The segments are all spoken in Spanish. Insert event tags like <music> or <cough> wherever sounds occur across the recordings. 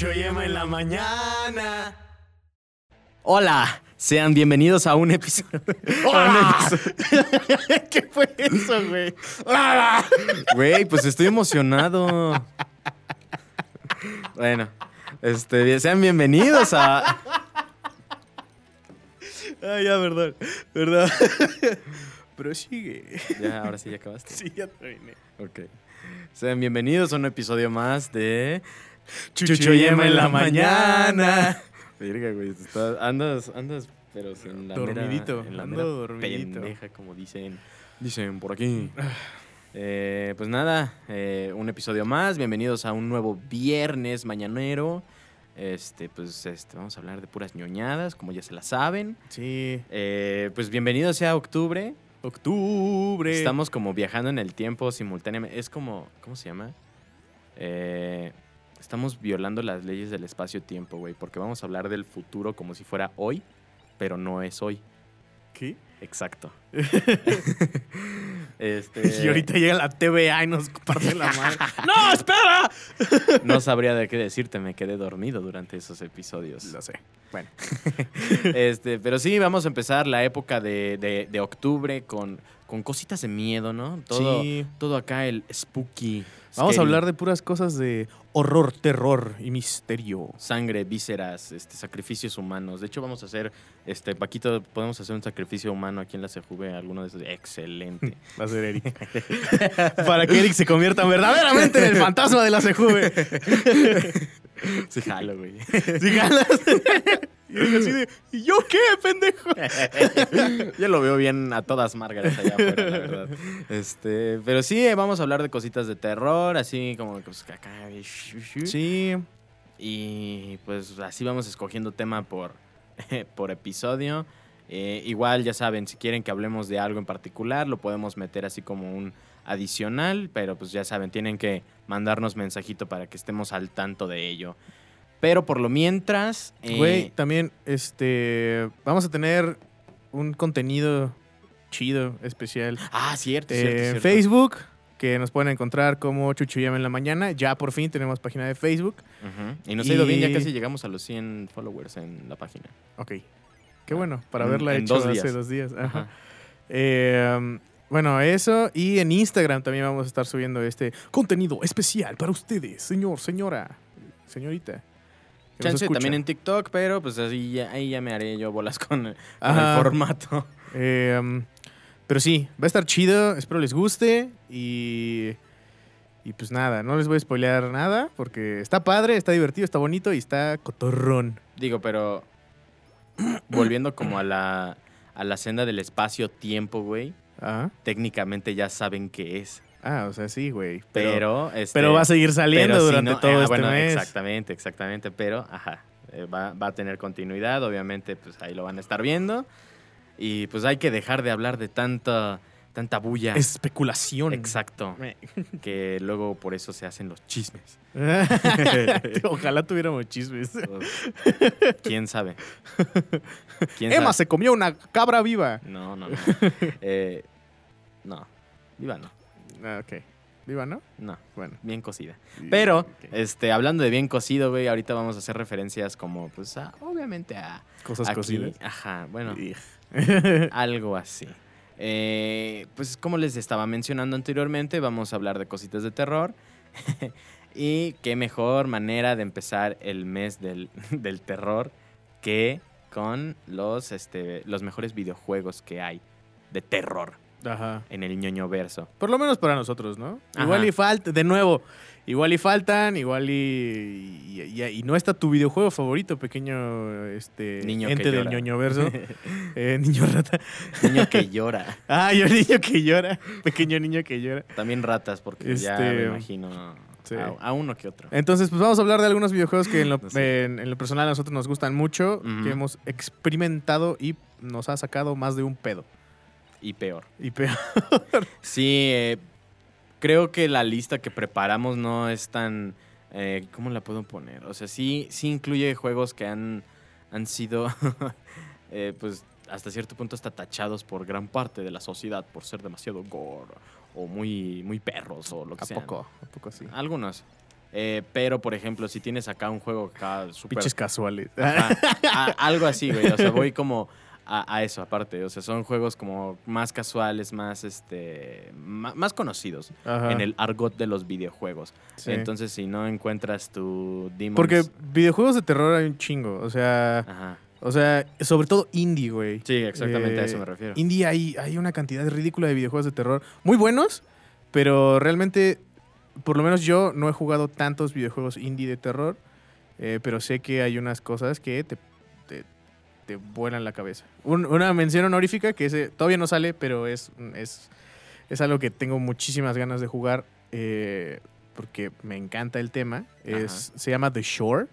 Chucho y Emma en la mañana. Hola, sean bienvenidos a un episodio. ¡Hola! <laughs> ¿Qué fue eso, güey? ¡Hola! Güey, pues estoy emocionado. Bueno, este, sean bienvenidos a. Ay, ya, verdad. Verdad. Pero sigue. Ya, ahora sí ya acabaste. Sí, ya terminé. Ok. Sean bienvenidos a un episodio más de Chucho y Emma en la mañana. Verga, güey, estás- andas, andas, pero en la mera- Dormidito, en la ando mera dormidito. pendeja, como dicen, dicen por aquí. Eh, pues nada, eh, un episodio más. Bienvenidos a un nuevo viernes mañanero. Este, pues, este, vamos a hablar de puras ñoñadas, como ya se la saben. Sí. Eh, pues bienvenido sea octubre. Octubre. Estamos como viajando en el tiempo simultáneamente. Es como, ¿cómo se llama? Eh, estamos violando las leyes del espacio-tiempo, güey, porque vamos a hablar del futuro como si fuera hoy, pero no es hoy. ¿Qué? Exacto. <laughs> este, Y ahorita llega la TVA y nos parte la madre. <laughs> ¡No, espera! <laughs> no sabría de qué decirte, me quedé dormido durante esos episodios. Lo sé. Bueno. Este, pero sí, vamos a empezar la época de, de- de octubre con, con cositas de miedo, ¿no? Todo, Sí. todo acá el spooky. Vamos a hablar de puras cosas de horror, terror y misterio. sangre, vísceras, este, sacrificios humanos. De hecho, vamos a hacer, este, Paquito, podemos hacer un sacrificio humano aquí en la CJV, alguno de esos. Excelente. <laughs> Va a ser Eric. <laughs> Para que Eric se convierta verdaderamente en el <laughs> fantasma de la CJV. Sí, jalo, güey. ¿Sí ganas? <laughs> Y así de, ¿y yo qué, pendejo? <laughs> Yo lo veo bien a todas Margaret allá afuera, la verdad. Este, pero sí, eh, vamos a hablar de cositas de terror, así como que, pues, acá. Sí. Y pues así vamos escogiendo tema por, <laughs> por episodio. Eh, igual ya saben, si quieren que hablemos de algo en particular, lo podemos meter así como un adicional, pero pues ya saben, tienen que mandarnos mensajito para que estemos al tanto de ello. Pero por lo mientras... eh, Güey, también, este, vamos a tener un contenido chido, especial. Ah, cierto, Eh, cierto, en cierto. Facebook, que nos pueden encontrar como Chuchuyama en la mañana. Ya por fin tenemos página de Facebook. Ujú. Y nos ha ido bien, ya casi llegamos a los 100 followers en la página. Ok. Qué bueno, para En- haberla en hecho dos hace dos días. Ajá. Ajá. Eh, bueno, eso. Y en Instagram también vamos a estar subiendo este contenido especial para ustedes, señor, señora, señorita. Chance también en TikTok, pero pues así ya, ahí ya me haré yo bolas con, el formato. Eh, um, pero sí, va a estar chido. Espero les guste. Y. Y pues nada, no les voy a spoilear nada. Porque está padre, está divertido, está bonito y está cotorrón. Digo, pero volviendo como a la, a la senda del espacio-tiempo, güey, Ajá. técnicamente ya saben qué es. Ah, o sea, sí, güey. Pero, este, pero va a seguir saliendo si durante no- todo ah, este bueno, mes. Exactamente, exactamente. Pero, ajá, eh, va, va a tener continuidad. Obviamente, pues ahí lo van a estar viendo. Y pues hay que dejar de hablar de tanta, tanta bulla. Especulación. Exacto. <laughs> Que luego por eso se hacen los chismes. <laughs> Ojalá tuviéramos chismes. Pues, ¿Quién sabe? <laughs> ¿Quién Emma sabe? se comió una cabra viva. No, no, no. Eh, no. Viva no. Ah, ok. Viva, ¿no? No. Bueno. Bien cocida. Pero, este, hablando de bien cocido, güey, ahorita vamos a hacer referencias como, pues, a- obviamente a... Cosas aquí. cocidas. Ajá, bueno, <laughs> algo así. Eh, pues, como les estaba mencionando anteriormente, vamos a hablar de cositas de terror. <laughs> y qué mejor manera de empezar el mes del, <laughs> del terror que con los, este, los mejores videojuegos que hay de terror Ajá. en el ñoño verso. Por lo menos para nosotros, ¿no? Ajá. Igual y falta, de nuevo, igual y faltan, igual y, y, y- y no está tu videojuego favorito, pequeño este Niño ente del ñoño verso. <laughs> Eh, niño rata. Niño que <laughs> llora. Ah, yo niño que llora. Pequeño niño que llora. También ratas, porque ya Este, me imagino sí. a, uno que otro. Entonces, pues vamos a hablar de algunos videojuegos que en lo, No sé. en, en lo personal a nosotros nos gustan mucho, que hemos experimentado y nos ha sacado más de un pedo. Y peor. Y peor. Sí, eh, creo que la lista que preparamos no es tan... eh, ¿Cómo la puedo poner? O sea, sí, sí incluye juegos que han, han sido, <laughs> eh, pues, hasta cierto punto hasta tachados por gran parte de la sociedad por ser demasiado gore o muy, muy perros o lo que ¿A sea. poco? ¿A poco sí? Algunos. Eh, pero, por ejemplo, si tienes acá un juego acá súper... Pinches casuales. Ajá, a- algo así, güey. O sea, voy como a, a eso aparte. O sea, son juegos como más casuales, más, este, más conocidos Ajá, en el argot de los videojuegos. sí. Entonces, si no encuentras tu Demon's... Porque videojuegos de terror hay un chingo. O sea, Ajá. o sea, sobre todo indie, güey. Sí, exactamente a eso Eh, me refiero. Indie hay, hay una cantidad ridícula de videojuegos de terror. Muy buenos, pero realmente, por lo menos yo no he jugado tantos videojuegos indie de terror. eh, pero sé que hay unas cosas que te, te vuelan la cabeza. Un- una mención honorífica que ese todavía no sale, pero es, es, es algo que tengo muchísimas ganas de jugar. eh, porque me encanta el tema. Es, se llama The Shore.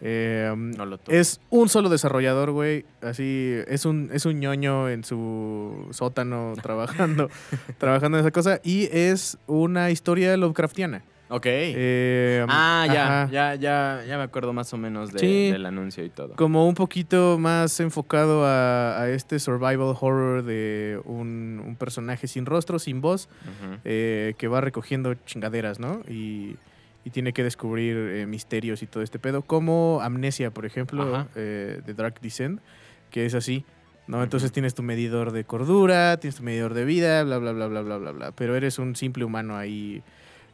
Eh, No lo toco. es un solo desarrollador, güey. Así, es un, es un ñoño en su sótano trabajando, <laughs> trabajando en esa cosa. Y es una historia Lovecraftiana. Ok. Eh, ah, ya, ya, ya, ya me acuerdo más o menos de- Sí. del anuncio y todo. Como un poquito más enfocado a, a este survival horror de un, un personaje sin rostro, sin voz, eh, que va recogiendo chingaderas, ¿no? Y, y tiene que descubrir eh, misterios y todo este pedo, como Amnesia, por ejemplo, eh, de Dark Descent, que es así, ¿no? Entonces tienes tu medidor de cordura, tienes tu medidor de vida, bla, bla, bla, bla, bla, bla, bla, pero eres un simple humano ahí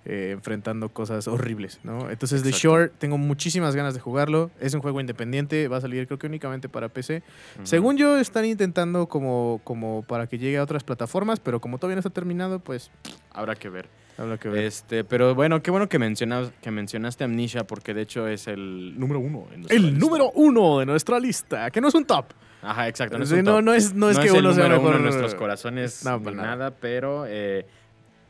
eh, enfrentando cosas horribles, ¿no? Entonces The Exacto. Shore, tengo muchísimas ganas de jugarlo, es un juego independiente, va a salir creo que únicamente para PC. Según yo, están intentando como, como para que llegue a otras plataformas, pero como todavía no está terminado, pues Habrá que ver. habrá que ver. Este, pero bueno, qué bueno que, mencionas, que mencionaste Amnesia, porque de hecho es el número uno. en El lista. número uno de nuestra lista, que no es un top. Ajá, exacto. No es, un no, top. no es, no es No que el uno sea número mejor. uno en nuestros corazones No, ni para nada. nada. pero eh,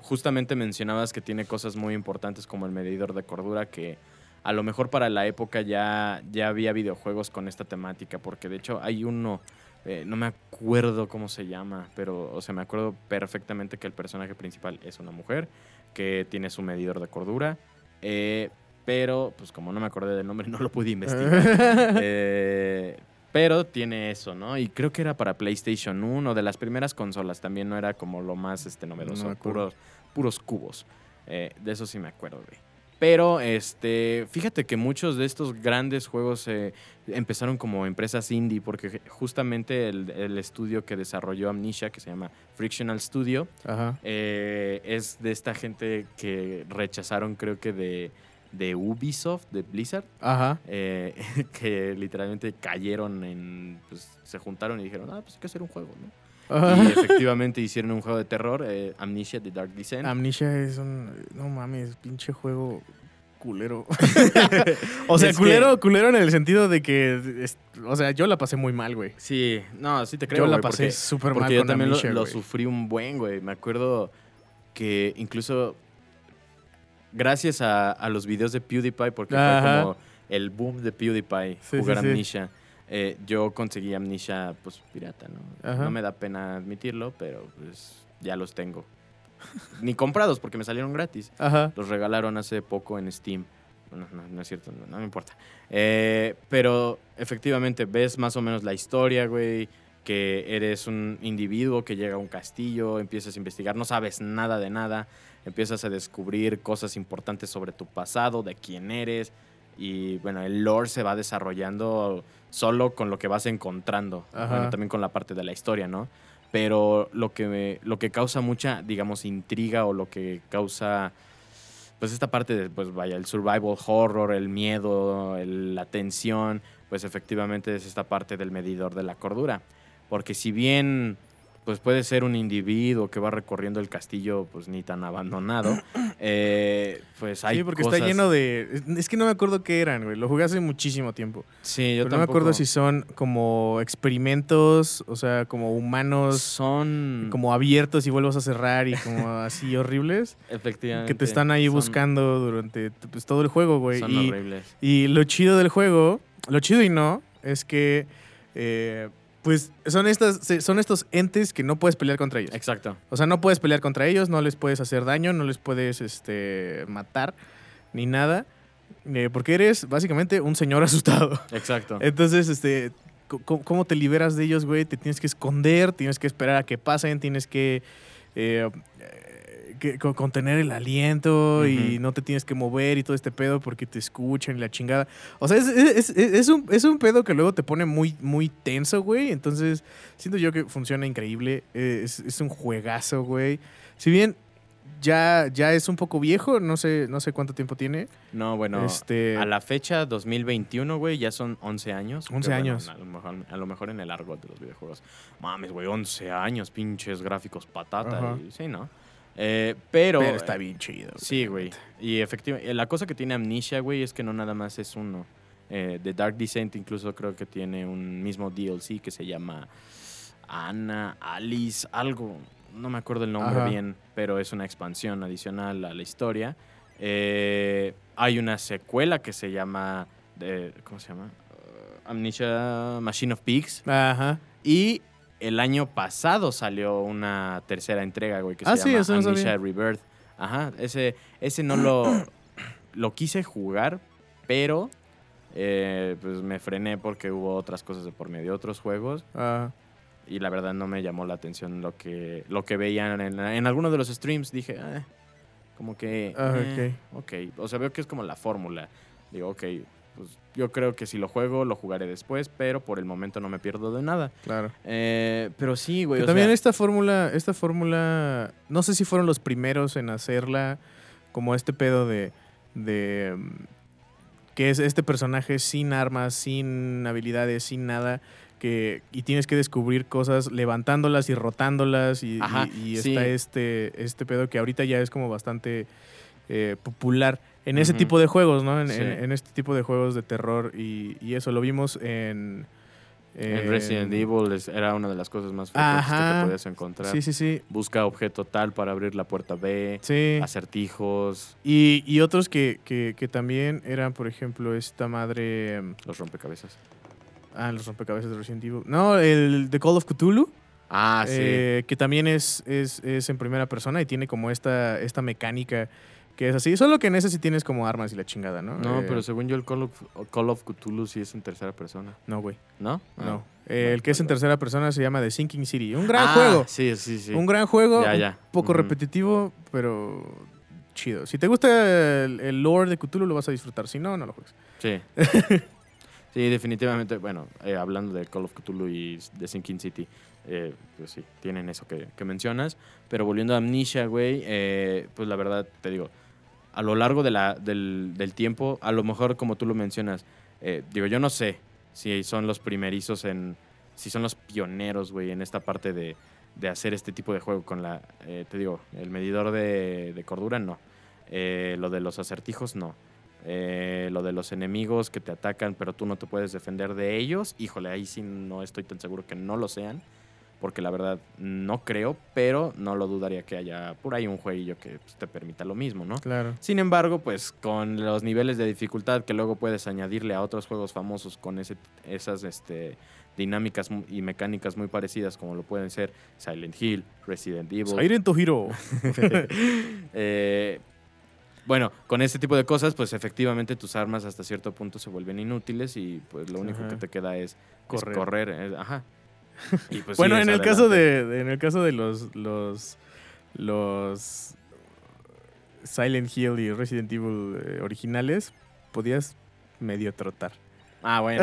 justamente mencionabas que tiene cosas muy importantes como el medidor de cordura que a lo mejor para la época ya, ya había videojuegos con esta temática, porque de hecho hay uno, eh, no me acuerdo cómo se llama, pero o sea, me acuerdo perfectamente que el personaje principal es una mujer que tiene su medidor de cordura, eh, pero pues como no me acordé del nombre <laughs> no lo pude investigar. <laughs> Eh, pero tiene eso, ¿no? Y creo que era para PlayStation 1, de las primeras consolas. También no era como lo más este, novedoso. No. Puros, cubos. Eh, de eso sí me acuerdo, güey. Pero este, fíjate que muchos de estos grandes juegos eh, empezaron como empresas indie, porque justamente el, el estudio que desarrolló Amnesia, que se llama Frictional Studio, Ajá. eh, es de esta gente que rechazaron, creo que de, de Ubisoft, de Blizzard Ajá. eh, <laughs> que literalmente cayeron en. Pues se juntaron y dijeron, ah, pues hay que hacer un juego, ¿no? Y <laughs> efectivamente hicieron un juego de terror, eh, Amnesia The Dark Descent. Amnesia es un. No mames, pinche juego culero. <laughs> o sea, Es que- culero, culero en el sentido de que. es- o sea, yo la pasé muy mal, güey. sí, no, sí te creo. Yo la pasé súper mal Porque yo con también Amnesia, lo sufrí un buen, güey. Me acuerdo que incluso gracias a, a los videos de PewDiePie, porque Ajá. fue como el boom de PewDiePie, Sí, jugar sí, sí. Eh, yo conseguí Amnesia, pues, pirata, ¿no? Ajá. No me da pena admitirlo, pero pues ya los tengo. <laughs> Ni comprados, porque me salieron gratis. Ajá. Los regalaron hace poco en Steam. No, no, no es cierto, no, no me importa. Eh, pero efectivamente ves más o menos la historia, güey. Que eres un individuo que llega a un castillo, empiezas a investigar, no sabes nada de nada, empiezas a descubrir cosas importantes sobre tu pasado, de quién eres. Y bueno, el lore se va desarrollando solo con lo que vas encontrando. Bueno, también con la parte de la historia, ¿no? Pero lo que, lo que causa mucha, digamos, intriga o lo que causa, pues esta parte de, pues vaya, el survival horror, el miedo, el- la tensión, pues efectivamente es esta parte del medidor de la cordura. Porque si bien, pues puede ser un individuo que va recorriendo el castillo, pues ni tan abandonado, <clears throat> eh, pues hay sí, porque cosas- está lleno de. Es que no me acuerdo qué eran, güey. Lo jugué hace muchísimo tiempo. Sí, yo Pero no me acuerdo si son como experimentos, o sea, como humanos, son como abiertos y vuelves a cerrar y como <laughs> así horribles, efectivamente que te están ahí son- buscando durante pues, todo el juego, güey. Son Y, horribles. y lo chido del juego, lo chido y no, es que eh, pues son estas, son estos entes que no puedes pelear contra ellos. Exacto. O sea, no puedes pelear contra ellos, no les puedes hacer daño, no les puedes este, matar, ni nada. eh, porque eres básicamente un señor <laughs> asustado. Exacto. Entonces, este, ¿cómo te liberas de ellos, güey? Te tienes que esconder, tienes que esperar a que pasen, tienes que... eh, que con- contener el aliento y no te tienes que mover y todo este pedo porque te escuchan y la chingada. O sea, es, es- es- es un, es un pedo que luego te pone muy, muy tenso, güey. Entonces, siento yo que funciona increíble. Eh, Es, es un juegazo, güey. Si bien ya, ya es un poco viejo, no sé, no sé cuánto tiempo tiene. No, bueno, este, a la fecha 2021, güey, ya son 11 años. 11 que, bueno, años. a, lo mejor, a lo mejor en el argot de los videojuegos. Mames, güey, 11 años, pinches gráficos patata. Y- sí, ¿no? Eh, pero... pero está bien chido. Sí, güey. Y efectivamente, la cosa que tiene Amnesia, güey, es que no nada más es uno. Eh, The Dark Descent incluso creo que tiene un mismo DLC que se llama Anna, Alice, algo. No me acuerdo el nombre Ajá. bien, pero es una expansión adicional a la historia. Eh, hay una secuela que se llama. eh, ¿Cómo se llama? Uh, Amnesia Machine of Pigs. Ajá. Y el año pasado salió una tercera entrega, güey, que Ah, se sí, llama eso no. Amnesia Rebirth. Ajá, ese, ese no lo, <clears throat> lo quise jugar, pero eh, pues me frené porque hubo otras cosas de por medio, otros juegos, Ajá. y la verdad no me llamó la atención lo que, lo que veían en, en alguno de los streams. Dije, "Ah, como que... Ah, eh, ok, o sea, veo que es como la fórmula. Digo, ok, pues yo creo que si lo juego, lo jugaré después, pero por el momento no me pierdo de nada. Claro. Eh, pero sí, güey. O también sea, esta fórmula, esta fórmula, no sé si fueron los primeros en hacerla, como este pedo de, de mm, que es este personaje sin armas, sin habilidades, sin nada, que y tienes que descubrir cosas levantándolas y rotándolas y, Ajá, y- y sí. está este, este pedo que ahorita ya es como bastante eh, popular en ese tipo de juegos, ¿no? En, Sí. en- en este tipo de juegos de terror y, y eso lo vimos en... En Resident Evil era una de las cosas más frecuentes que Ajá. te podías encontrar. Sí, sí, sí. Busca objeto tal para abrir la puerta B, Sí. acertijos, Y, y otros que, que- que también eran, por ejemplo, esta madre. los rompecabezas. Ah, los rompecabezas de Resident Evil. No, el de Call of Cthulhu. Ah, sí. eh, que también es, es, es en primera persona y tiene como esta, esta mecánica que es así. Solo que en ese sí tienes como armas y la chingada, ¿no? no, Eh, pero según yo el Call of, Call of Cthulhu sí es en tercera persona. No, güey. ¿No? No. Ah. Eh, el que es en tercera persona se llama The Sinking City. Un gran Ah, juego. Sí, sí, sí. Un gran juego. Ya, ya. Un poco repetitivo, pero chido. Si te gusta el, el lore de Cthulhu, lo vas a disfrutar. Si no, no lo juegues. Sí. <laughs> sí, definitivamente. Bueno, eh, hablando de Call of Cthulhu y de Sinking City, eh, pues sí, tienen eso que, que mencionas. Pero volviendo a Amnesia, güey, eh, pues la verdad, te digo, a lo largo de la, del, del tiempo, a lo mejor como tú lo mencionas, eh, digo, yo no sé si son los primerizos en, si son los pioneros, güey, en esta parte de, de hacer este tipo de juego con la, eh, te digo, el medidor de, de cordura, no. Eh, lo de los acertijos, no. Eh, lo de los enemigos que te atacan, pero tú no te puedes defender de ellos. Híjole, ahí sí no estoy tan seguro que no lo sean. Porque la verdad no creo, pero no lo dudaría que haya por ahí un jueguillo que pues, te permita lo mismo, ¿no? Claro. Sin embargo, pues con los niveles de dificultad que luego puedes añadirle a otros juegos famosos con ese, esas este, dinámicas y mecánicas muy parecidas, como lo pueden ser Silent Hill, Resident Evil, Siren Hero. <laughs> eh, bueno, con este tipo de cosas, pues efectivamente tus armas hasta cierto punto se vuelven inútiles y pues lo único Ajá. que te queda es Correr. correr. correr eh, ajá. <laughs> Y, pues, bueno, sí, en el caso de, de- en el caso de los los los Silent Hill y Resident Evil eh, originales, podías medio trotar. Ah, <laughs> bueno.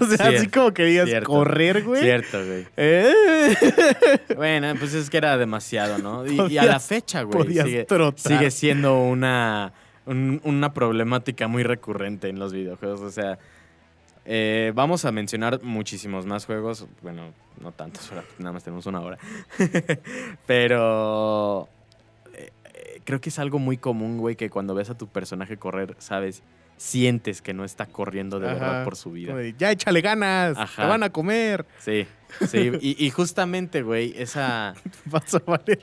o sea, así como querías cierto. correr, güey. Cierto, güey. Eh, <laughs> Bueno, pues es que era demasiado, ¿no? Y, y a la fecha, güey, podías sigue, trotar. sigue siendo una, un- una problemática muy recurrente en los videojuegos. O sea, eh, vamos a mencionar muchísimos más juegos. Bueno, no tantos, <laughs> nada más tenemos una hora. <laughs> Pero eh, eh, creo que es algo muy común, güey, que cuando ves a tu personaje correr, sabes, sientes que no está corriendo de Ajá, verdad por su vida. como de, ya échale ganas, Ajá. te van a comer, Sí, sí. Y, y justamente, güey, esa... <laughs> vas a valer,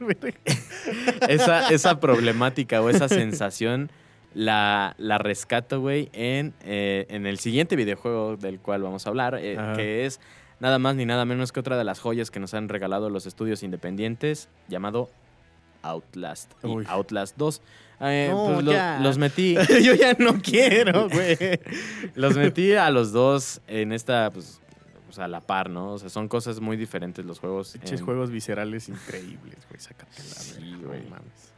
esa, esa problemática o esa sensación la, la rescato, güey, en, eh, en el siguiente videojuego del cual vamos a hablar, eh, que es nada más ni nada menos que otra de las joyas que nos han regalado los estudios independientes, llamado Outlast. Y. Outlast 2. Eh, No, pues lo- los metí. <laughs> Yo ya no quiero, <laughs> güey. Los metí a los dos en esta, pues, pues, a la par, ¿no? O sea, son cosas muy diferentes los juegos. Pinches en- juegos viscerales increíbles, güey. Sácatela, Sí, verga, no güey. mames.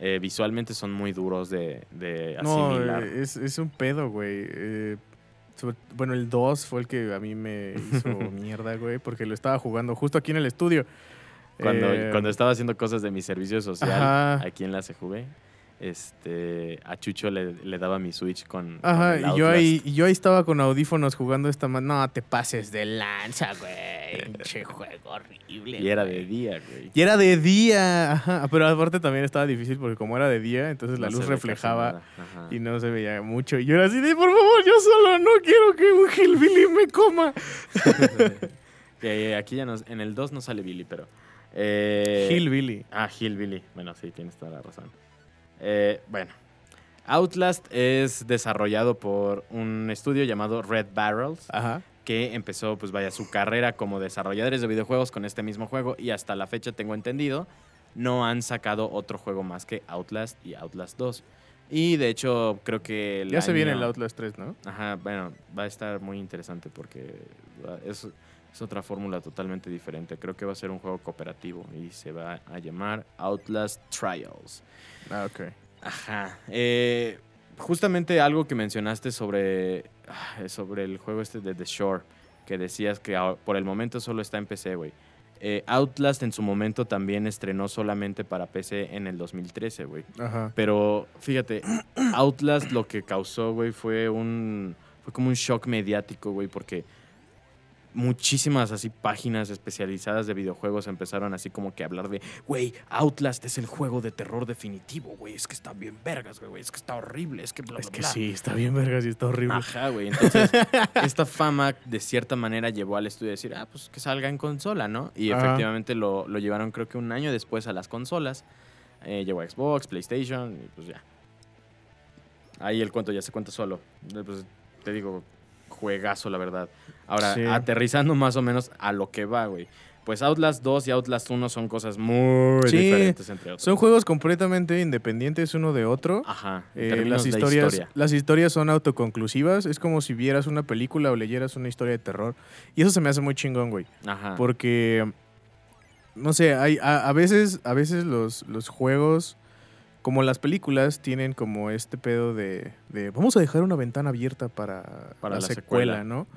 Eh, visualmente son muy duros de, de No, asimilar. eh, es, es un pedo, güey. Eh, bueno, el 2 fue el que a mí me hizo <laughs> mierda, güey, porque lo estaba jugando justo aquí en el estudio. Cuando, Eh, cuando estaba haciendo cosas de mi servicio social Ajá. aquí en la CJV, este, a Chucho le, le daba mi Switch con. Ajá, y yo, ahí, y yo ahí estaba con audífonos jugando esta man. No, te pases de lanza, güey. <laughs> Pinche juego horrible. Y era güey. de día, güey. Y era de día, ajá. Pero aparte también estaba difícil porque como era de día, entonces la luz reflejaba y no se veía mucho. Y yo era así de, por favor, yo solo no quiero que un hillbilly me coma. <laughs> Eh, aquí ya nos, en el 2 no sale Billy, pero. eh, Hillbilly. Ah, Hillbilly. Bueno, sí, tienes toda la razón. Eh, bueno, Outlast es desarrollado por un estudio llamado Red Barrels, Ajá. que empezó, pues vaya, su carrera como desarrolladores de videojuegos con este mismo juego y hasta la fecha, tengo entendido, no han sacado otro juego más que Outlast y Outlast 2. Y de hecho, creo que... el Ya se viene el Outlast 3, ¿no? Ajá, bueno, va a estar muy interesante porque es, es otra fórmula totalmente diferente. Creo que va a ser un juego cooperativo y se va a llamar Outlast Trials. Ah, ok. Ajá. eh, justamente algo que mencionaste sobre, ah, sobre el juego este de The Shore, que decías que por el momento solo está en PC, güey. Eh, Outlast en su momento también estrenó solamente para PC en el 2013, güey. Ajá. Pero fíjate, Outlast lo que causó, güey, fue un. Fue como un shock mediático, güey, porque muchísimas así páginas especializadas de videojuegos empezaron así como que a hablar de, güey, Outlast es el juego de terror definitivo, güey, es que está bien vergas, güey, es que está horrible, es que bla, Es bla, que bla". sí, está bien vergas y está horrible. Ajá, güey. Entonces, <laughs> esta fama de cierta manera llevó al estudio a decir, ah, pues que salga en consola, ¿no? Y Ajá. efectivamente lo, lo llevaron creo que un año después a las consolas. Eh, llegó a Xbox, PlayStation, y pues ya. Ahí el cuento ya se cuenta solo. Eh, Pues te digo, juegazo, la verdad. Ahora, Sí. aterrizando más o menos a lo que va, güey. Pues Outlast 2 y Outlast 1 son cosas muy Sí, diferentes entre otros. Son juegos completamente independientes uno de otro. Ajá. Eh, las, historias, historia. las historias son autoconclusivas. Es como si vieras una película o leyeras una historia de terror. Y eso se me hace muy chingón, güey. Ajá. Porque, no sé, hay, a, a veces, a veces los, los juegos, como las películas, tienen como este pedo de, de vamos a dejar una ventana abierta para, Para la, la secuela, secuela. ¿no?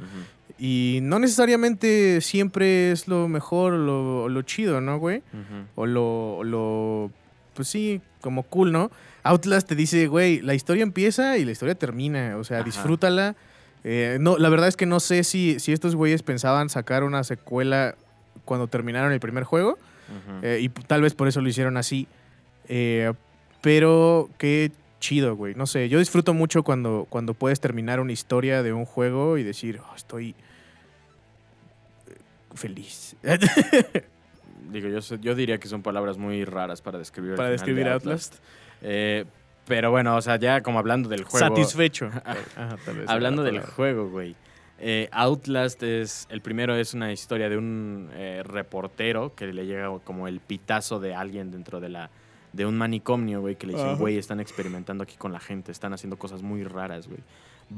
Y no necesariamente siempre es lo mejor o lo, lo chido, ¿no, güey? O lo, o lo, pues sí, como cool, ¿no? Outlast te dice, güey, la historia empieza y la historia termina, o sea, Ajá. disfrútala. Eh, no, la verdad es que no sé si, si estos güeyes pensaban sacar una secuela cuando terminaron el primer juego, eh, y tal vez por eso lo hicieron así. Eh, pero qué chido, güey. No sé, yo disfruto mucho cuando, cuando puedes terminar una historia de un juego y decir, "Oh, estoy eh, feliz. <laughs> Digo, yo, yo diría que son palabras muy raras para describir. Para describir de Outlast. Eh, pero bueno, o sea, ya como hablando del juego. Satisfecho. <laughs> Ajá, tal vez Hablando del juego, güey. Eh, Outlast es. El primero es una historia de un eh, reportero que le llega como el pitazo de alguien dentro de la. De un manicomio, güey, que le dicen, güey, están experimentando aquí con la gente, están haciendo cosas muy raras, güey.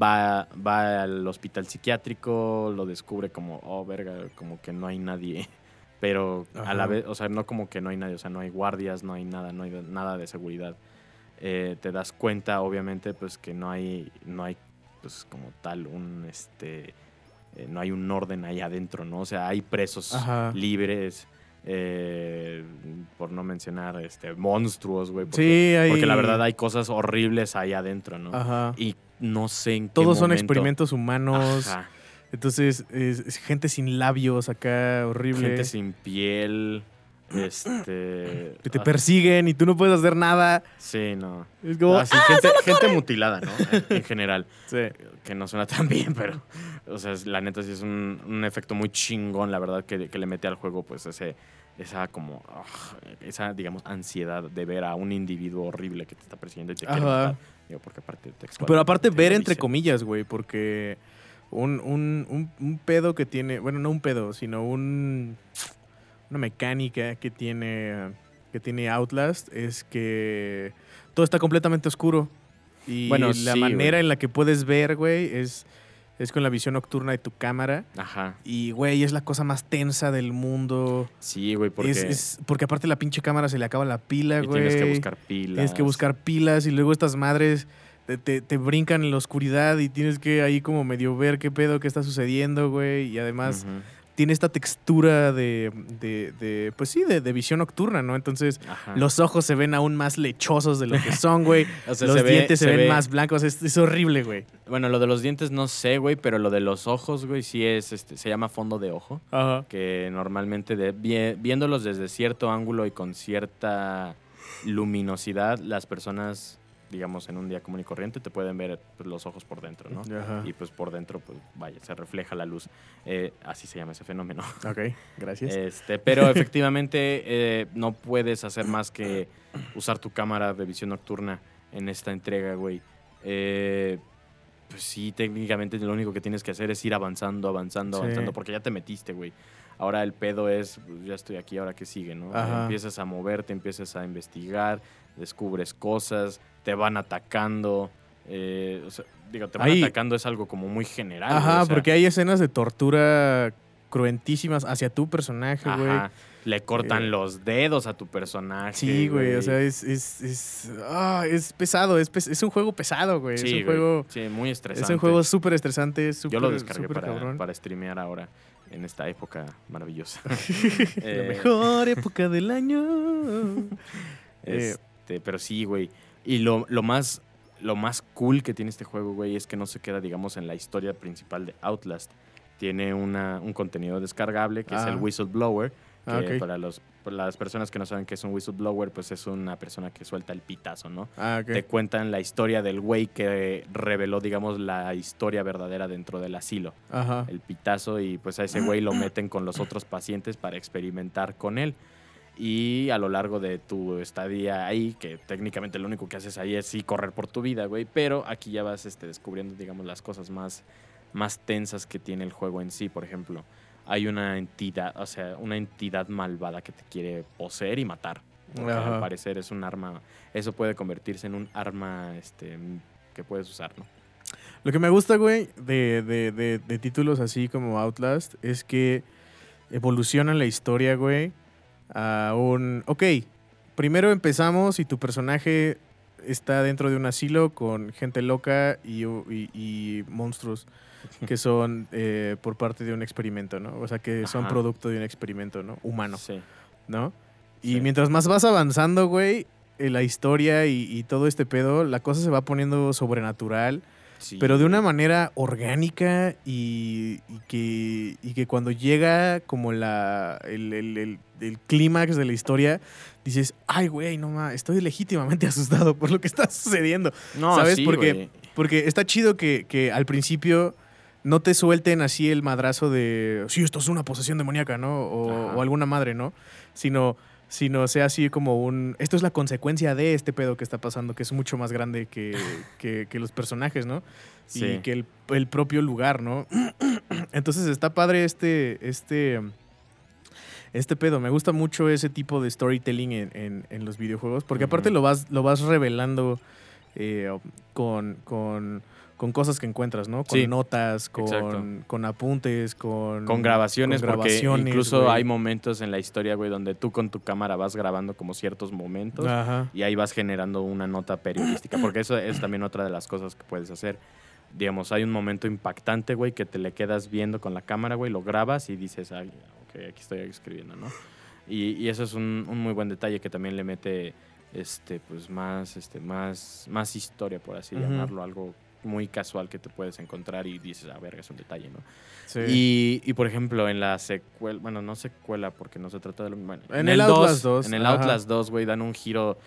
Va, va al hospital psiquiátrico, lo descubre como, oh, verga, como que no hay nadie. <laughs> Pero a la vez, o sea, no como que no hay nadie, o sea, no hay guardias, no hay nada, no hay nada de seguridad. Eh, te das cuenta, obviamente, pues que no hay, no hay, pues como tal, un, este, eh, no hay un orden ahí adentro, ¿no? O sea, hay presos Ajá. libres, eh, por no mencionar, este, monstruos, güey. Porque, Sí, hay... porque la verdad hay cosas horribles ahí adentro, ¿no? Ajá. Y no sé en qué Todos son momento- experimentos humanos. Ajá. Entonces, es, es gente sin labios acá, horrible. Gente sin piel, este... Que te ah, persiguen y tú no puedes hacer nada. Sí, no. Es como... Ah, sí, gente, gente mutilada, ¿no? En general. <laughs> Sí. Que no suena tan bien, pero. O sea, la neta sí es un, un efecto muy chingón, la verdad, que, que le mete al juego, pues, ese. Esa como. ah, esa, digamos, ansiedad de ver a un individuo horrible que te está persiguiendo y te quiere Ajá. matar. Digo, porque aparte textualmente Pero aparte te ver lo entre comillas, güey, porque un, un, un, un pedo que tiene, bueno, no un pedo, sino un, una mecánica que tiene, que tiene Outlast es que todo está completamente oscuro. Y Bueno, la sí, manera güey. en la que puedes ver, güey, es, es con la visión nocturna de tu cámara. Ajá. Y, güey, es la cosa más tensa del mundo. Sí, güey, porque, Es, es- porque aparte la pinche cámara se le acaba la pila, y güey. tienes que buscar pilas. Tienes que buscar pilas y luego estas madres te, te- te brincan en la oscuridad y tienes que ahí como medio ver qué pedo, qué está sucediendo, güey. Y además. Tiene esta textura de, de, de, pues sí, de, de visión nocturna, ¿no? Entonces Ajá. los ojos se ven aún más lechosos de lo que son, güey. <laughs> O sea, los se dientes se, se ven ve- más blancos. Es, es horrible, güey. Bueno, lo de los dientes no sé, güey, pero lo de los ojos, güey, sí es, este, se llama fondo de ojo. Ajá. que normalmente de- viéndolos desde cierto ángulo y con cierta luminosidad, las personas, digamos, en un día común y corriente, te pueden ver pues, los ojos por dentro, ¿no? Ajá. Y pues por dentro, pues vaya, se refleja la luz. Eh, así se llama ese fenómeno. <laughs> Ok, gracias. Este, pero efectivamente eh, no puedes hacer más que usar tu cámara de visión nocturna en esta entrega, güey. Eh, pues sí, técnicamente lo único que tienes que hacer es ir avanzando, avanzando, Sí. avanzando, porque ya te metiste, güey. Ahora el pedo es, pues, ya estoy aquí, ahora qué sigue, ¿no? Ajá. Empiezas a moverte, empiezas a investigar, descubres cosas, te van atacando. eh, o sea, digo, te van Ahí- atacando es algo como muy general. Ajá, o sea, porque hay escenas de tortura cruentísimas hacia tu personaje, güey. Ajá. Le cortan Eh, los dedos a tu personaje. Sí, güey, o sea, es, es, es, ah, es pesado, es, pes- es un juego pesado, güey. Sí, es un juego, sí, muy estresante. es un juego súper estresante, es súper, Yo lo descargué para, para streamear ahora, en esta época maravillosa. <laughs> <laughs> La Eh, mejor época del año. <laughs> Este, pero sí, güey. Y lo, lo más lo más cool que tiene este juego, güey, es que no se queda, digamos, en la historia principal de Outlast. Tiene una, un contenido descargable que es el Ah. Whistleblower. Que Ah, ok. para, los, para las personas que no saben qué es un whistleblower, pues es una persona que suelta el pitazo, ¿no? Ah. Te cuentan la historia del güey que reveló, digamos, la historia verdadera dentro del asilo. Ajá. el pitazo y pues a ese güey lo <clears throat> meten con los otros pacientes para experimentar con él. Y a lo largo de tu estadía ahí, que técnicamente lo único que haces ahí es sí correr por tu vida, güey, pero aquí ya vas este, descubriendo, digamos, las cosas más, más tensas que tiene el juego en sí. Por ejemplo, hay una entidad, o sea, una entidad malvada que te quiere poseer y matar. Porque Ajá. al parecer es un arma, eso puede convertirse en un arma este, que puedes usar, ¿no? Lo que me gusta, güey, de, de- de- de títulos así como Outlast es que evolucionan la historia, güey, a un... Ok, primero empezamos y tu personaje está dentro de un asilo con gente loca y, y- y monstruos <laughs> que son eh, por parte de un experimento, ¿no? O sea, que son Ajá. producto de un experimento, ¿no? Humano, Sí. ¿no? Y Sí. mientras más vas avanzando, güey, en la historia y, y todo este pedo, la cosa se va poniendo sobrenatural. Sí, Pero de una manera orgánica y, y que, y que cuando llega como la, el, el- el- el clímax de la historia, dices, ay, güey, no mames, estoy legítimamente <laughs> asustado por lo que está sucediendo. No, ¿sabes? sí, Porque-. Porque está chido que, que al principio no te suelten así el madrazo de, sí, esto es una posesión demoníaca, ¿no? O, o alguna madre, ¿no? Sino, sino sea así como un, esto es la consecuencia de este pedo que está pasando, que es mucho más grande que, <laughs> que- que los personajes, ¿no? Y Sí. que el, el propio lugar, ¿no? <clears throat> Entonces está padre este, este, este pedo. Me gusta mucho ese tipo de storytelling en, en- en los videojuegos, porque aparte lo vas, lo vas revelando eh, con, con, con cosas que encuentras, ¿no? Con Sí, notas, con, con apuntes, con... Con grabaciones, con porque grabaciones, incluso güey. hay momentos en la historia, güey, donde tú con tu cámara vas grabando como ciertos momentos Ajá. y ahí vas generando una nota periodística, porque eso es también otra de las cosas que puedes hacer. Digamos, hay un momento impactante, güey, que te le quedas viendo con la cámara, güey, lo grabas y dices, ay, ok, aquí estoy escribiendo, ¿no? Y, y eso es un, un muy buen detalle que también le mete, este, pues, más, este, más, más historia, por así llamarlo, algo muy casual que te puedes encontrar y dices, a ver, es un detalle, ¿no? Sí. Y, y, por ejemplo, en la secuela, bueno, no secuela porque no se trata de lo bueno, En el Outlast 2, En el ajá. Outlast 2, güey, dan un giro.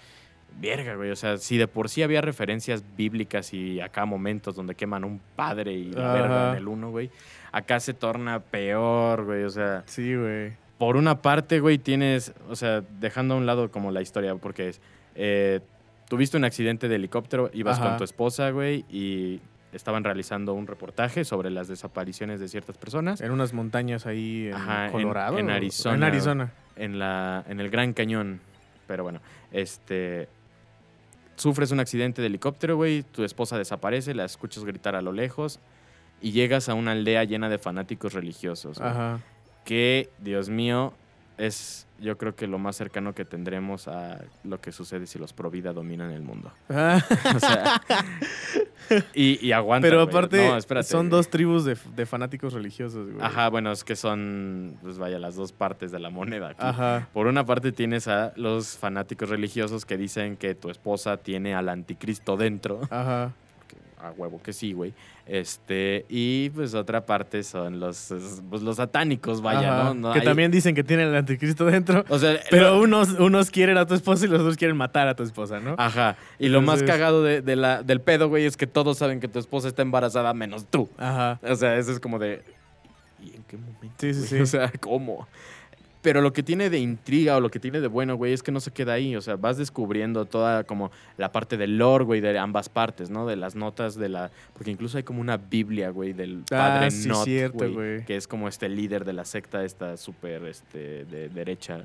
Verga, güey. O sea, si de por sí había referencias bíblicas y acá momentos donde queman un padre y la Ajá. verga en el uno, güey. Acá se torna peor, güey. O sea, Sí, güey. por una parte, güey, tienes, o sea, dejando a un lado como la historia, porque es, eh, tuviste un accidente de helicóptero, ibas Ajá. con tu esposa, güey, y estaban realizando un reportaje sobre las desapariciones de ciertas personas En unas montañas ahí en Ajá, Colorado. en. Arizona. En Arizona. en, la, en el Gran Cañón. Pero bueno, este... Sufres un accidente de helicóptero, güey, tu esposa desaparece, la escuchas gritar a lo lejos y llegas a una aldea llena de fanáticos religiosos. Ajá. Que, Dios mío, es yo creo que lo más cercano que tendremos a lo que sucede si los Provida dominan el mundo. Ah, <laughs> O sea, y, y aguanta. Pero aparte, No, son dos tribus de, de fanáticos religiosos, güey. Ajá, bueno, es que son, pues vaya, las dos partes de la moneda. aquí. Ajá. Por una parte tienes a los fanáticos religiosos que dicen que tu esposa tiene al anticristo dentro. Ajá. A huevo que sí, güey. Este, y pues otra parte son los, es- pues, los satánicos, vaya, Ajá. ¿no? No que hay- también dicen que tienen el anticristo dentro. O sea, Pero lo- unos, unos quieren a tu esposa y los otros quieren matar a tu esposa, ¿no? Ajá. Y lo más cagado de, de la, del pedo, güey, es que todos saben que tu esposa está embarazada menos tú. Ajá. O sea, eso es como de. ¿Y en qué momento? Sí, sí, sí. <laughs> O sea, ¿cómo? Pero lo que tiene de intriga o lo que tiene de bueno, güey, es que no se queda ahí. O sea, vas descubriendo toda como la parte del lore, güey, de ambas partes, ¿no? De las notas de la. Porque incluso hay como una Biblia, güey, del Ah, padre sí, Not, cierto, güey. Que es como este líder de la secta, esta súper este, de derecha.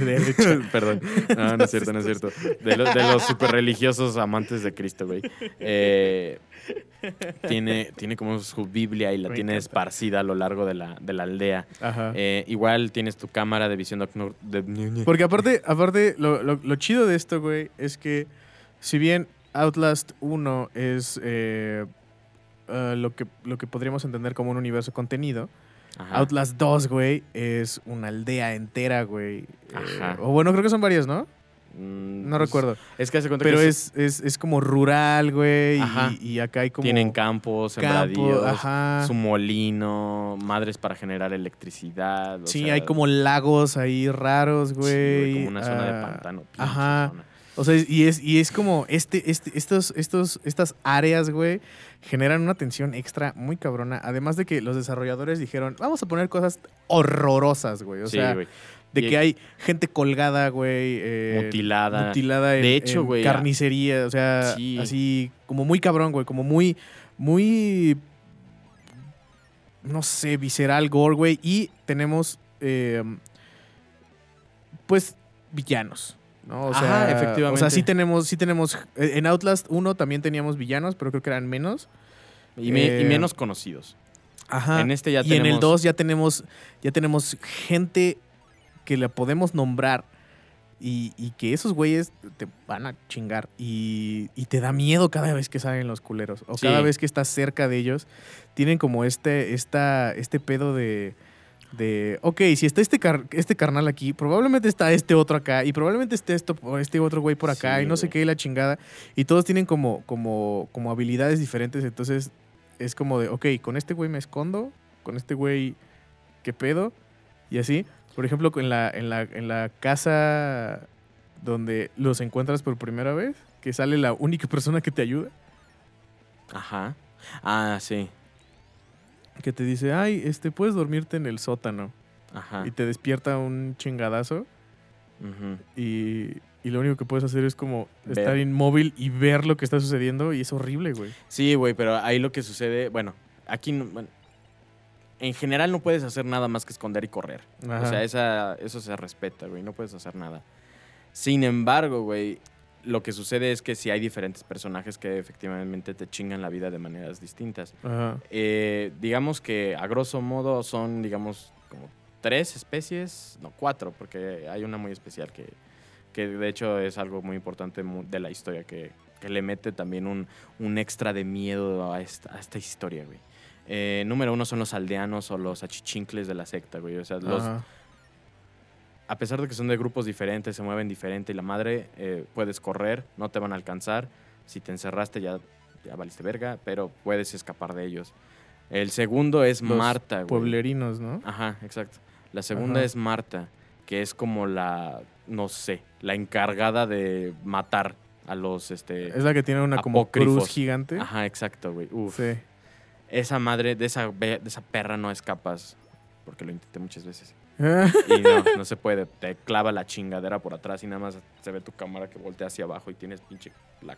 De hecho. <laughs> Perdón. No, no es cierto, no es cierto. De, lo- de los super religiosos amantes de Cristo, güey. Eh, <laughs> tiene, tiene como su Biblia y la Me tiene encanta. esparcida a lo largo de la, de la aldea. Ajá. Eh, igual tienes tu cámara de visión de- Porque aparte, aparte lo, lo- lo chido de esto, güey, es que si bien Outlast 1 es eh, eh, lo, que, lo que podríamos entender como un universo contenido, Ajá. Outlast 2, güey, es una aldea entera, güey. Eh, Ajá. o bueno, creo que son varias, ¿no? Mm, No pues, recuerdo. Es que hace cuenta Pero que es, es, es como rural, güey. Y, y acá hay como. tienen campos, campo, sembradíos, ajá. su molino, madres para generar electricidad. o Sí, sea, hay como lagos ahí raros, sí, güey. como una zona de ah, pantano. pinche ajá. zona. O sea, y es, y es como este, este, estos, estos, estas áreas, güey, generan una tensión extra muy cabrona. Además de que los desarrolladores dijeron, vamos a poner cosas horrorosas, güey. O Sí, sea, güey. De y- que hay gente colgada, güey. eh, Mutilada. Mutilada en, De hecho, en güey, Carnicería, o sea, Sí. así como muy cabrón, güey. Como muy, muy, no sé, visceral, gore, güey. Y tenemos, eh, pues, villanos. ¿no? O Ajá, sea, efectivamente. O sea, sí tenemos, sí tenemos. eh, En Outlast 1 también teníamos villanos, pero creo que eran menos. Y, me- y Eh, menos conocidos. Ajá. En este ya y tenemos. en el 2 ya tenemos, ya tenemos gente que la podemos nombrar y, y que esos güeyes te van a chingar y, y te da miedo cada vez que salen los culeros o Sí. cada vez que estás cerca de ellos. Tienen como este, esta, este pedo de, de, ok, si está este, car- este carnal aquí, probablemente está este otro acá y probablemente esté esto, este otro güey por acá Sí, y no sé qué y la chingada. Y todos tienen como, como, como habilidades diferentes, entonces es como de, ok, con este güey me escondo, con este güey, ¿qué pedo? Y así. Por ejemplo, en la, en la, en la casa donde los encuentras por primera vez, que sale la única persona que te ayuda, Ajá. Ah, sí. que te dice, ay, este, puedes dormirte en el sótano. Ajá. Y te despierta un chingadazo Ujú. y, y lo único que puedes hacer es como Ver. estar inmóvil y ver lo que está sucediendo y es horrible, güey. Sí, güey, pero ahí lo que sucede, bueno, aquí no- bueno, en general no puedes hacer nada más que esconder y correr. Ajá. O sea, esa, eso se respeta, güey, no puedes hacer nada. Sin embargo, güey, lo que sucede es que sí hay diferentes personajes que efectivamente te chingan la vida de maneras distintas. Ajá. Eh, digamos que a grosso modo son, digamos, como tres especies, no, cuatro, porque hay una muy especial que, que de hecho es algo muy importante de la historia, que, que le mete también un, un extra de miedo a esta, a esta historia, güey. Eh, número uno son los aldeanos o los achichincles de la secta, güey. O sea, los, Ajá. a pesar de que son de grupos diferentes, se mueven diferente y la madre, eh, puedes correr, no te van a alcanzar. Si te encerraste ya, ya valiste verga, pero puedes escapar de ellos. El segundo es Los Marta, güey. Pueblerinos, ¿no? Ajá, exacto. La segunda Ajá. es Marta, que es como la, no sé, la encargada de matar a los, este... Es la que tiene una como cruz gigante. Ajá, exacto, güey. Uf. Sí. Esa madre, de esa, de esa perra no escapas, porque lo intenté muchas veces. <laughs> Y no, no se puede. Te clava la chingadera por atrás y nada más se ve tu cámara que voltea hacia abajo y tienes pinche la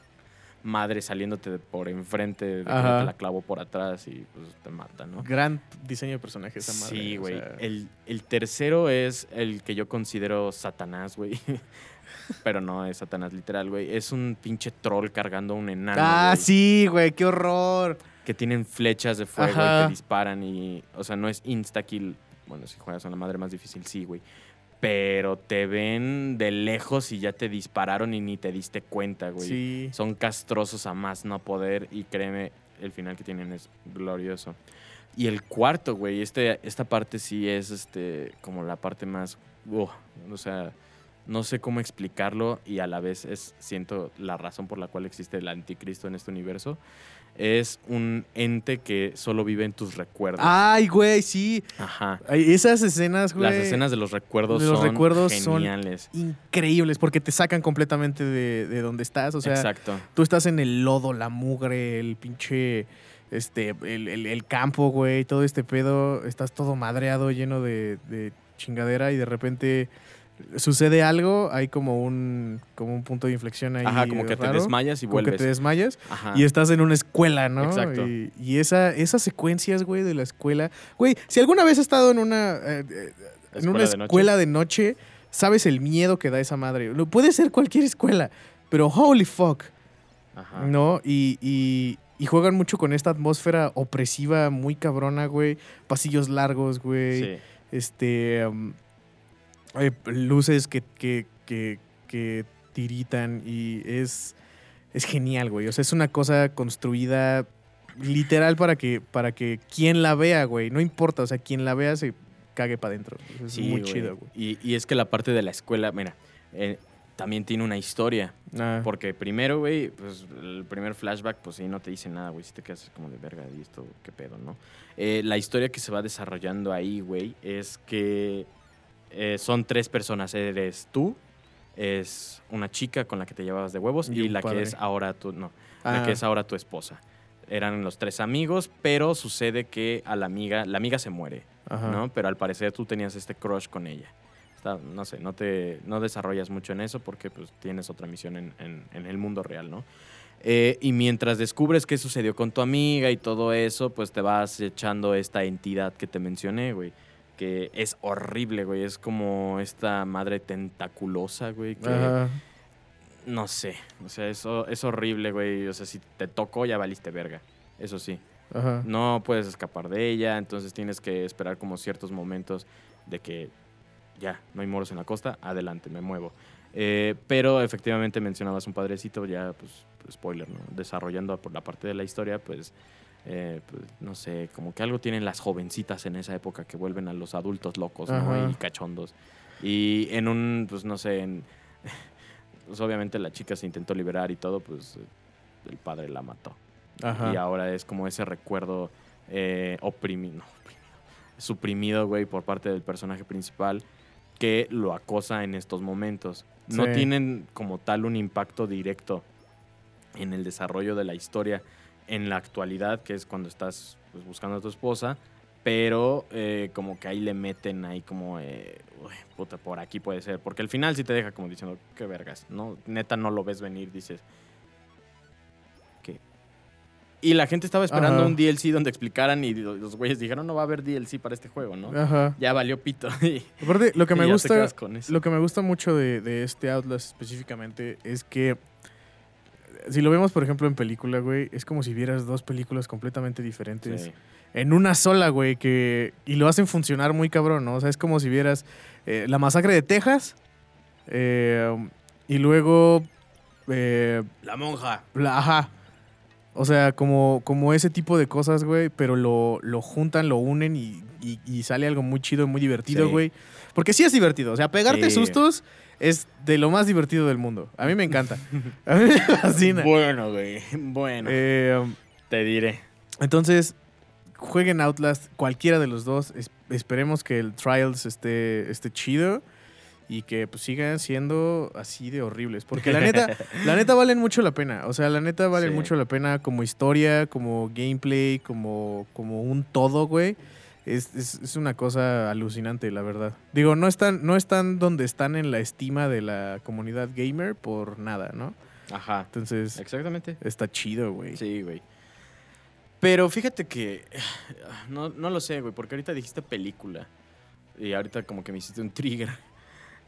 madre saliéndote de por enfrente, de que te la clavo por atrás y pues te mata, ¿no? Gran diseño de personaje esa madre. Sí, o güey. sea, El, el tercero es el que yo considero Satanás, güey. <laughs> Pero no es Satanás literal, güey. Es un pinche troll cargando a un enano. Ah, sí, güey, qué horror. Que tienen flechas de fuego y Ajá. te disparan y, o sea, no es insta-kill. Bueno, si juegas a la madre más difícil, sí, güey. Pero te ven de lejos y ya te dispararon y ni te diste cuenta, güey. Sí. Son castrosos a más no poder y créeme, el final que tienen es glorioso. Y el cuarto, güey, este, esta parte sí es este, como la parte más... o sea, no sé cómo explicarlo y a la vez es, siento, la razón por la cual existe el anticristo en este universo. Es un ente que solo vive en tus recuerdos. Ay, güey, sí. Ajá. Ay, Esas escenas, güey. Las escenas de los recuerdos de los son recuerdos son geniales. increíbles porque te sacan completamente de, de donde estás. O sea, Exacto. tú estás en el lodo, la mugre, el pinche. Este, el, el- el campo, güey, todo este pedo. Estás todo madreado, lleno de, de chingadera y de repente sucede algo. Hay como un, como un punto de inflexión ahí. Ajá, como que te desmayas y como que vuelves. te desmayas Ajá. y estás en una escuela, ¿no? Exacto. Y, y esa, esas secuencias, güey, de la escuela. Güey, si alguna vez has estado en una, eh, eh, en Escuela una de noche. escuela de noche, sabes el miedo que da esa madre. No, puede ser cualquier escuela, pero holy fuck, Ajá. ¿no? Y, y- y juegan mucho con esta atmósfera opresiva, muy cabrona, güey. Pasillos largos, güey. Sí. Este. um, luces que, que, que, que tiritan y es. Es genial, güey. O sea, es una cosa construida literal para que, para que quien la vea, güey. No importa, o sea, quien la vea se cague para adentro. Es Sí, muy güey. chido, güey. Y, y es que la parte de la escuela, mira, eh, también tiene una historia. Ah, Porque primero, güey, pues el primer flashback, pues sí, no te dice nada, güey. Si te quedas como de verga y esto, qué pedo, ¿no? Eh, la historia que se va desarrollando ahí, güey, es que eh, son tres personas. Eres tú, es una chica con la que te llevabas de huevos Y y, la padre. que es ahora tu, no, la ah, que es ahora tu esposa. Eran los tres amigos, pero sucede que a la amiga, la amiga se muere. ajá. ¿no? Pero al parecer tú tenías este crush con ella. Está- no sé, no te no desarrollas mucho en eso porque pues tienes otra misión en, en- en el mundo real, ¿no? Eh, y mientras descubres qué sucedió con tu amiga y todo eso, pues te vas echando esta entidad que te mencioné, güey. Que es horrible, güey. Es como esta madre tentaculosa, güey. Que Ajá. no sé. O sea, eso es horrible, güey. O sea, si te tocó, ya valiste verga. Eso sí Ajá. no puedes escapar de ella, entonces tienes que esperar como ciertos momentos de que ya, no hay moros en la costa, adelante, me muevo. Eh, pero efectivamente mencionabas un padrecito, ya pues spoiler, ¿no? Desarrollando por la parte de la historia, pues, eh, pues, no sé, como que algo tienen las jovencitas en esa época que vuelven a los adultos locos, ¿no? Y cachondos. Y en un, pues no sé, en, <laughs> pues obviamente la chica se intentó liberar y todo, pues el padre la mató. Ajá. Y ahora es como ese recuerdo eh, oprimido, no, oprimido, suprimido, güey, por parte del personaje principal que lo acosa en estos momentos. No tienen como tal un impacto directo en el desarrollo de la historia en la actualidad, que es cuando estás pues, buscando a tu esposa, pero eh, como que ahí le meten ahí como, eh, uy, puta, por aquí puede ser, porque al final sí te deja como diciendo, qué vergas, ¿no? Neta no lo ves venir, dices, ¿qué? Y la gente estaba esperando Ajá. un DLC donde explicaran y los güeyes dijeron, no va a haber DLC para este juego, ¿no? Ajá. Ya valió pito. <laughs> y- Aparte, lo que me gusta. Lo que me gusta mucho de, de este Outlast específicamente es que si lo vemos, por ejemplo, en película, güey, es como si vieras dos películas completamente diferentes Sí. en una sola, güey, que y lo hacen funcionar muy cabrón, ¿no? O sea, es como si vieras eh, la masacre de Texas eh, y luego eh, La monja. la, ajá. O sea, como, como ese tipo de cosas, güey, pero lo, lo juntan, lo unen y, y- y sale algo muy chido, muy divertido, Sí. güey. Porque sí es divertido. O sea, pegarte Sí. sustos es de lo más divertido del mundo. A mí me encanta. A mí me <laughs> fascina. Bueno, güey. Bueno. Eh, te diré. entonces, jueguen Outlast, cualquiera de los dos. Es- esperemos que el Trials esté, esté chido y que pues, sigan siendo así de horribles. Porque la neta, <laughs> la neta valen mucho la pena. O sea, la neta valen Sí. mucho la pena como historia, como gameplay, como, como un todo, güey. Es, es- es una cosa alucinante, la verdad. Digo, no están, no están donde están en la estima de la comunidad gamer por nada, ¿no? Ajá. Entonces, Exactamente. está chido, güey. Sí, güey. Pero fíjate que. <sighs> No, no lo sé, güey, porque ahorita dijiste película. Y ahorita como que me hiciste un trigger. <laughs>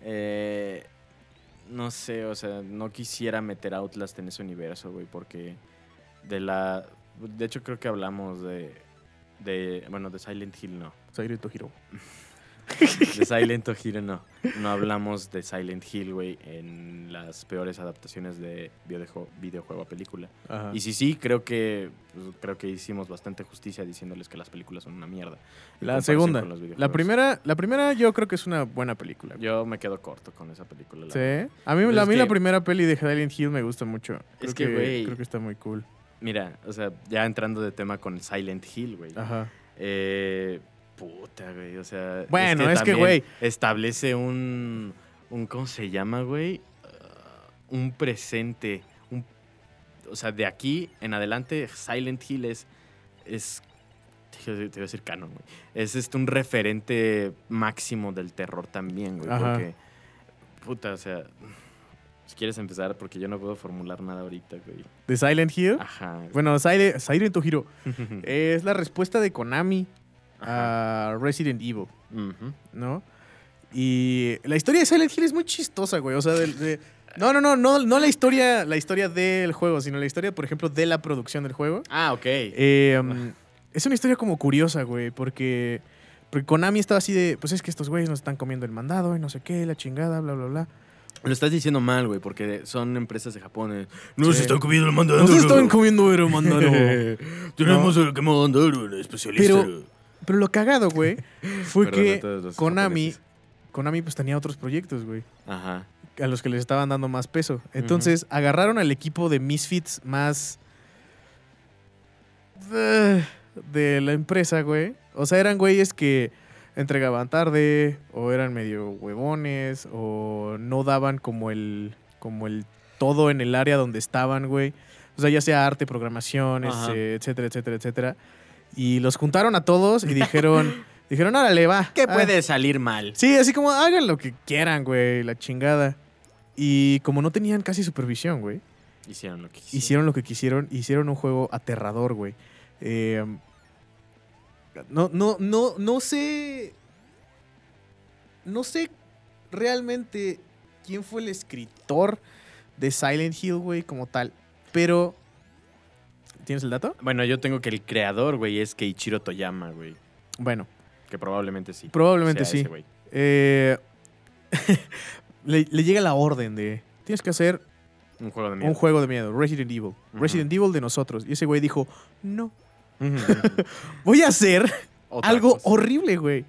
Eh, no sé, o sea, no quisiera meter Outlast en ese universo, güey, porque de la. De hecho, creo que hablamos de. De bueno, de Silent Hill no. Silent Hero. De Silent Hill no. No hablamos de Silent Hill, güey, en las peores adaptaciones de videojuego, videojuego a película. Ajá. Y sí, sí, creo que pues, creo que hicimos bastante justicia diciéndoles que las películas son una mierda. La segunda. La primera, la primera yo creo que es una buena película. Yo me quedo corto con esa película. la Sí. verdad. A mí, la, a mí la primera peli de Silent Hill me gusta mucho. Creo Es que, güey- Creo que está muy cool. Mira, o sea, ya entrando de tema con Silent Hill, güey. Ajá. Eh, puta, güey. O sea. Bueno, es que, güey. Establece un. un ¿Cómo se llama, güey? Uh, un presente. Un, o sea, de aquí en adelante, Silent Hill es. es te iba a decir canon, güey. Es este, un referente máximo del terror también, güey. Ajá. Porque. Puta, o sea. Si quieres empezar, porque yo no puedo formular nada ahorita, güey. ¿De Silent Hill? Ajá. Bueno, Silent, Silent Hero es la respuesta de Konami Ajá. a Resident Evil, Ujú. ¿no? Y la historia de Silent Hill es muy chistosa, güey. O sea, de- no, no, no, no, no la historia, la historia del juego, sino la historia, por ejemplo, de la producción del juego. Ah, ok. Eh, um, es una historia como curiosa, güey, porque, porque Konami estaba así de, pues es que estos güeyes nos están comiendo el mandado y no sé qué, la chingada, bla, bla, bla. Lo estás diciendo mal, güey, porque son empresas de Japón. eh. Nos están comiendo el mandado. Nos están comiendo el mandado. <laughs> Tenemos el que mandar un especialista. Pero- Pero lo cagado, güey, fue Perdón a que los Konami, japoneses. Konami pues tenía otros proyectos, güey, Ajá. a los que les estaban dando más peso. Entonces agarraron al equipo de Misfits más eh, de la empresa, güey. O sea, eran güeyes que entregaban tarde o eran medio huevones o no daban como el como el todo en el área donde estaban, güey. O sea, ya sea arte, programación, este, etcétera, etcétera, etcétera. Y los juntaron a todos y dijeron, <laughs> dijeron, órale, va. ¿Qué ah, puede salir mal? Sí, así como hagan lo que quieran, güey, la chingada. Y como no tenían casi supervisión, güey, Hicieron lo que quisieron. hicieron lo que quisieron, hicieron un juego aterrador, güey. Eh, no, no, no, no sé. No sé realmente quién fue el escritor de Silent Hill, güey, como tal. Pero. ¿Tienes el dato? Bueno, yo tengo que el creador, güey, es Keiichiro Toyama, güey. Bueno, Que probablemente sí. probablemente sí. ese. Eh, <laughs> le, le llega la orden de. Tienes que hacer Un juego de miedo. un juego de miedo, Resident Evil. Resident Evil de nosotros. Y ese güey dijo, no. Voy a hacer Otra algo cosa. horrible, güey.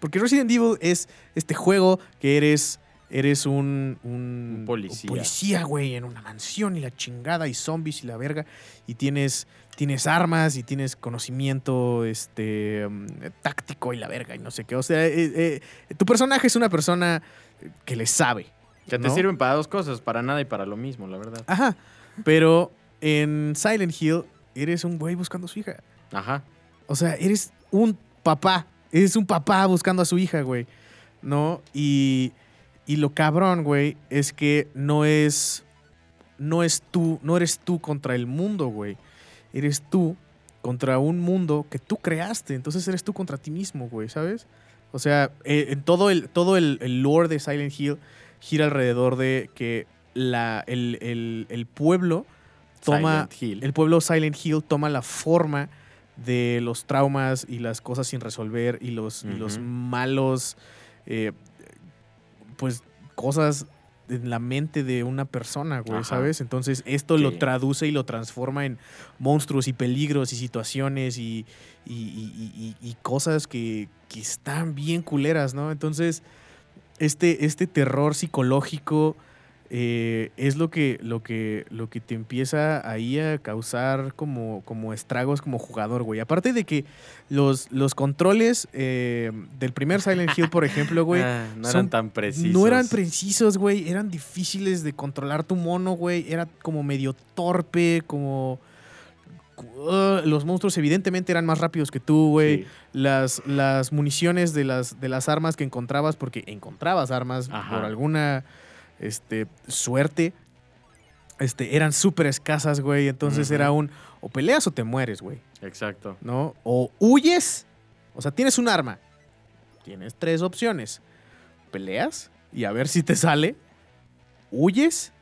Porque Resident Evil es este juego que eres, eres un, un, Un policía. policía, güey, en una mansión y la chingada y zombies y la verga. Y tienes, tienes armas y tienes conocimiento este, mm, táctico y la verga y no sé qué. O sea, eh, eh, tu personaje es una persona que le sabe. Que te sirven para dos cosas, para nada y para lo mismo, la verdad. Ajá. Pero en Silent Hill eres un güey buscando a su hija. Ajá. O sea, eres un papá. Eres un papá buscando a su hija, güey. ¿No? Y, y lo cabrón, güey, es que no es. No es tú, no eres tú contra el mundo, güey. Eres tú contra un mundo que tú creaste. Entonces eres tú contra ti mismo, güey, ¿sabes? O sea, eh, en todo, el, todo el, el lore de Silent Hill gira alrededor de que la, el, el- el pueblo toma. Silent Hill. El pueblo Silent Hill toma la forma de los traumas y las cosas sin resolver y los, y los malos, eh, pues, cosas en la mente de una persona, güey, Ajá. ¿sabes? Entonces, esto lo traduce y lo transforma en monstruos y peligros y situaciones y- y- y cosas que, que están bien culeras, ¿no? Entonces, este, este terror psicológico eh, es lo que, lo, que, lo que te empieza ahí a causar como, como estragos como jugador, güey. Aparte de que los, los controles eh, del primer Silent Hill, por ejemplo, <laughs> güey, Ah, no son- eran tan precisos. no eran precisos, güey. Eran difíciles de controlar tu mono, güey. Era como medio torpe, como... Uh, los monstruos evidentemente eran más rápidos que tú, güey. Sí. Las, las municiones de las, de las armas que encontrabas, porque encontrabas armas Ajá. por alguna este, suerte, este, eran súper escasas, güey. Entonces era un o peleas o te mueres, güey. Exacto. ¿no? O huyes, o sea, tienes un arma. Tienes tres opciones. Peleas y a ver si te sale. Huyes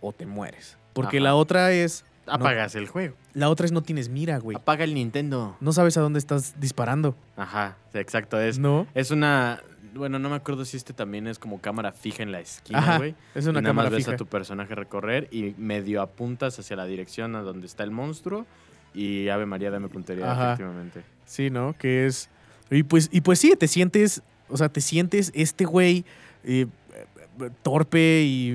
o te mueres. Porque Ajá. la otra es Apagas el juego. La otra es no tienes mira, güey. Apaga el Nintendo. No sabes a dónde estás disparando. Ajá, exacto. Es, ¿No? es una. Bueno, no me acuerdo si este también es como cámara fija en la esquina, güey. Es Y una nada más ves fija. a tu personaje recorrer y medio apuntas hacia la dirección a donde está el monstruo. Y Ave María, dame puntería, Ajá. efectivamente. Sí, ¿no? Que es. Y pues, y pues sí, te sientes. O sea, te sientes este güey eh, eh, torpe y,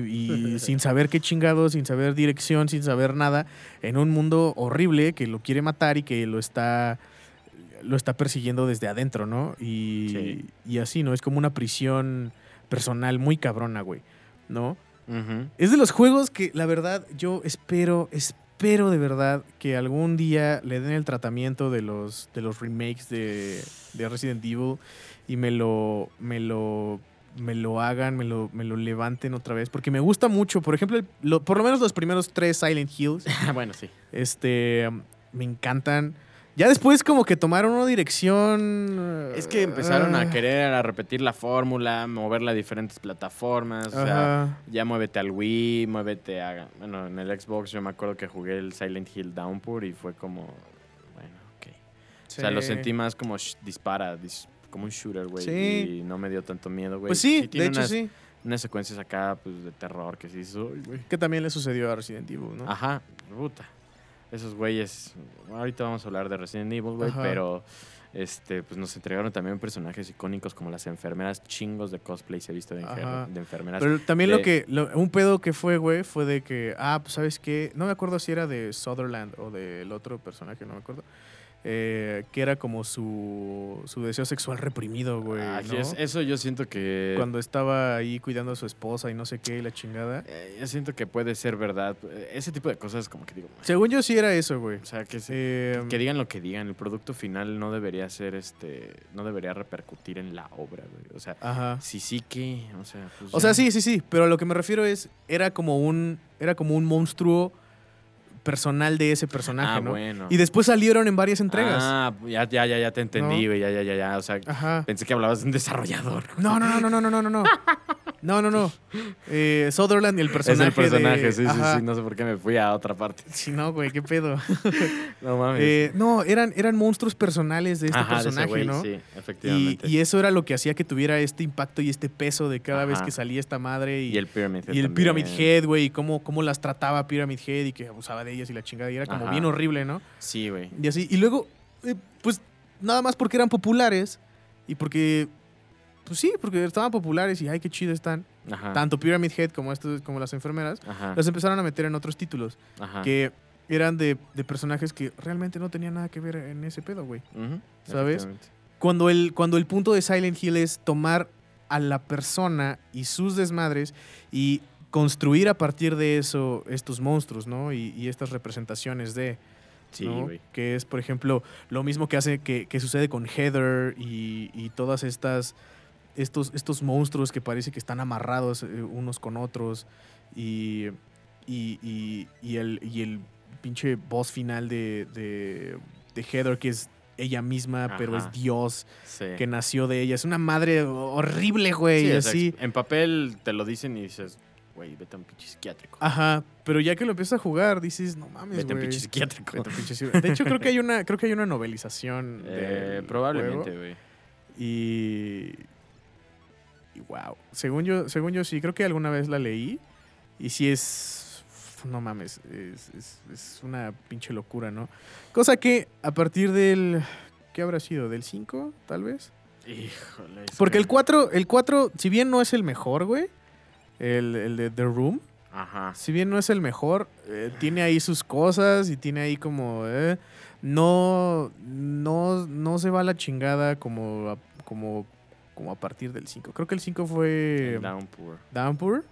y <laughs> sin saber qué chingado, sin saber dirección, sin saber nada, en un mundo horrible que lo quiere matar y que lo está. Lo está persiguiendo desde adentro, ¿no? Y, Sí. y así, ¿no? Es como una prisión personal muy cabrona, güey. ¿No? Es de los juegos que, la verdad, yo espero, espero de verdad que algún día le den el tratamiento de los, de los remakes de, de Resident Evil y me lo, me lo, me lo hagan, me lo, me lo levanten otra vez. Porque me gusta mucho, por ejemplo, lo- por lo menos los primeros tres Silent Hills, <laughs> bueno, sí. este, me encantan. Ya después como que tomaron una dirección... Es que empezaron ah, a querer a repetir la fórmula, moverla a diferentes plataformas. O sea, Ajá. ya muévete al Wii, muévete a. Bueno, en el Xbox yo me acuerdo que jugué el Silent Hill Downpour y fue como. Bueno, ok. O sea, lo sentí más como sh- dispara, dis- como un shooter, güey. Sí. Y no me dio tanto miedo, güey. Pues sí, de hecho unas, sí. unas secuencias acá, pues, de terror que soy, güey. Que también le sucedió a Resident Evil, ¿no? Ajá, puta. Esos güeyes. Ahorita vamos a hablar de Resident Evil, güey, Ajá. pero. Este, pues nos entregaron también personajes icónicos como las enfermeras, chingos de cosplays he visto de, enfer- de enfermeras. Pero también lo que, lo- un pedo que fue, güey, fue de que, ah, pues sabes qué, no me acuerdo si era de Sutherland o del otro personaje, no me acuerdo, eh, que era como su, su deseo sexual reprimido, güey. Ah, ¿no? es- eso yo siento que. Cuando estaba ahí cuidando a su esposa y no sé qué, y la chingada. Eh, yo siento que puede ser verdad. Eh, Ese tipo de cosas, como que digo. Según yo sí era eso, güey. O sea, que, se- Eh, que digan lo que digan, el producto final no debería ser este. No debería repercutir en la obra, güey. O sea, Ajá. sí, sí que. O sea, pues O sea, sí, sí, sí, pero a lo que me refiero es, era como un, era como un monstruo personal de ese personaje, Ah, ¿no? bueno. Y después salieron en varias entregas. Ah, ya, ya, ya, ya te entendí, ¿No? güey. Ya, ya, ya, ya. O sea, Ajá. pensé que hablabas de un desarrollador. <laughs> No, no, no, no, no, no, no, no. No, no, no. Eh, Sutherland y el Es personaje. el personaje, de- sí, sí, Ajá. sí. No sé por qué me fui a otra parte. <laughs> Sí, no, güey, qué pedo. <laughs> No mames. Eh, no, eran, eran monstruos personales de este Ajá, de ese personaje, güey, ¿no? Sí, efectivamente. y eso era lo que hacía que tuviera este impacto y este peso de cada vez que salía esta madre y, Y el Pyramid Head y el también. Pyramid Head, güey, y cómo, cómo las trataba Pyramid Head y que abusaba de y la chingada. Y era como Ajá. bien horrible, ¿no? Sí, güey. Y así. Y luego, eh, pues nada más porque eran populares y porque. Pues sí, porque estaban populares y ay, qué chido están. Ajá. Tanto Pyramid Head como estos, como las enfermeras, Ajá. las empezaron a meter en otros títulos Ajá. que eran de, de personajes que realmente no tenían nada que ver en ese pedo, güey. ¿Sabes? Cuando el, cuando el punto de Silent Hill es tomar a la persona y sus desmadres y construir a partir de eso estos monstruos, ¿no? Y, y estas representaciones de. Sí. Que es, por ejemplo, lo mismo que hace, que, que sucede con Heather y, y todas estas. Estos, estos monstruos que parece que están amarrados eh, unos con otros. Y. Y, y, el, pinche boss final de, de, de Heather, que es ella misma, pero es Dios, Sí. que nació de ella. Es una madre horrible, güey. Sí, así. en papel te lo dicen y dices, güey, vete a un pinche psiquiátrico. Ajá. Pero ya que lo empiezas a jugar, dices, no mames, vete a un pinche psiquiátrico. Vete a un pinche psiquiátrico. De hecho, creo que hay <laughs> una, creo que hay una novelización. Eh, probablemente, güey. Y. Y wow. Según yo, según yo sí, creo que alguna vez la leí. Y sí es. No mames. Es, es- es una pinche locura, ¿no? Cosa que a partir del. ¿Qué habrá sido? ¿Del 5, tal vez? Híjole. Porque que- el 4, el 4, si bien no es el mejor, güey. El, el de The Room. Ajá. Si bien no es el mejor, eh, tiene ahí sus cosas y tiene ahí como... eh, no, no, no se va a la chingada como a, como, como a partir del 5. Creo que el 5 fue El Downpour. Downpour.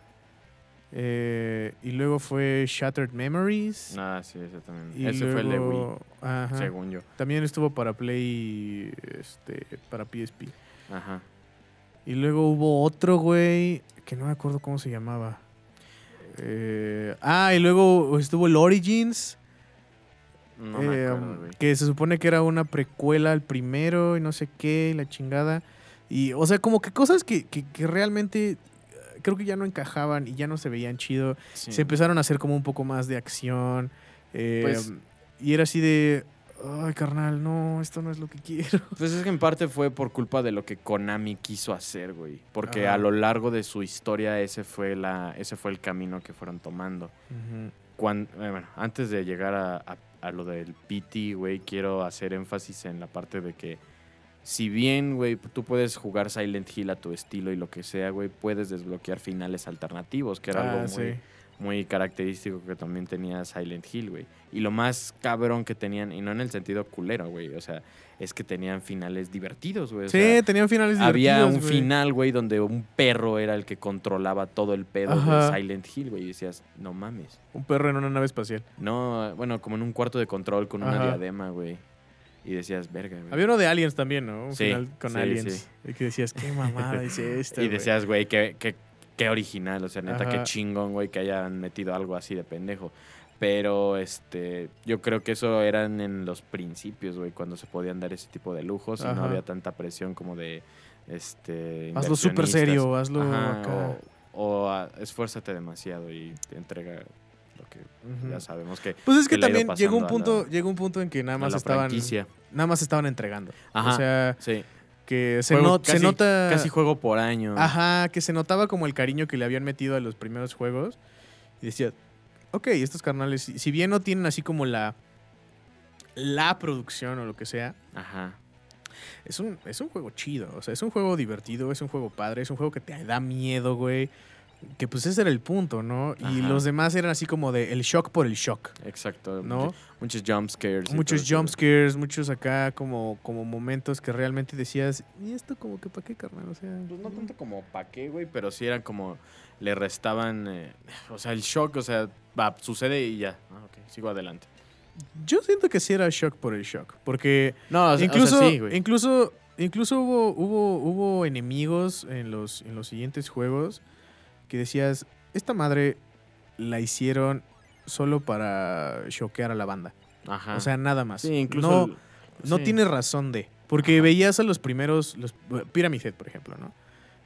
eh, y luego fue Shattered Memories. Nada, sí, ese también. y ese fue el de Wii, luego- ajá. según yo. También estuvo para Play, este, para PSP. Ajá. Y luego hubo otro, güey, que no me acuerdo cómo se llamaba. Eh, ah, y luego estuvo el Origins, No me acuerdo, güey. que se supone que era una precuela al primero y no sé qué, y la chingada. Y, o sea, como que cosas que, que- que realmente eh, creo que ya no encajaban y ya no se veían chido. Sí. Se empezaron a hacer como un poco más de acción. Eh, Pues- y era así de, ay, carnal, no, esto no es lo que quiero. <laughs> Pues es que en parte fue por culpa de lo que Konami quiso hacer, güey. Porque Ajá. a lo largo de su historia ese fue, la, ese fue el camino que fueron tomando. Eh, bueno, antes de llegar a, a- a lo del PT, güey, quiero hacer énfasis en la parte de que si bien, güey, tú puedes jugar Silent Hill a tu estilo y lo que sea, güey, puedes desbloquear finales alternativos, que era Ah, algo muy, sí. Muy característico que también tenía Silent Hill, güey. Y lo más cabrón que tenían, y no en el sentido culero, güey, o sea, es que tenían finales divertidos, güey. Sí, sea, tenían finales había divertidos, un güey. final, güey, donde un perro era el que controlaba todo el pedo Ajá. de Silent Hill, güey, y decías, no mames. Un perro en una nave espacial. No, bueno, como en un cuarto de control con una diadema, güey. Y decías, verga, güey. Había uno de Aliens también, ¿no? Un Sí, final con sí, Aliens. sí. Y que decías, qué mamada dice <laughs> esta, y güey?" decías, güey, qué, qué original, o sea, neta, Ajá. qué chingón, güey, que hayan metido algo así de pendejo. Pero, este, yo creo que eso eran en los principios, güey, cuando se podían dar ese tipo de lujos y no había tanta presión como de, este... Hazlo súper serio, hazlo Ajá, acá. O, o, esfuérzate demasiado y te entrega lo que ya sabemos que... Pues es que también llegó un punto, la- llegó un punto en que nada más estaban, franquicia. nada más estaban entregando. Ajá, O sea, sí. Que se, Juego no- se casi- nota. Casi juego por año. Ajá, que se notaba como el cariño que le habían metido a los primeros juegos. Y decía, ok, estos carnales, si si bien no tienen así como la. La producción o lo que sea, Ajá. es un, es un juego chido. O sea, es un juego divertido, es un juego padre, es un juego que te da miedo, güey. Que pues ese era el punto, ¿no? Y los demás eran así como de el shock por el shock, Exacto. ¿no? Mucho- Muchos jump scares. Muchos jump scares, muchos acá como, como momentos que realmente decías, ¿y esto como que para qué, carnal? O sea, Pues no tanto como pa' qué, güey, pero sí eran como. Le restaban. eh, o sea, el shock, o sea, va, sucede y ya. Ah, ok, sigo adelante. Yo siento que sí era shock por el shock, porque No, o sea, incluso, o sea, sí, güey. incluso, incluso hubo, hubo, hubo enemigos en los, en los siguientes juegos que decías, esta madre la hicieron solo para choquear a la banda. Ajá. O sea, nada más. sí, incluso. no, el- no sí. tiene razón de. Porque Ajá. veías a los primeros, los Pyramid Head, por ejemplo, ¿no?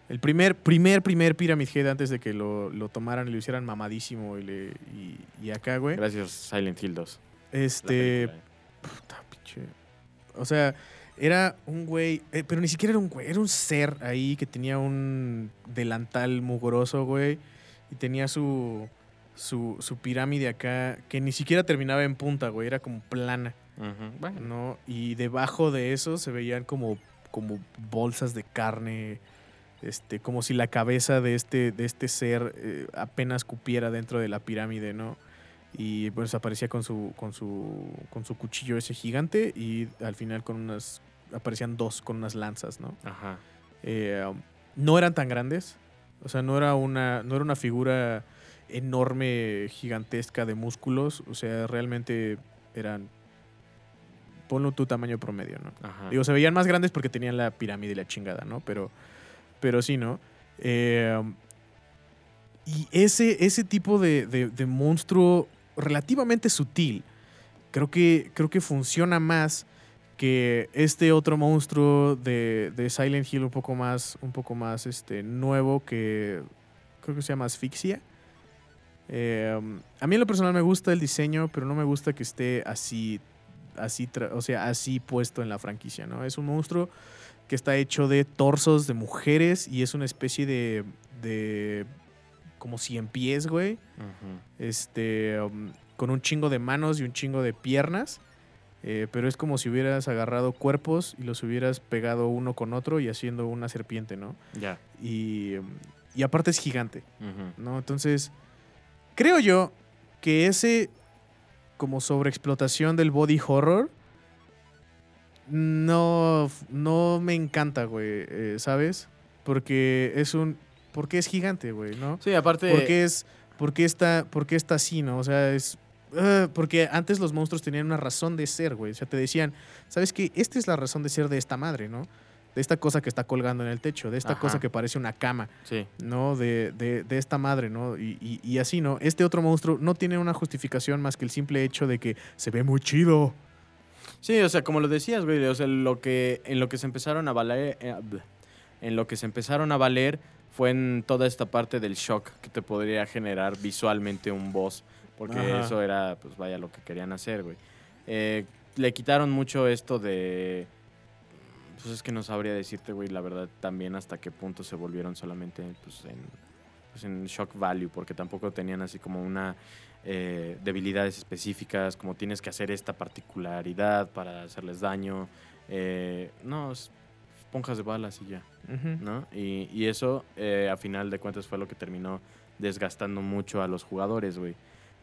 El primer, primer, primer Pyramid Head antes de que lo, lo tomaran y lo hicieran mamadísimo y, le, y, y acá, güey. Gracias, Silent Hill 2. la Este, película. Puta, pinche. O sea, era un güey, eh, pero ni siquiera era un güey, era un ser ahí que tenía un delantal mugroso, güey, y tenía su, su, su pirámide acá, que ni siquiera terminaba en punta, güey, era como plana, Bueno, ¿no? Y debajo de eso se veían como, como bolsas de carne, este, como si la cabeza de este, de este ser eh, apenas cupiera dentro de la pirámide, ¿no? Y pues aparecía con su, con su, con su cuchillo ese gigante y al final con unas, aparecían dos con unas lanzas, ¿no? ajá. Eh, um, no eran tan grandes, o sea, no era una, no era una figura enorme, gigantesca de músculos, o sea, realmente eran, ponlo tu tamaño promedio, ¿no? Ajá. Digo, se veían más grandes porque tenían la pirámide y la chingada, ¿no? Pero, pero sí, ¿no? Eh, y ese, ese tipo de, de- de monstruo relativamente sutil, creo que, creo que funciona más que este otro monstruo de, de Silent Hill un poco más, un poco más este, nuevo que creo que se llama Asfixia. Eh, a mí en lo personal me gusta el diseño, pero no me gusta que esté así, así, o sea, así puesto en la franquicia, ¿no? Es un monstruo que está hecho de torsos de mujeres y es una especie de, de como 100 pies, güey. Este, um, con un chingo de manos y un chingo de piernas. Eh, pero es como si hubieras agarrado cuerpos y los hubieras pegado uno con otro y haciendo una serpiente, ¿no? Ya. Y, um, y aparte es gigante. ¿no? Entonces, creo yo que ese como sobreexplotación del body horror no, no me encanta, güey, eh, ¿sabes? Porque es un... Porque es gigante, güey, ¿no? Sí, aparte. Porque es... Porque está, porque está así, ¿no? O sea, es... ah, porque antes los monstruos tenían una razón de ser, güey. O sea, te decían, ¿sabes qué? Esta es la razón de ser de esta madre, ¿no? De esta cosa que está colgando en el techo, de esta Ajá. cosa que parece una cama. Sí. ¿no? De, de- de esta madre, ¿no? Y, y- y así, ¿no? Este otro monstruo no tiene una justificación más que el simple hecho de que se ve muy chido. Sí, o sea, como lo decías, güey, o sea, lo que, en lo que se empezaron a valer, eh, bleh, en lo que se empezaron a valer fue en toda esta parte del shock que te podría generar visualmente un boss Porque Ajá. eso era, pues vaya, lo que querían hacer, güey. Eh, le quitaron mucho esto de... Pues es que no sabría decirte, güey, la verdad, también hasta qué punto se volvieron solamente pues, en, pues, en shock value, porque tampoco tenían así como una eh, debilidades específicas, como tienes que hacer esta particularidad para hacerles daño. Eh, no, es esponjas de balas y ya. ¿no? Y, y eso, eh, a final de cuentas, fue lo que terminó desgastando mucho a los jugadores, güey.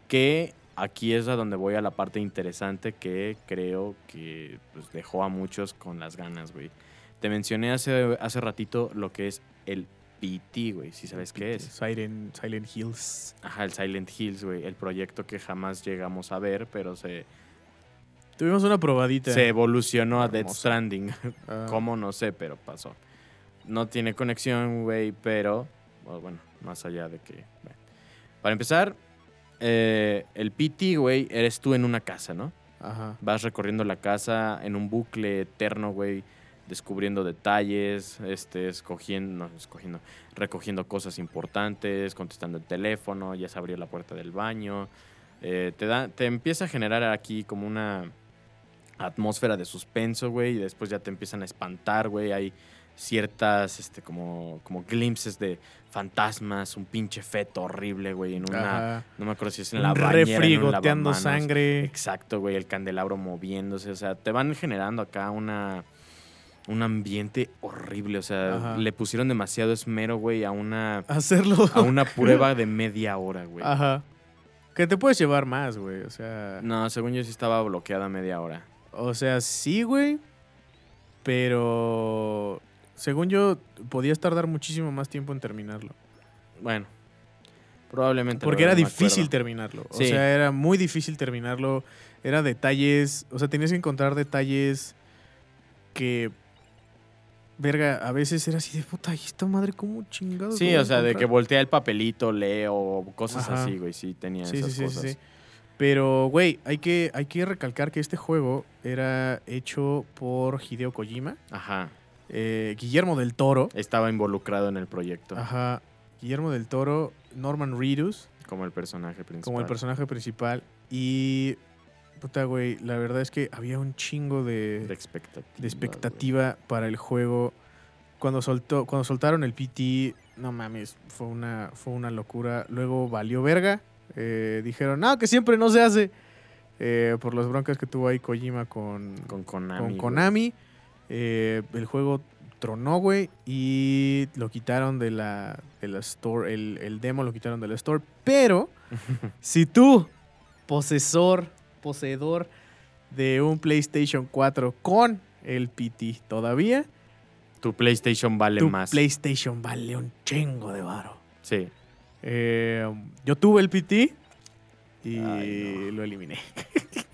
Que aquí es a donde voy a la parte interesante que creo que pues, dejó a muchos con las ganas, güey. Te mencioné hace, hace ratito lo que es el PT, güey, si sabes qué es. Silent, Silent Hills. Ajá, el Silent Hills, güey. El proyecto que jamás llegamos a ver, pero se, Tuvimos una probadita. se evolucionó a Dead Hermoso. Stranding. <laughs> Ah, ¿Cómo? No sé, pero pasó. No tiene conexión, güey, pero bueno, más allá de que... bueno. Para empezar, eh, el PT, güey, eres tú en una casa, ¿no? Ajá. Vas recorriendo la casa en un bucle eterno, güey, descubriendo detalles, este, escogiendo, no, escogiendo, recogiendo cosas importantes, contestando el teléfono, ya se abrió la puerta del baño. Eh, te, da, te empieza a generar aquí como una atmósfera de suspenso, güey, y después ya te empiezan a espantar, güey. Hay ciertas, este, como, como glimpses de fantasmas, un pinche feto horrible, güey, en una... Ajá. No me acuerdo si es en Un la bañera, refri en un lavamanos. sangre. Exacto, güey, el candelabro moviéndose, o sea, te van generando acá una un ambiente horrible, o sea, Ajá. le pusieron demasiado esmero, güey, a una <laughs> Hacerlo. a una prueba de media hora, güey. Ajá. Que te puedes llevar más, güey. O sea. No, según yo sí estaba bloqueada media hora. O sea, sí, güey. Pero. Según yo, podías tardar muchísimo más tiempo en terminarlo. Bueno, probablemente. Porque era difícil acuerdo. terminarlo. O Sí. sea, era muy difícil terminarlo. Era detalles. O sea, tenías que encontrar detalles que. Verga, a veces era así de puta, ¿y esta madre cómo chingados? Sí, o sea, de que encontrar?" voltea el papelito, lee o cosas Ajá. así, güey, sí tenía Sí, sí, esas sí, sí, cosas. sí. Pero, güey, hay que, hay que recalcar que este juego era hecho por Hideo Kojima, Ajá. Eh, Guillermo del Toro. Estaba involucrado en el proyecto Ajá. Guillermo del Toro, Norman Reedus como el personaje principal. como el personaje principal. Y, puta, güey, la verdad es que había un chingo de de, expectativa. de expectativa para el juego. Cuando, soltó, cuando soltaron el PT, no mames, fue una, fue una locura. Luego valió verga. Eh, dijeron, no, que siempre no se hace. Eh, por las broncas que tuvo ahí Kojima con. Con Konami. con güey. Eh, el juego tronó, güey, y lo quitaron de la, de la store. El, el demo lo quitaron de la store. Pero, <laughs> si tú, posesor, poseedor de un PlayStation 4 con el PT todavía, Tu PlayStation vale tu más. PlayStation vale un chingo de varo. sí. Eh, yo tuve el PT y Ay, lo eliminé.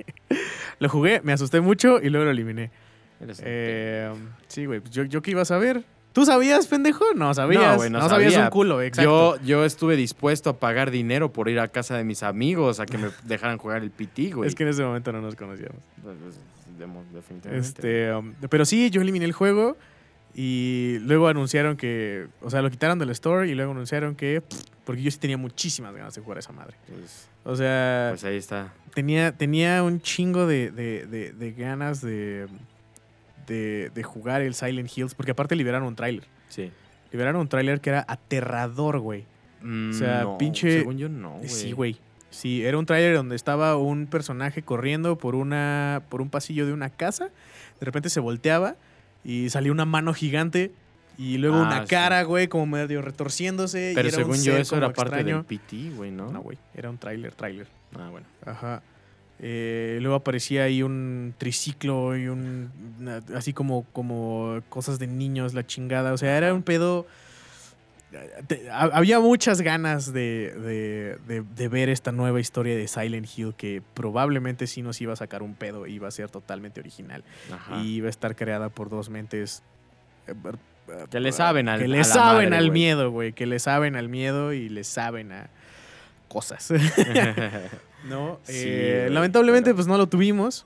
<laughs> lo jugué, me asusté mucho y luego lo eliminé. Eres un Eh, sí, güey. pues Yo, yo qué iba a saber. ¿Tú sabías, pendejo? No sabías. No, güey, no sabías sabía. un culo, exacto. Yo, yo estuve dispuesto a pagar dinero por ir a casa de mis amigos a que me <laughs> dejaran jugar el PT, güey. es que en ese momento no nos conocíamos. Pues, pues, definitivamente. Este, um, pero sí, yo eliminé el juego y luego anunciaron que, o sea, lo quitaron del store y luego anunciaron que, pff, porque yo sí tenía muchísimas ganas de jugar a esa madre. Pues, O sea, pues ahí está. tenía, tenía un chingo de, de- de- de ganas de, de, de jugar el Silent Hills, porque aparte liberaron un tráiler. Sí. Liberaron un tráiler que era aterrador, güey. O sea, pinche- Según yo, no, güey. Sí, güey. Sí, era un tráiler donde estaba un personaje corriendo por una por un pasillo de una casa. De repente se volteaba y salía una mano gigante y luego Ah, una sí. cara, güey, como medio retorciéndose. y Pero un según yo, eso era parte extraño. del PT, güey, ¿no? No, güey, era un tráiler, tráiler. Ah, bueno. Ajá. Eh, luego aparecía ahí un triciclo y un. una- así como, como cosas de niños, la chingada. O sea, era un pedo. te- había muchas ganas de, de- de- de ver esta nueva historia de Silent Hill que probablemente sí nos iba a sacar un pedo iba a ser totalmente original. Ajá. Y iba a estar creada por dos mentes. eh, Que le saben al- Que le saben madre, al miedo, güey. Que le saben al miedo y le saben a cosas. <laughs> <laughs> ¿no? Sí, Eh, güey, lamentablemente, pero- pues no lo tuvimos.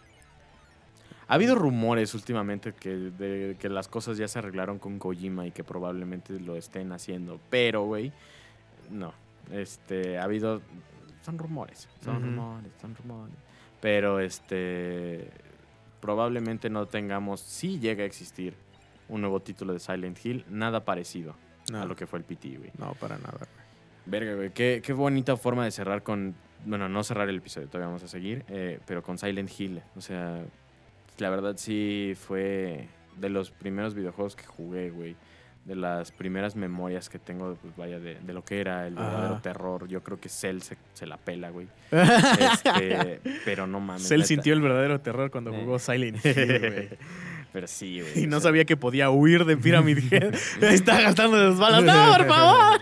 ha habido rumores últimamente que, de que las cosas ya se arreglaron con Kojima y que probablemente lo estén haciendo. Pero, güey, no. Este, ha habido. son rumores, son rumores, son rumores. Pero este probablemente no tengamos, si llega a existir un nuevo título de Silent Hill, nada parecido No, a lo que fue el PT, güey. no, para nada. güey. Verga, güey, qué, qué bonita forma de cerrar con, bueno, no cerrar el episodio, todavía vamos a seguir, eh, pero con Silent Hill. O sea, la verdad sí fue de los primeros videojuegos que jugué, güey. De las primeras memorias que tengo, pues vaya, de, de lo que era el verdadero Ajá. terror. Yo creo que Cell se, se la pela, güey. <laughs> Este, pero no mames. Cell sintió el verdadero terror cuando Eh. jugó Silent <laughs> Hill, güey. Pero sí, güey. Y no sea, sabía que podía huir de Pyramid <laughs> Head. Está gastando las balas. ¡No, por favor!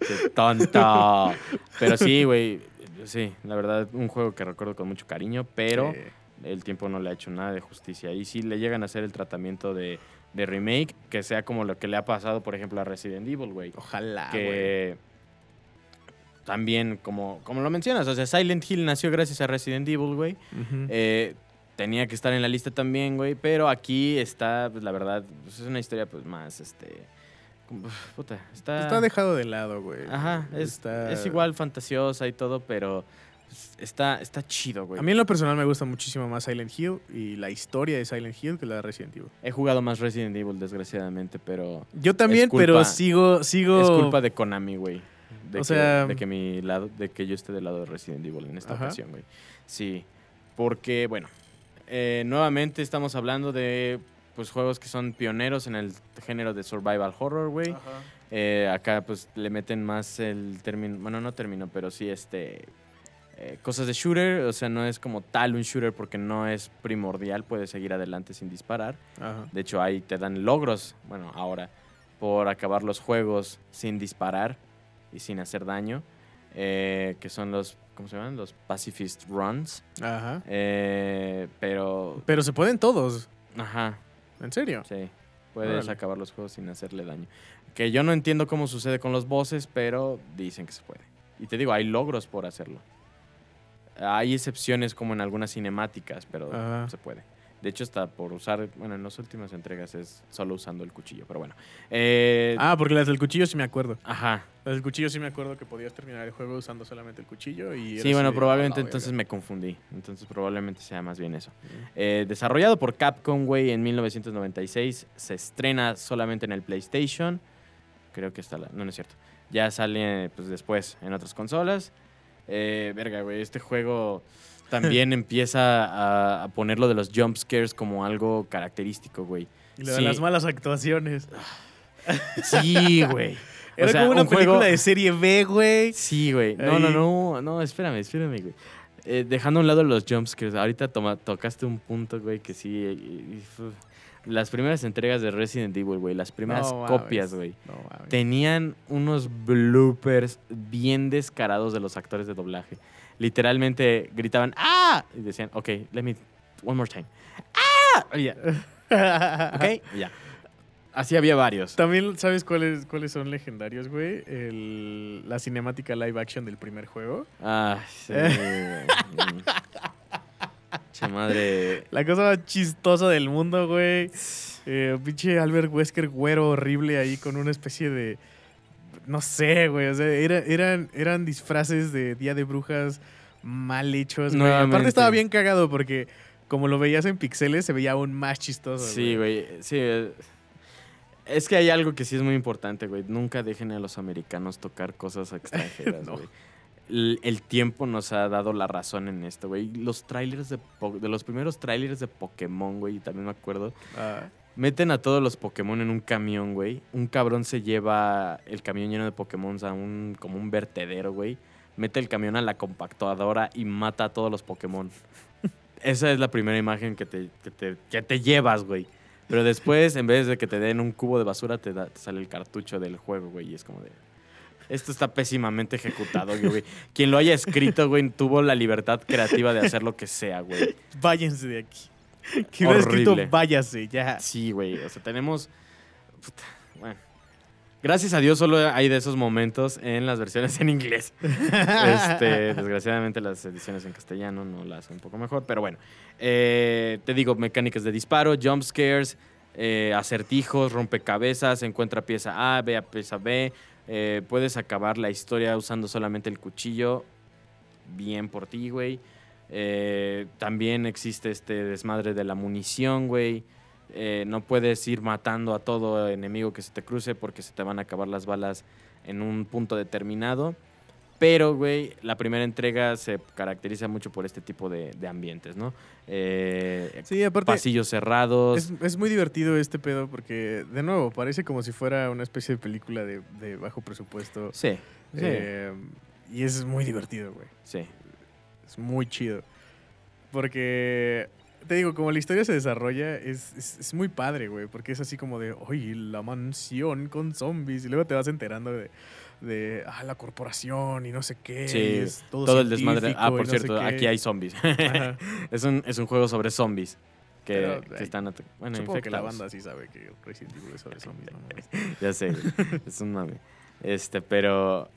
Qué tonto. Pero sí, güey. Sí, la verdad, un juego que recuerdo con mucho cariño, pero Sí. el tiempo no le ha hecho nada de justicia. Y si le llegan a hacer el tratamiento de, de remake, que sea como lo que le ha pasado, por ejemplo, a Resident Evil, güey. Ojalá, que también, como, como lo mencionas, o sea, Silent Hill nació gracias a Resident Evil, güey. Eh, tenía que estar en la lista también, güey. Pero aquí está, pues la verdad, pues, es una historia pues más, este... Puta, está... Está dejado de lado, güey. Ajá, es, Está- es igual fantasiosa y todo, pero pues, está, está chido, güey. A mí en lo personal me gusta muchísimo más Silent Hill y la historia de Silent Hill que la de Resident Evil. He jugado más Resident Evil, desgraciadamente, pero Yo también, culpa- pero sigo, sigo. es culpa de Konami, güey. De, O que, sea- de que mi lado, de que yo esté del lado de Resident Evil en esta Ajá. ocasión, güey. Sí, porque, bueno, eh, nuevamente estamos hablando de pues juegos que son pioneros en el género de survival horror, güey. Eh, acá pues le meten más el término, bueno, no término, pero sí este eh, cosas de shooter, o sea, no es como tal un shooter porque no es primordial, puedes seguir adelante sin disparar. Ajá. De hecho, ahí te dan logros, bueno, ahora, por acabar los juegos sin disparar y sin hacer daño, eh, que son los, ¿cómo se llaman? Los pacifist runs. Ajá. Eh, pero, Pero se pueden todos. ajá, ¿En serio? Sí, puedes Órale. acabar los juegos sin hacerle daño. Que yo no entiendo cómo sucede con los bosses, pero dicen que se puede. Y te digo, hay logros por hacerlo. Hay excepciones como en algunas cinemáticas, pero Ajá. se puede. De hecho, hasta por usar, bueno, en las últimas entregas es solo usando el cuchillo, pero bueno. Eh, Ah, porque las del cuchillo sí me acuerdo. Ajá. Las del cuchillo sí me acuerdo que podías terminar el juego usando solamente el cuchillo y... Sí, bueno, probablemente "A la entonces verga". me confundí. Entonces probablemente sea más bien eso. Eh, desarrollado por Capcom, güey, en 1996. Se estrena solamente en el PlayStation. Creo que está la... No, no es cierto. Ya sale pues, después en otras consolas. Eh, verga, güey, este juego también <laughs> empieza a, a poner lo de los jump scares como algo característico, güey. Y lo de Sí. las malas actuaciones. Sí, <laughs> güey. O Era sea, como una un película juego- de serie B, güey. Sí, güey. No, no, Ahí. no, no, espérame, espérame, güey. Eh, dejando a un lado los jumpscares, ahorita toma- tocaste un punto, güey, que sí. uf. las primeras entregas de Resident Evil, güey, las primeras No copias, güey, No, tenían unos bloopers bien descarados de los actores de doblaje. Literalmente gritaban ¡Ah! Y decían, ok, let me, one more time. ¡Ah! Y ya, <laughs> ok, y ya. Así había varios. También, ¿sabes cuáles, cuáles son legendarios, güey? El- la cinemática live action del primer juego. Ah, sí. <laughs> Che madre. La cosa más chistosa del mundo, güey. Eh, pinche Albert Wesker güero horrible ahí con una especie de... No sé, güey. O sea, era- eran, eran disfraces de Día de Brujas mal hechos, güey. Aparte Nuevamente. estaba bien cagado porque como lo veías en pixeles se veía aún más chistoso, Sí, güey. Sí. eh, Es que hay algo que sí es muy importante, güey. Nunca dejen a los americanos tocar cosas <laughs> extranjeras, No. güey. El, el tiempo nos ha dado la razón en esto, güey. Los trailers de, de los primeros trailers de Pokémon, güey, también me acuerdo. Ah, Meten a todos los Pokémon en un camión, güey. Un cabrón se lleva el camión lleno de Pokémon a un como un vertedero, güey. Mete el camión a la compactadora y mata a todos los Pokémon. <laughs> Esa es la primera imagen que te, que te, que te llevas, güey. Pero después, en vez de que te den un cubo de basura, te, da- te sale el cartucho del juego, güey. Y es como de... Esto está pésimamente ejecutado, güey. <laughs> Quien lo haya escrito, güey, tuvo la libertad creativa de hacer lo que sea, güey. váyanse de aquí. <laughs> Que hubiera escrito váyase, ya. Sí, güey. O sea, tenemos. puta, bueno. Gracias a Dios solo hay de esos momentos en las versiones en inglés. <laughs> Este, desgraciadamente las ediciones en castellano no las hacen un poco mejor, pero bueno. Eh, te digo, mecánicas de disparo, jump scares, eh, acertijos, rompecabezas, encuentra pieza A, ve a pieza B. eh, puedes acabar la historia usando solamente el cuchillo. bien por ti, güey. Eh, también existe este desmadre de la munición, güey. Eh, no puedes ir matando a todo enemigo que se te cruce porque se te van a acabar las balas en un punto determinado. Pero, güey, la primera entrega se caracteriza mucho por este tipo de, de ambientes, ¿no? Eh, Sí, aparte, pasillos cerrados. es, es muy divertido este pedo porque, de nuevo, parece como si fuera una especie de película de, de bajo presupuesto. Sí, sí, Eh, y es muy divertido, güey. sí. Es muy chido. Porque, te digo, como la historia se desarrolla, es, es, es muy padre, güey. Porque es así como de, oye, la mansión con zombies. Y luego te vas enterando de, de ah, la corporación y no sé qué. Sí, es todo, Todo el desmadre. Ah, por no cierto, aquí hay zombies. <laughs> Es, un, es un juego sobre zombies. Que, Pero, que están bueno, Supongo que la infectados. banda sí sabe que Resident Evil es sobre zombies, ¿no? <laughs> Ya sé, es un mame. Este, pero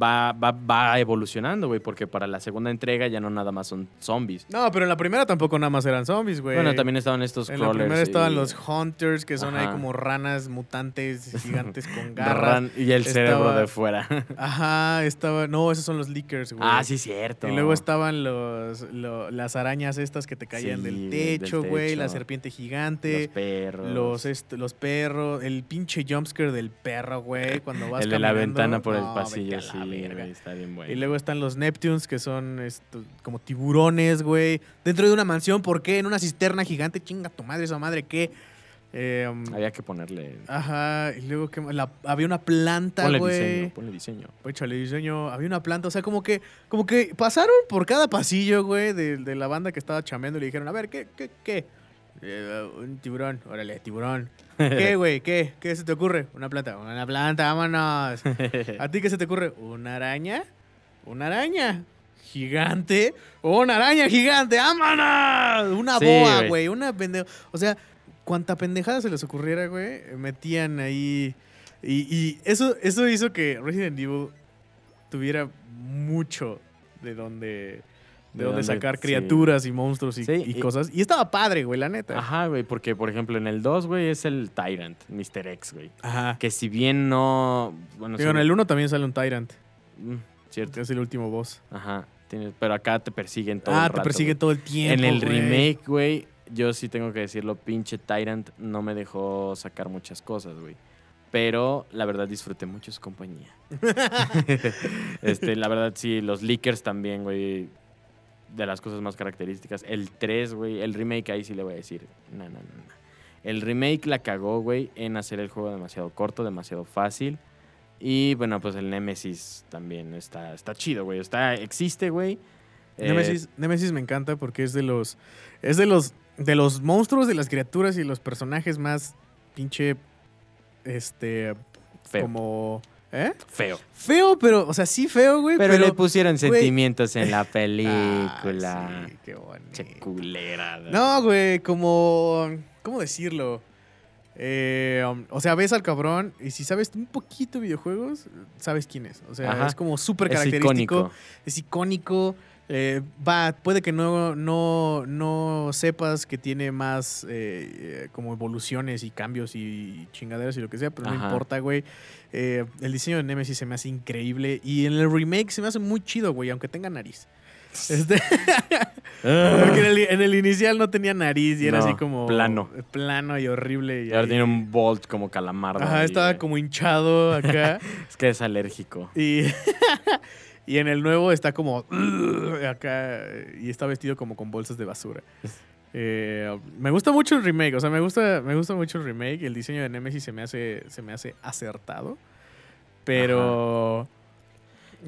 va, va, va evolucionando, güey, porque para la segunda entrega ya no nada más son zombies. No, pero en la primera tampoco nada más eran zombies, güey. Bueno, también estaban estos En la crawlers. primera estaban y- los Hunters, que son ahí como ranas mutantes <laughs> gigantes con garras. Y el cerebro de fuera. <laughs> Ajá, estaba. No, esos son los Leakers, güey. ah, sí, cierto. Y luego estaban los, lo- las arañas estas que te caían Sí, del techo, güey. La serpiente los gigante. perros. Los, est- los perros. El pinche jumpscare del perro, güey. Cuando vas el de la caminando. ventana por el pasillo, sí, la verga. güey, está bien bueno. Y luego están los Neptunes, que son esto- como tiburones, güey. Dentro de una mansión, ¿por qué? En una cisterna gigante. Chinga tu madre, esa madre, ¿qué? Eh, um, Había que ponerle. ajá, y luego que la- había una planta, Ponle güey. diseño, ponle diseño. Échale diseño. Había una planta, o sea, como que, como que pasaron por cada pasillo, güey, de, de la banda que estaba chameando y le dijeron, a ver, ¿qué, qué, qué? "Eh, un tiburón, órale, tiburón. <laughs> ¿Qué, güey? ¿Qué? ¿Qué se te ocurre? Una planta, una planta, vámonos. <laughs> ¿A ti qué se te ocurre? ¿Una araña? ¿Una araña? ¿Gigante? ¡Una araña gigante! ¡Vámonos! Una Sí, boa, güey. güey. Una pendeja. O sea, cuanta pendejada se les ocurriera, güey, metían ahí. Y, y eso, eso hizo que Resident Evil tuviera mucho de donde, de dónde- sacar sí. criaturas y monstruos y, Sí, y y- cosas. Y estaba padre, güey, la neta. Ajá, güey, porque por ejemplo en el 2, güey, es el Tyrant, Mr. X, güey. Ajá. Que si bien no. Bueno, Digo, en el 1 también sale un Tyrant, Mm, cierto. que es el último boss. Ajá. tienes- pero acá te persiguen todo ah, el te rato, persigue güey. todo el tiempo. En el güey. remake, güey, yo sí tengo que decirlo, pinche Tyrant no me dejó sacar muchas cosas, güey. Pero la verdad disfruté mucho su compañía. <laughs> <laughs> este, la verdad sí, los leakers también, güey. De las cosas más características. El 3, güey, el remake ahí sí le voy a decir. No, no, no. El remake la cagó, güey, en hacer el juego demasiado corto, demasiado fácil. Y bueno, pues el Nemesis también está, está chido, güey. Está, existe, güey. Eh, Nemesis, Nemesis me encanta porque es de los. Es de los. De los monstruos, de las criaturas y los personajes más pinche. Este. feo. Como. ¿Eh? Feo. Feo, pero. O sea, sí feo, güey. Pero, Pero, le pusieron güey. sentimientos en la <laughs> película. Ah, sí, qué bonito. Che culera. No, güey, como. ¿Cómo decirlo? Eh, um, o sea, ves al cabrón y si sabes un poquito de videojuegos, sabes quién es. O sea, Ajá. es como súper es característico. icónico. Es icónico. Eh, va, puede que no, no, no sepas que tiene más eh, eh, como evoluciones y cambios y chingaderas y lo que sea, pero no importa, güey. Eh, el diseño de Nemesis se me hace increíble y en el remake se me hace muy chido, güey, aunque tenga nariz. <laughs> Este, porque en el, en el inicial no tenía nariz y era No, así como plano. plano y horrible. Y ahora tiene un bolt como calamardo. Ajá, ahí, estaba como hinchado acá. <laughs> Es que es alérgico. Y, <laughs> y en el nuevo está como acá y está vestido como con bolsas de basura. <laughs> Eh, me gusta mucho el remake, o sea, me gusta, me gusta mucho el remake. El diseño de Nemesis se me hace, se me hace acertado. Pero.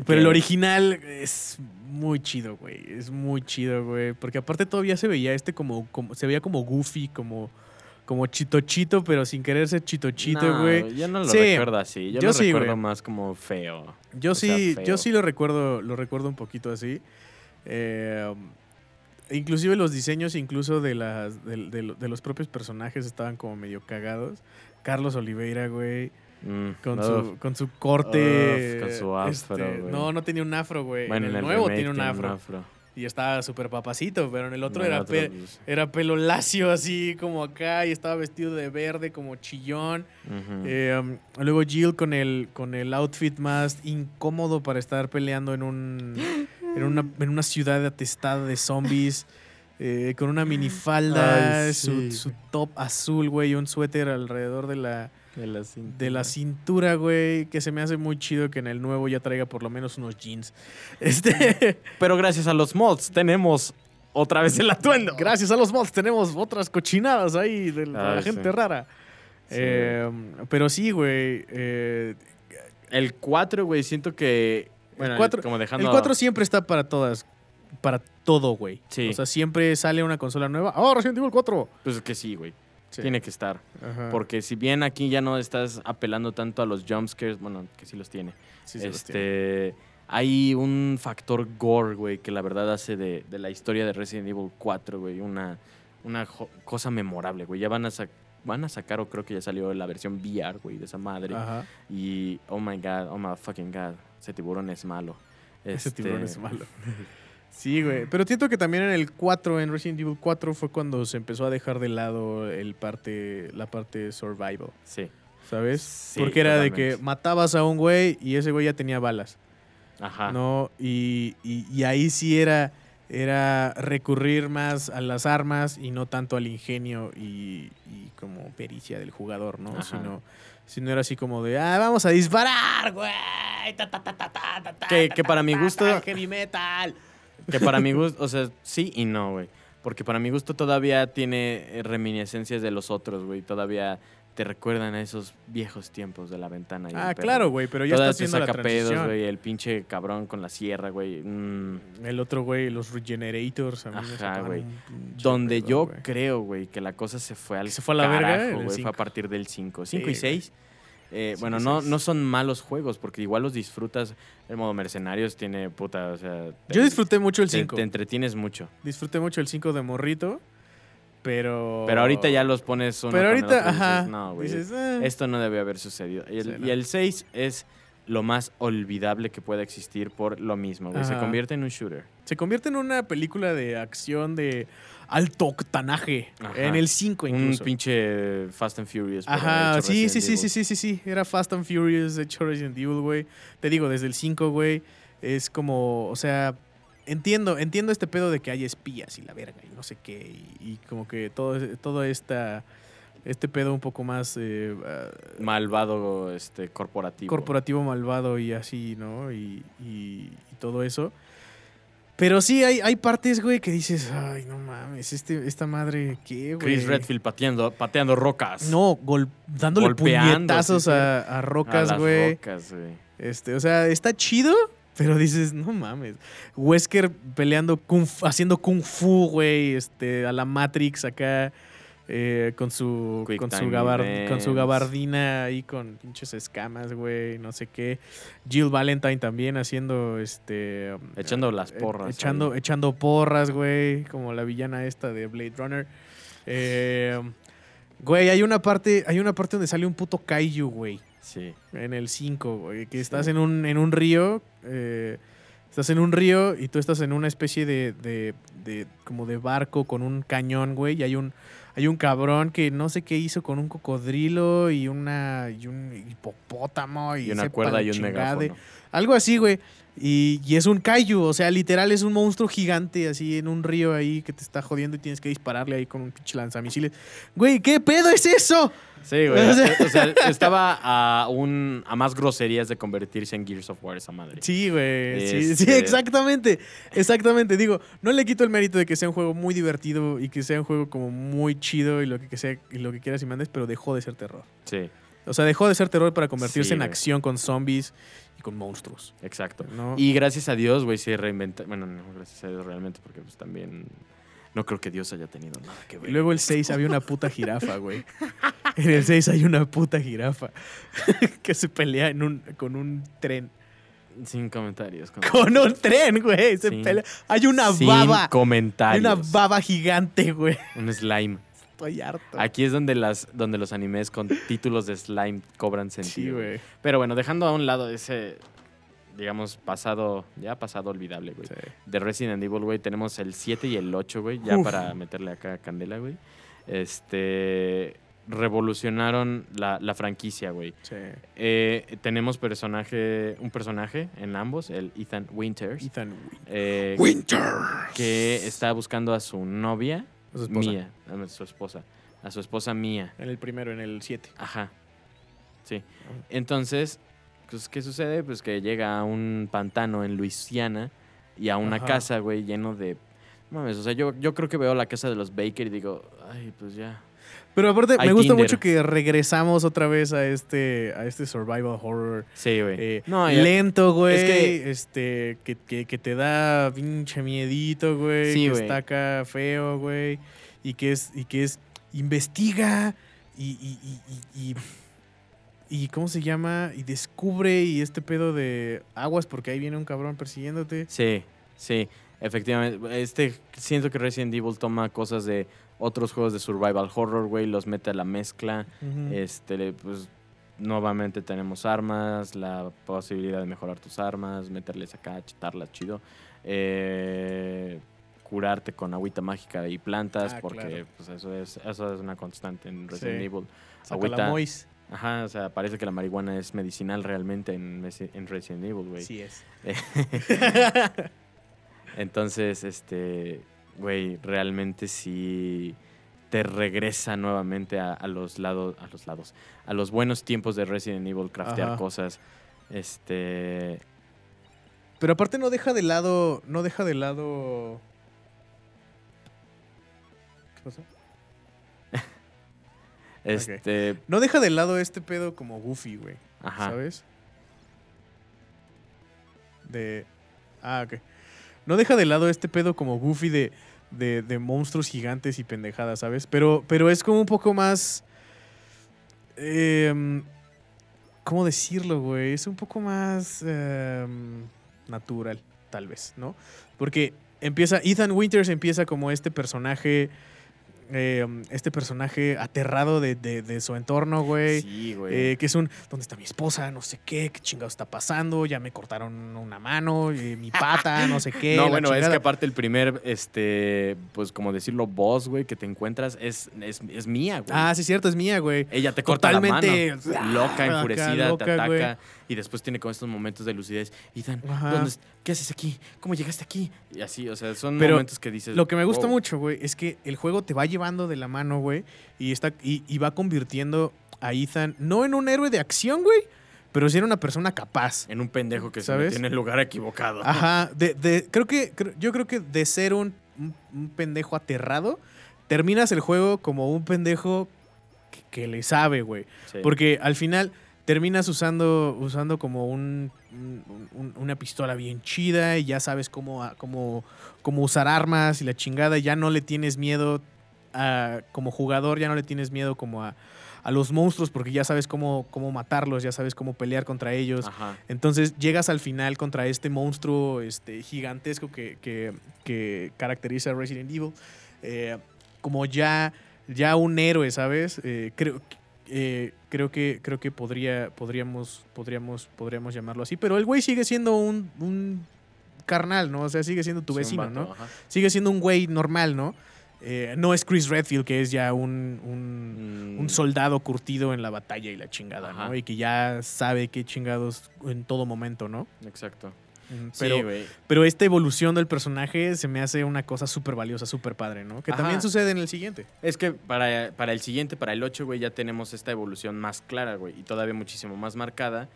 Pero el original es muy chido, güey. Es muy chido, güey. Porque aparte todavía se veía este como, como se veía como goofy, como, como chito chito, pero sin querer ser chito chito, No, güey. Yo no lo Sí. recuerdo así. Yo, Yo lo sí, recuerdo más como feo. Yo O sea, sí, feo. yo sí lo recuerdo, lo recuerdo un poquito así. Eh, inclusive los diseños, incluso de las, de, de lo- de los propios personajes estaban como medio cagados. Carlos Oliveira, güey, Mm, con su, con su corte. Uf, con su afro, este, no, no tenía un afro, güey. Bueno, en el, nuevo tiene un afro. Y estaba súper papacito, pero en el otro era, otro, pe- pues, era pelo lacio así como acá y estaba vestido de verde como chillón. Eh, um, luego Jill con el, con el outfit más incómodo para estar peleando en un, en una, en una ciudad atestada de zombies. eh, con una minifalda, Ay, su, sí. su top azul, güey, y un suéter alrededor de la, De la cintura. de la cintura, güey, que se me hace muy chido que en el nuevo ya traiga por lo menos unos jeans. <laughs> Este, Pero gracias a los mods tenemos otra vez el atuendo. gracias a los mods tenemos otras cochinadas ahí de la, Ay, la gente sí. rara. Sí. Eh, pero sí, güey. eh, El 4, güey, siento que. Bueno, cuatro- como dejando. el 4 siempre está para todas. Para todo, güey. Sí. O sea, siempre sale una consola nueva. ¡Oh, Resident Evil 4! Pues que sí, güey. Sí. Tiene que estar. Ajá. Porque si bien aquí ya no estás apelando tanto a los jumpscares, bueno, que sí los tiene. Sí, sí los tiene. este. Hay un factor gore, güey, que la verdad hace de, de la historia de Resident Evil 4, güey, una, una cosa memorable, güey. Ya van a, sac- van a sacar, o creo que ya salió la versión VR, güey, de esa madre. Ajá. Y, oh my god, oh my fucking god, ese tiburón es malo. Ese Este, tiburón es malo. <laughs> Sí, güey. Pero siento que también en el 4, en Resident Evil 4, fue cuando se empezó a dejar de lado el parte, la parte survival. Sí, ¿Sabes? Sí, Porque era de que matabas a un güey y ese güey ya tenía balas. ajá. ¿No? Y, y- y ahí sí era, era recurrir más a las armas y no tanto al ingenio y, y como pericia del jugador, ¿no? Ajá. Sino, sino era así como de, ah, vamos a disparar, güey. Ta, ta, ta, Que- que para mi gusto- Heavy metal. Que para mi gusto, o sea, sí y no, güey. Porque para mi gusto todavía tiene eh, reminiscencias de los otros, güey. Todavía te recuerdan a esos viejos tiempos de la ventana. y Ah, claro, güey, pero ya Todavía está haciendo la transición. güey. El pinche cabrón con la sierra, güey. Mm. El otro güey, los Regenerators. A mí Ajá, güey. Donde pedo, yo creo, güey, que la cosa se fue al se fue a la verga carajo, güey. Fue a partir del 5. Sí, 5 y güey. 6. Eh, bueno, no, no son malos juegos, porque igual los disfrutas. El modo mercenarios tiene puta, o sea. te- Yo disfruté mucho el te- 5. Te entretienes mucho. Disfruté mucho el 5 de morrito, pero... Pero ahorita ya los pones uno Pero ahorita, otro y dices, ajá. no, güey. dices, "Ah". Esto no debe haber sucedido. Y el, Sí, y no. el 6 es lo más olvidable que pueda existir por lo mismo, güey. Se convierte en un shooter. Se convierte en una película de acción de alto octanaje. Ajá. En el 5 Un incluso. pinche Fast and Furious. Ajá, sí, sí, sí, sí, sí, sí, sí. Era Fast and Furious, hecho Resident Evil, güey. Te digo, desde el 5, güey, es como, o sea, entiendo, entiendo este pedo de que hay espías y la verga y no sé qué. Y, y como que todo, todo esta, este pedo un poco más eh, ah, Malvado este, corporativo. corporativo malvado y así, ¿no? Y, y- y todo eso. Pero sí, hay, hay partes, güey, que dices, ay, no mames, este, esta madre, ¿qué, güey? Chris Redfield pateando, pateando rocas. No, gol- dándole Golpeando, puñetazos sí, sí. a, a A rocas, las güey. rocas, güey. Este, o sea, está chido, pero dices, no mames. Wesker peleando, kung haciendo kung fu, güey, este, a la Matrix acá, eh, con su, Quick con su, time gabar- events. con su gabardina ahí con pinches escamas, güey, no sé qué. Jill Valentine también haciendo, este... Echando las eh, porras echando, ahí. echando porras, güey, como la villana esta de Blade Runner. Eh, güey, hay una parte, hay una parte donde sale un puto kaiju, güey. Sí. En el 5, güey. Que Sí. estás en un, en un río. eh, estás en un río y tú estás en una especie de, de, de- como de barco con un cañón, güey. Y hay un, hay un cabrón que no sé qué hizo con un cocodrilo y una y un hipopótamo. Y, Y una cuerda y un megáfono. Algo así, güey. Y, y es un kaiju, o sea, literal es un monstruo gigante así en un río ahí que te está jodiendo y tienes que dispararle ahí con un pinche lanzamisiles. Güey, ¿qué pedo es eso? Sí, güey. <laughs> O sea- o sea, estaba a un a más groserías de convertirse en Gears of War esa madre. Sí, güey. Sí, sí, Este- exactamente. Exactamente. Digo, no le quito el mérito de que sea un juego muy divertido y que sea un juego como muy chido y lo que, que sea y lo que quieras y mandes, pero dejó de ser terror. Sí, O sea, dejó de ser terror para convertirse Sí, en acción con zombies con monstruos. exacto. ¿no? Y gracias a Dios, güey, se reinventa. Bueno, no, gracias a Dios realmente, porque pues también no creo que Dios haya tenido nada que Y ver. luego el 6 había una puta jirafa, güey. En el 6 hay una puta jirafa <laughs> que se pelea en un, con un tren. Sin comentarios. Con, Con un tren, güey. Se Sin- pelea. Hay una Sin baba. Hay comentarios. una baba gigante, güey. Un slime. Estoy harto. Aquí es donde las donde los animes con títulos de slime cobran Sí, sentido. güey. Pero bueno, dejando a un lado ese, digamos, pasado, ya pasado olvidable, güey. Sí. De Resident Evil, güey, tenemos el 7 y el 8, güey, ya Uf. para meterle acá candela, güey. Este, revolucionaron la, la franquicia, güey. Sí. Eh, tenemos personaje, un personaje en ambos, el Ethan Winters, Ethan eh, Winter. que está buscando a su novia, A su esposa. Mía, a su esposa, a su esposa Mía. En el primero, en el 7. Ajá. Sí. Entonces, pues, ¿qué sucede? Pues que llega a un pantano en Luisiana y a una Ajá. casa, güey, lleno de... Mames, o sea, yo, yo creo que veo la casa de los Baker y digo, ay, pues ya. Pero aparte, Hay me gusta Tinder. mucho que regresamos otra vez a este, a este survival horror Sí, güey. eh, no, lento, güey. es que- este, que, que, que te da pinche miedito, güey. Sí, que güey. está acá feo, güey. Y que es, y que es, investiga y, y, y, y, y- y ¿cómo se llama? Y descubre y este pedo de aguas porque ahí viene un cabrón persiguiéndote. Sí, sí, efectivamente. Este, siento que Resident Evil toma cosas de otros juegos de survival horror, güey, los mete a la mezcla. Este, pues nuevamente tenemos armas, la posibilidad de mejorar tus armas, meterles acá, chitarlas chido. Eh, curarte con agüita mágica y plantas, Ah, porque claro. pues eso es, eso es una constante en Resident Sí. Evil. Saca agüita. la Mois. Ajá, o sea, parece que la marihuana es medicinal realmente en, en Resident Evil, güey. Sí es. <laughs> <laughs> Entonces, este, güey, realmente sí te regresa nuevamente a, a los lados, a los lados, a los buenos tiempos de Resident Evil, craftear Ajá. cosas. Este, Pero aparte no deja de lado, no deja de lado... ¿Qué pasó? <laughs> este, No deja de lado este pedo como Goofy, güey. ajá, ¿Sabes? De. Ah, ok. No deja de lado este pedo como Goofy de, de, de monstruos gigantes y pendejadas, ¿sabes? Pero, pero es como un poco más. em, ¿Cómo decirlo, güey? Es un poco más em, natural, tal vez, ¿no? Porque empieza. Ethan Winters empieza como este personaje. Em, este personaje aterrado de, de- de su entorno, güey. sí, güey. Eh, que es un, ¿dónde está mi esposa? No sé qué, qué chingado está pasando, ya me cortaron una mano, eh, mi pata, <laughs> no sé qué. no, bueno, es que aparte el primer, este, pues como decirlo, boss, güey, que te encuentras es, es, es mía, güey. Ah, sí, cierto, es mía, güey. Ella te corta Totalmente, la mano. Loca, enfurecida, loca, te ataca. güey. Y después tiene como estos momentos de lucidez. Ethan, Ajá. ¿dónde es- ¿qué haces aquí? ¿Cómo llegaste aquí? Y así, o sea, son Pero momentos que dices. Lo que me gusta "Wow". mucho, güey, es que el juego te va llevando de la mano, güey, y, está, y, y va convirtiendo a Ethan, no en un héroe de acción, güey, pero sí en una persona capaz. En un pendejo que se ¿Sabes? metió en el lugar equivocado. Ajá, de, de- creo que, yo creo que de ser un, un- un pendejo aterrado, terminas el juego como un pendejo que, que le sabe, güey. Sí. Porque al final terminas usando, usando como un, un- un- una pistola bien chida y ya sabes cómo, a- cómo, cómo usar armas y la chingada. y Ya no le tienes miedo a- como jugador, ya no le tienes miedo como a, a los monstruos porque ya sabes cómo, cómo matarlos, ya sabes cómo pelear contra ellos. Ajá. Entonces llegas al final contra este monstruo este, gigantesco que, que- que caracteriza a Resident Evil. eh, como ya, ya un héroe, ¿sabes? Eh, creo, eh, creo que, creo que podría, podríamos, podríamos, podríamos llamarlo así. Pero el güey sigue siendo un, un carnal, ¿no? O sea, sigue siendo tu vecino, vato, ¿no? ajá. Sigue siendo un güey normal, ¿no? Eh, no es Chris Redfield, que es ya un, un, Mm, un soldado curtido en la batalla y la chingada, Ajá. ¿no? Y que ya sabe qué chingados en todo momento, ¿no? Exacto. Mm, Sí, Pero, pero esta evolución del personaje se me hace una cosa súper valiosa, súper padre, ¿no? Que Ajá. también sucede en el siguiente. Es que para, para el siguiente, para el 8, güey, ya tenemos esta evolución más clara, güey, y todavía muchísimo más marcada,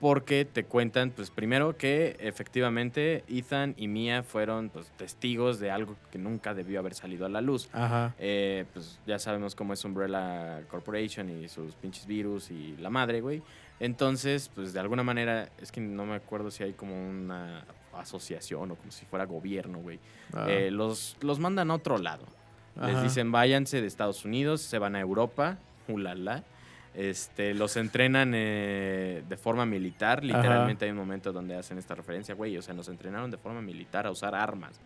porque te cuentan, pues primero que efectivamente Ethan y Mia fueron pues, testigos de algo que nunca debió haber salido a la luz. Ajá. Eh, pues ya sabemos cómo es Umbrella Corporation y sus pinches virus y la madre, güey. Entonces, pues de alguna manera, es que no me acuerdo si hay como una asociación o como si fuera gobierno, güey. Ah, Eh, los, los mandan a otro lado. Les dicen váyanse de Estados Unidos, se van a Europa, ulala. Este, los entrenan eh, de forma militar. Literalmente hay un momento donde hacen esta referencia, güey. O sea, nos entrenaron de forma militar a usar armas.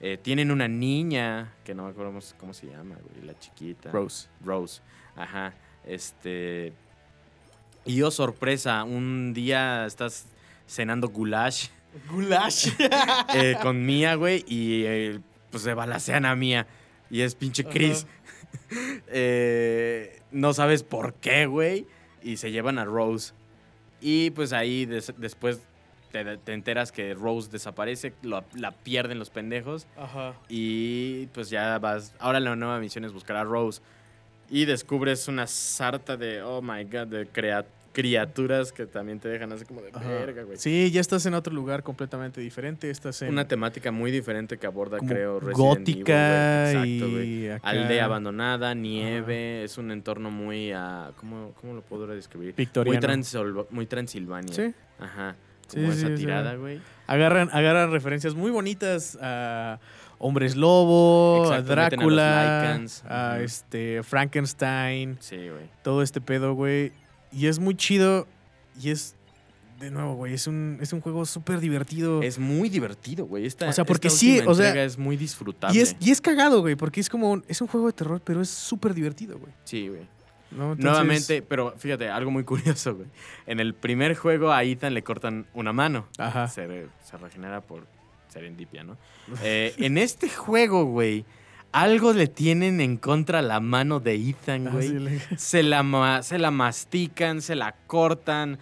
Eh, tienen una niña, que no me acuerdo cómo se llama, güey, la chiquita. Rose. Rose. Ajá. Este. Y oh, sorpresa, un día estás cenando goulash Gulash. <laughs> eh, con Mía, güey, y eh, pues se balacean a Mía. Y es pinche Chris. <laughs> eh, no sabes por qué, güey, y se llevan a Rose. Y pues ahí des- después te, te enteras que Rose desaparece, lo- la pierden los pendejos. Ajá. Y pues ya vas. Ahora la nueva misión es buscar a Rose. Y descubres una sarta de, oh my god, de criaturas que también te dejan así como de Ajá. verga, güey. Sí, ya estás en otro lugar completamente diferente. Estás en Una temática muy diferente que aborda, como creo, Resident gótica Evil, güey. Exacto, güey. y Aldea abandonada, nieve, es un entorno muy, ah, ¿cómo, ¿cómo lo podré describir? Muy, victoriano. Transil- muy Transilvania. Sí. Ajá. Como sí, esa sí. tirada, güey. Agarran, agarran referencias muy bonitas a Hombres Lobo, Exacto, a Drácula, Lycans. a Ujú. este Frankenstein, Sí, güey. todo este pedo, güey. Y es muy chido. Y es, de nuevo, güey, es un, es un juego súper divertido. Es muy divertido, güey. Esta, O sea, porque esta sí, o sea, es muy disfrutable. y, es, y es cagado, güey, porque es como un, es un juego de terror, pero es súper divertido, güey. Sí, güey. ¿no? Entonces- Nuevamente, pero fíjate, algo muy <laughs> curioso, güey. En el primer juego a Ethan le cortan una mano. Ajá. Se, se regenera por serendipia, ¿no? <laughs> Eh, <laughs> en este juego, güey, algo le tienen en contra la mano de Ethan, Ah, güey. sí, le- <laughs> se, la se la mastican, se la cortan.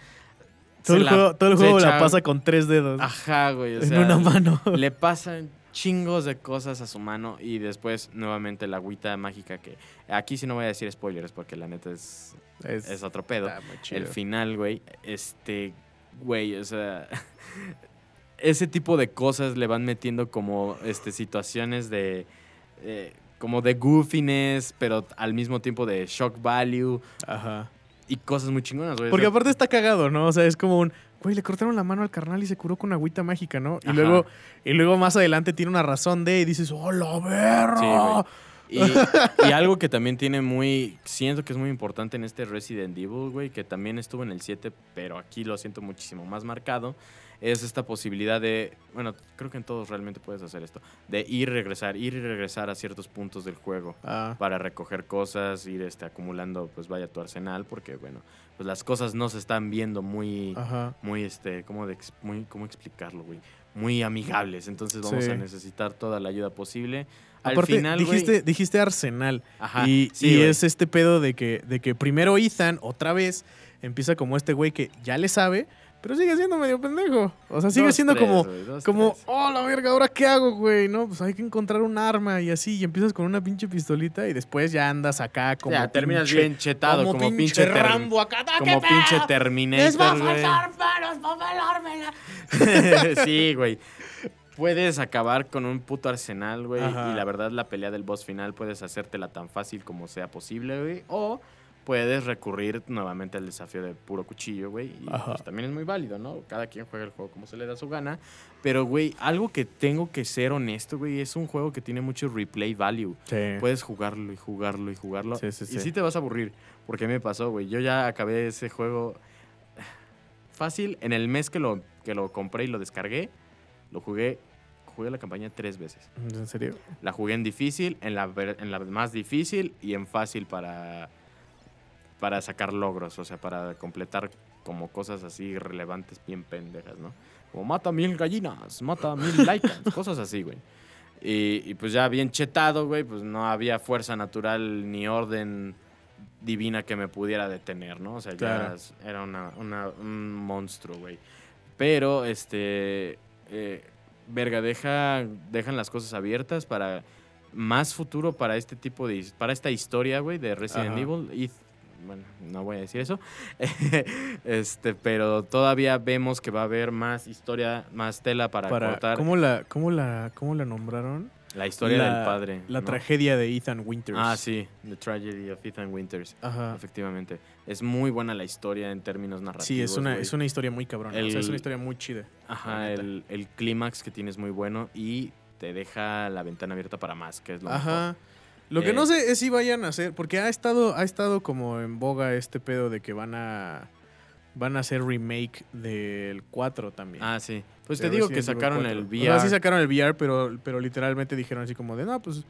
Todo el la- juego, todo el la pasa con tres dedos Ajá, güey. o en sea, una mano. Le pasan chingos de cosas a su mano y después nuevamente la agüita mágica que aquí sí no voy a decir spoilers porque la neta es, Es, es otro pedo. El final, güey, este, güey, o sea, ese tipo de cosas le van metiendo como, este, situaciones de, eh, como de goofiness, pero al mismo tiempo de shock value Ajá. y cosas muy chingonas, güey. Porque aparte está cagado, ¿no? O sea, es como un, güey, le cortaron la mano al carnal y se curó con agüita mágica, ¿no? Y Ajá. luego, y luego más adelante tiene una razón de y dices, ¡oh, la verga! Sí. Y, <laughs> y algo que también tiene muy. Siento que es muy importante en este Resident Evil, güey, que también estuvo en el 7, pero aquí lo siento muchísimo más marcado. Es esta posibilidad de. Bueno, creo que en todos realmente puedes hacer esto. De ir y regresar, ir y regresar a ciertos puntos del juego. Ah, Para recoger cosas, ir este, acumulando, pues vaya tu arsenal, porque bueno, pues las cosas no se están viendo muy ajá. muy, este, ¿cómo, de muy, ¿cómo explicarlo, güey? Muy amigables. Entonces vamos Sí. a necesitar toda la ayuda posible. Al Aparte, final, dijiste, dijiste Arsenal. Ajá, y sí, y es este pedo de que, de que primero Ethan, otra vez, empieza como este güey que ya le sabe, pero sigue siendo medio pendejo. O sea, sigue Dos, siendo tres, como, dos, como, tres. oh, la verga, ¿ahora qué hago, güey? No, pues hay que encontrar un arma y así. Y empiezas con una pinche pistolita y después ya andas acá como. Ya, terminas pinche- bien chetado, como, pinche, Rambo acá. ¡ah, como pinche! Terminator, ¡Les va a faltar para pelármela! <laughs> sí, güey. Puedes acabar con un puto arsenal, güey. Y la verdad, la pelea del boss final puedes hacértela tan fácil como sea posible, güey. O puedes recurrir nuevamente al desafío de puro cuchillo, güey. Y pues, también es muy válido, ¿no? Cada quien juega el juego como se le da su gana. Pero, güey, algo que tengo que ser honesto, güey, es un juego que tiene mucho replay value. Sí. Puedes jugarlo y jugarlo y jugarlo. Sí, sí, Y sí. sí te vas a aburrir. Porque a mí me pasó, güey. Yo ya acabé ese juego <sighs> fácil. En el mes que lo, que lo compré y lo descargué, lo jugué. Jugué la campaña tres veces. ¿En serio? La jugué en difícil, en la, en la más difícil y en fácil para, para sacar logros. O sea, para completar como cosas así relevantes, bien pendejas, ¿no? Como mata mil gallinas, mata mil laicas, <laughs> cosas así, güey. Y, y pues ya bien chetado, güey, pues no había fuerza natural ni orden divina que me pudiera detener, ¿no? O sea, Claro. ya era una, una- un monstruo, güey. Pero, este, eh, verga, deja, dejan las cosas abiertas para más futuro para este tipo de, para esta historia, güey, de Resident Ajá. Evil. Y, bueno, no voy a decir eso. <laughs> este, pero todavía vemos que va a haber más historia, más tela para, Para, cortar ¿cómo, la, cómo, la, ¿Cómo la nombraron? La historia La- del padre. La ¿no? tragedia de Ethan Winters. Ah, sí, The Tragedy of Ethan Winters. Ajá. Efectivamente. Es muy buena la historia en términos narrativos. Sí, es una, es una historia muy cabrona. o sea, es una historia muy chida. Ajá, el, el clímax que tiene es muy bueno y te deja la ventana abierta para más, que es lo Ajá. mejor. Lo que Eh, no sé es si vayan a hacer, porque ha estado, ha estado como en boga este pedo de que van a van a hacer remake del 4 también. Ah, sí. Pues te digo que sacaron 4. el O VR. sea, sí sacaron el VR, pero, pero literalmente dijeron así como de, no, pues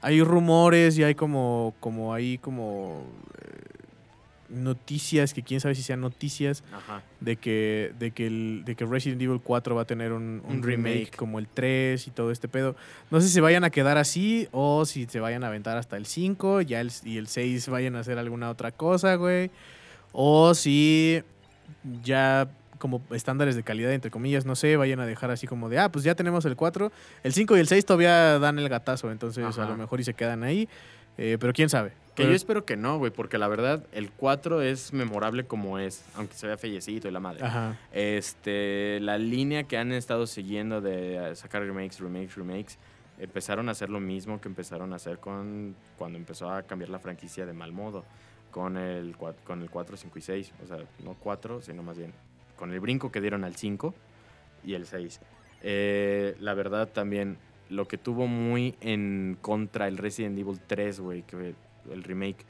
hay rumores y hay como, como ahí como, eh, noticias, que quién sabe si sean noticias, Ajá. de que, de que, el, de que Resident Evil 4 va a tener un, un Un remake, remake. como el 3 y todo este pedo. No sé si se vayan a quedar así o si se vayan a aventar hasta el 5 ya el, y el 6 vayan a hacer alguna otra cosa, güey. O si ya como estándares de calidad, entre comillas, no sé, vayan a dejar así como de, ah, pues ya tenemos el 4. El 5 y el 6 todavía dan el gatazo, entonces a Ajá. lo mejor y se quedan ahí. eh, pero quién sabe. Que Pero- yo espero que no, güey, porque la verdad, el 4 es memorable como es, aunque se vea fellecito y la madre. Ajá. Este, la línea que han estado siguiendo de eh, sacar remakes, remakes, remakes, empezaron a hacer lo mismo que empezaron a hacer con cuando empezó a cambiar la franquicia de mal modo, con el, con el 4, 5 y 6. O sea, no 4, sino más bien con el brinco que dieron al 5 y el 6. Eh, la verdad también, lo que tuvo muy en contra el Resident Evil 3, güey, el remake,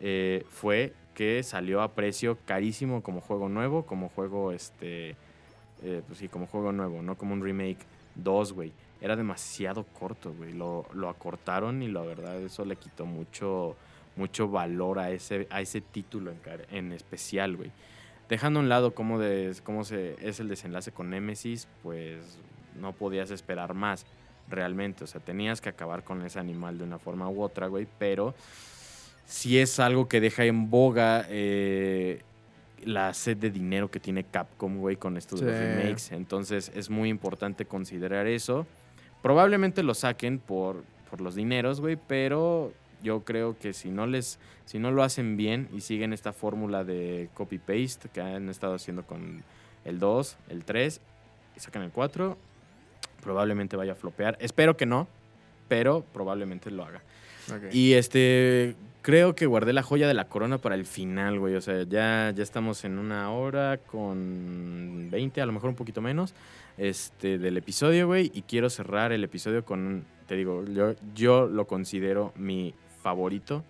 eh, fue que salió a precio carísimo como juego nuevo, como juego, este, eh, pues sí, como juego nuevo, no como un remake 2, güey. Era demasiado corto, güey. Lo, acortaron y la verdad eso le quitó mucho, mucho valor a ese, a ese título en, en especial, güey. Dejando a un lado cómo, de- cómo se, es el desenlace con Nemesis, pues no podías esperar más realmente. O sea, tenías que acabar con ese animal de una forma u otra, güey. Pero si es algo que deja en boga eh, la sed de dinero que tiene Capcom, güey, con estos Sí. remakes. Entonces es muy importante considerar eso. Probablemente lo saquen por, por los dineros, güey, pero yo creo que si no les, si no lo hacen bien y siguen esta fórmula de copy-paste que han estado haciendo con el 2, el 3, y sacan el 4, probablemente vaya a flopear. Espero que no, pero probablemente lo haga. Y este, creo que guardé la joya de la corona para el final, güey. O sea, ya, ya estamos en una hora con 20, a lo mejor un poquito menos, este, del episodio, güey. Y quiero cerrar el episodio con, te digo, yo, yo lo considero mi favorito.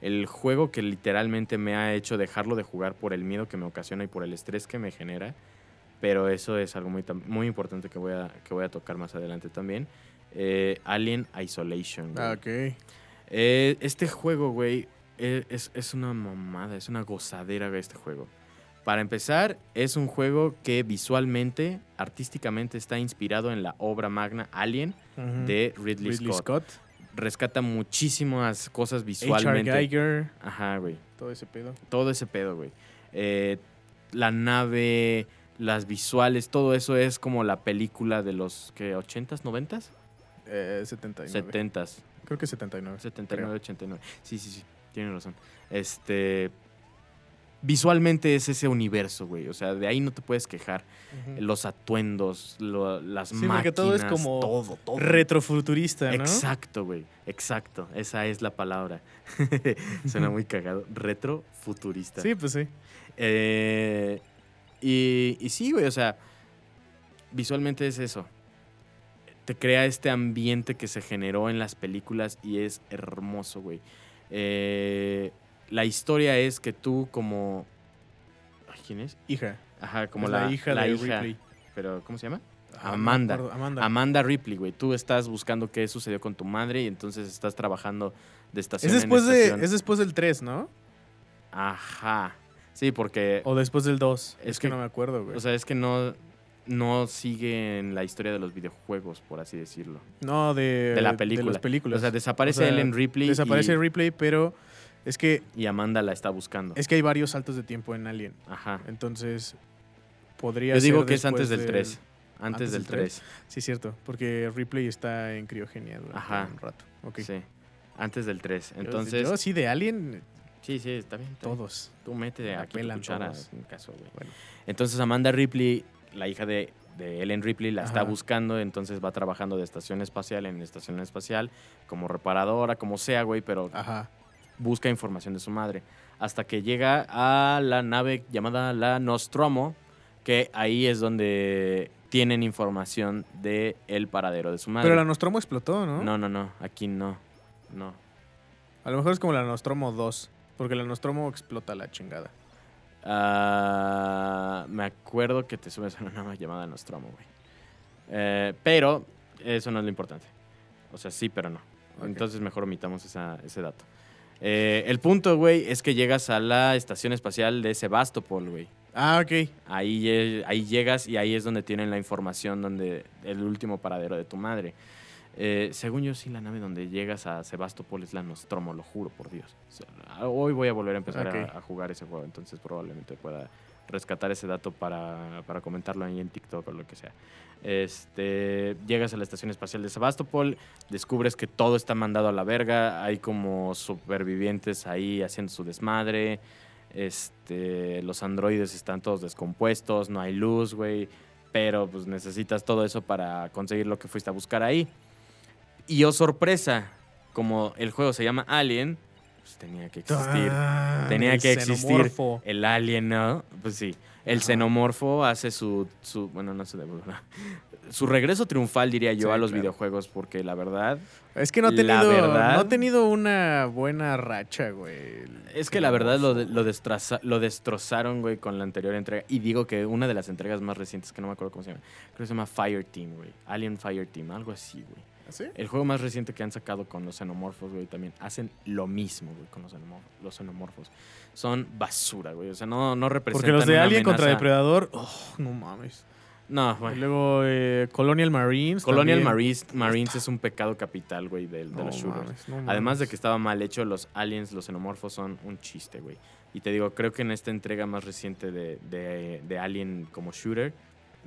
El juego que literalmente me ha hecho dejarlo de jugar por el miedo que me ocasiona y por el estrés que me genera. Pero eso es algo muy, muy importante que voy, a, que voy a tocar más adelante también. Eh, Alien Isolation. güey. Ah, ok. Eh, este juego, güey, e- es, es una mamada, es una gozadera este juego. Para empezar, es un juego que visualmente, artísticamente está inspirado en la obra magna Alien de Ridley, Ridley Scott. Scott. Rescata muchísimas cosas H.R. visualmente. Geiger. Ajá, güey. Todo ese pedo. Todo ese pedo, güey. Eh, la nave, las visuales, todo eso es como la película de los, ¿qué? ¿80s, 90s? Eh, 79. 70s. Creo que 79. 79, 89. Sí, sí, sí. Tienen razón. Este. Visualmente es ese universo, güey. O sea, de ahí no te puedes quejar. Los atuendos, lo- las Sí, máquinas. porque todo es como Todo, todo. Retrofuturista, ¿no? Exacto, güey. Exacto. Esa es la palabra. <laughs> Suena muy cagado. Retrofuturista. Sí, pues sí. Eh, y, y sí, güey, o sea, visualmente es eso. Te crea este ambiente que se generó en las películas y es hermoso, güey. Eh, la historia es que tú como... Ay, ¿Quién es? Hija. Ajá, como Es la, hija la de hija. Ripley. Pero, ¿cómo se llama? Ah, Amanda. Amanda. Amanda Ripley, güey. Tú estás buscando qué sucedió con tu madre y entonces estás trabajando de estación es, en después de, es después del 3, ¿no? Ajá. Sí, porque... O después del 2. Es, Es que, que- no me acuerdo, güey. O sea, es que no, no sigue en la historia de los videojuegos, por así decirlo. no, de, de la De película. las películas. O sea, desaparece O sea, Ellen Ripley Desaparece y, Ripley, pero es que, y Amanda la está buscando. es que hay varios saltos de tiempo en Alien. Ajá. Entonces, podría Yo digo ser que es antes después del 3. Antes, ¿Antes del del tres? 3. Sí, cierto. Porque Ripley está en criogenia durante Ajá. un rato. Ok. Sí. Antes del 3. Yo- Entonces, Yo, sí, de Alien, sí, sí, está bien. está bien. todos. Tú mete aquí tu pelan cuchara todos. en caso, güey. Bueno. Entonces Amanda Ripley, la hija de, de Ellen Ripley, la está buscando, entonces va trabajando de estación espacial en estación espacial, como reparadora, como sea, güey, pero Ajá. Busca información de su madre. Hasta que llega a la nave llamada la Nostromo, que ahí es donde tienen información de el paradero de su madre. Pero la Nostromo explotó, ¿no? No, no, no, aquí no. No. A lo mejor es como la Nostromo 2. Porque la Nostromo explota la chingada. Ah, me acuerdo que te subes a una nave llamada Nostromo, güey. Eh, pero eso no es lo importante. O sea, sí, pero no. Entonces mejor omitamos esa- ese dato. Eh, el punto, güey, es que llegas a la estación espacial de Sebastopol, güey. Ah, ok. Ahí, ahí llegas y ahí es donde tienen la información donde el último paradero de tu madre. Eh, según yo, sí, la nave donde llegas a Sebastopol es la Nostromo, lo juro, por Dios. O sea, hoy voy a volver a empezar a- a, jugar ese juego, entonces probablemente pueda rescatar ese dato para, para comentarlo ahí en TikTok o lo que sea. Este, llegas a la estación espacial de Sebastopol, descubres que todo está mandado a la verga, hay como supervivientes ahí haciendo su desmadre, este, los androides están todos descompuestos, no hay luz, güey, pero pues necesitas todo eso para conseguir lo que fuiste a buscar ahí. Y oh sorpresa, como el juego se llama Alien, pues tenía que existir Ah, Tenía el que existir xenomorfo. el alien, ¿no? Pues sí. El Ajá. xenomorfo hace su, su bueno, no sé, su regreso triunfal, diría yo, Sí, a los claro. videojuegos, porque la verdad, Es que no ha tenido, verdad- no ha tenido una buena racha, güey. es que la verdad lo, de- lo, destroza- lo destrozaron, güey, con la anterior entrega. Y digo que una de las entregas más recientes, que no me acuerdo cómo se llama, creo que se llama Fire Team, güey. Alien Fire Team, algo así, güey. ¿Ah, ¿Sí? El juego más reciente que han sacado con los xenomorfos, güey, también hacen lo mismo, güey, con los, xenomor- los xenomorfos. Son basura, güey. O sea, no, no representan Porque los de Alien contra. Depredador, oh, no mames. No, Y güey. luego eh, Colonial Marines. Colonial. Marines, Marines es un pecado capital, güey, del- de, No los shooters. mames, no Además de mames. que estaba mal hecho, los aliens, los xenomorfos son un chiste, güey. Y te digo, creo que en esta entrega más reciente de, de- de Alien como shooter,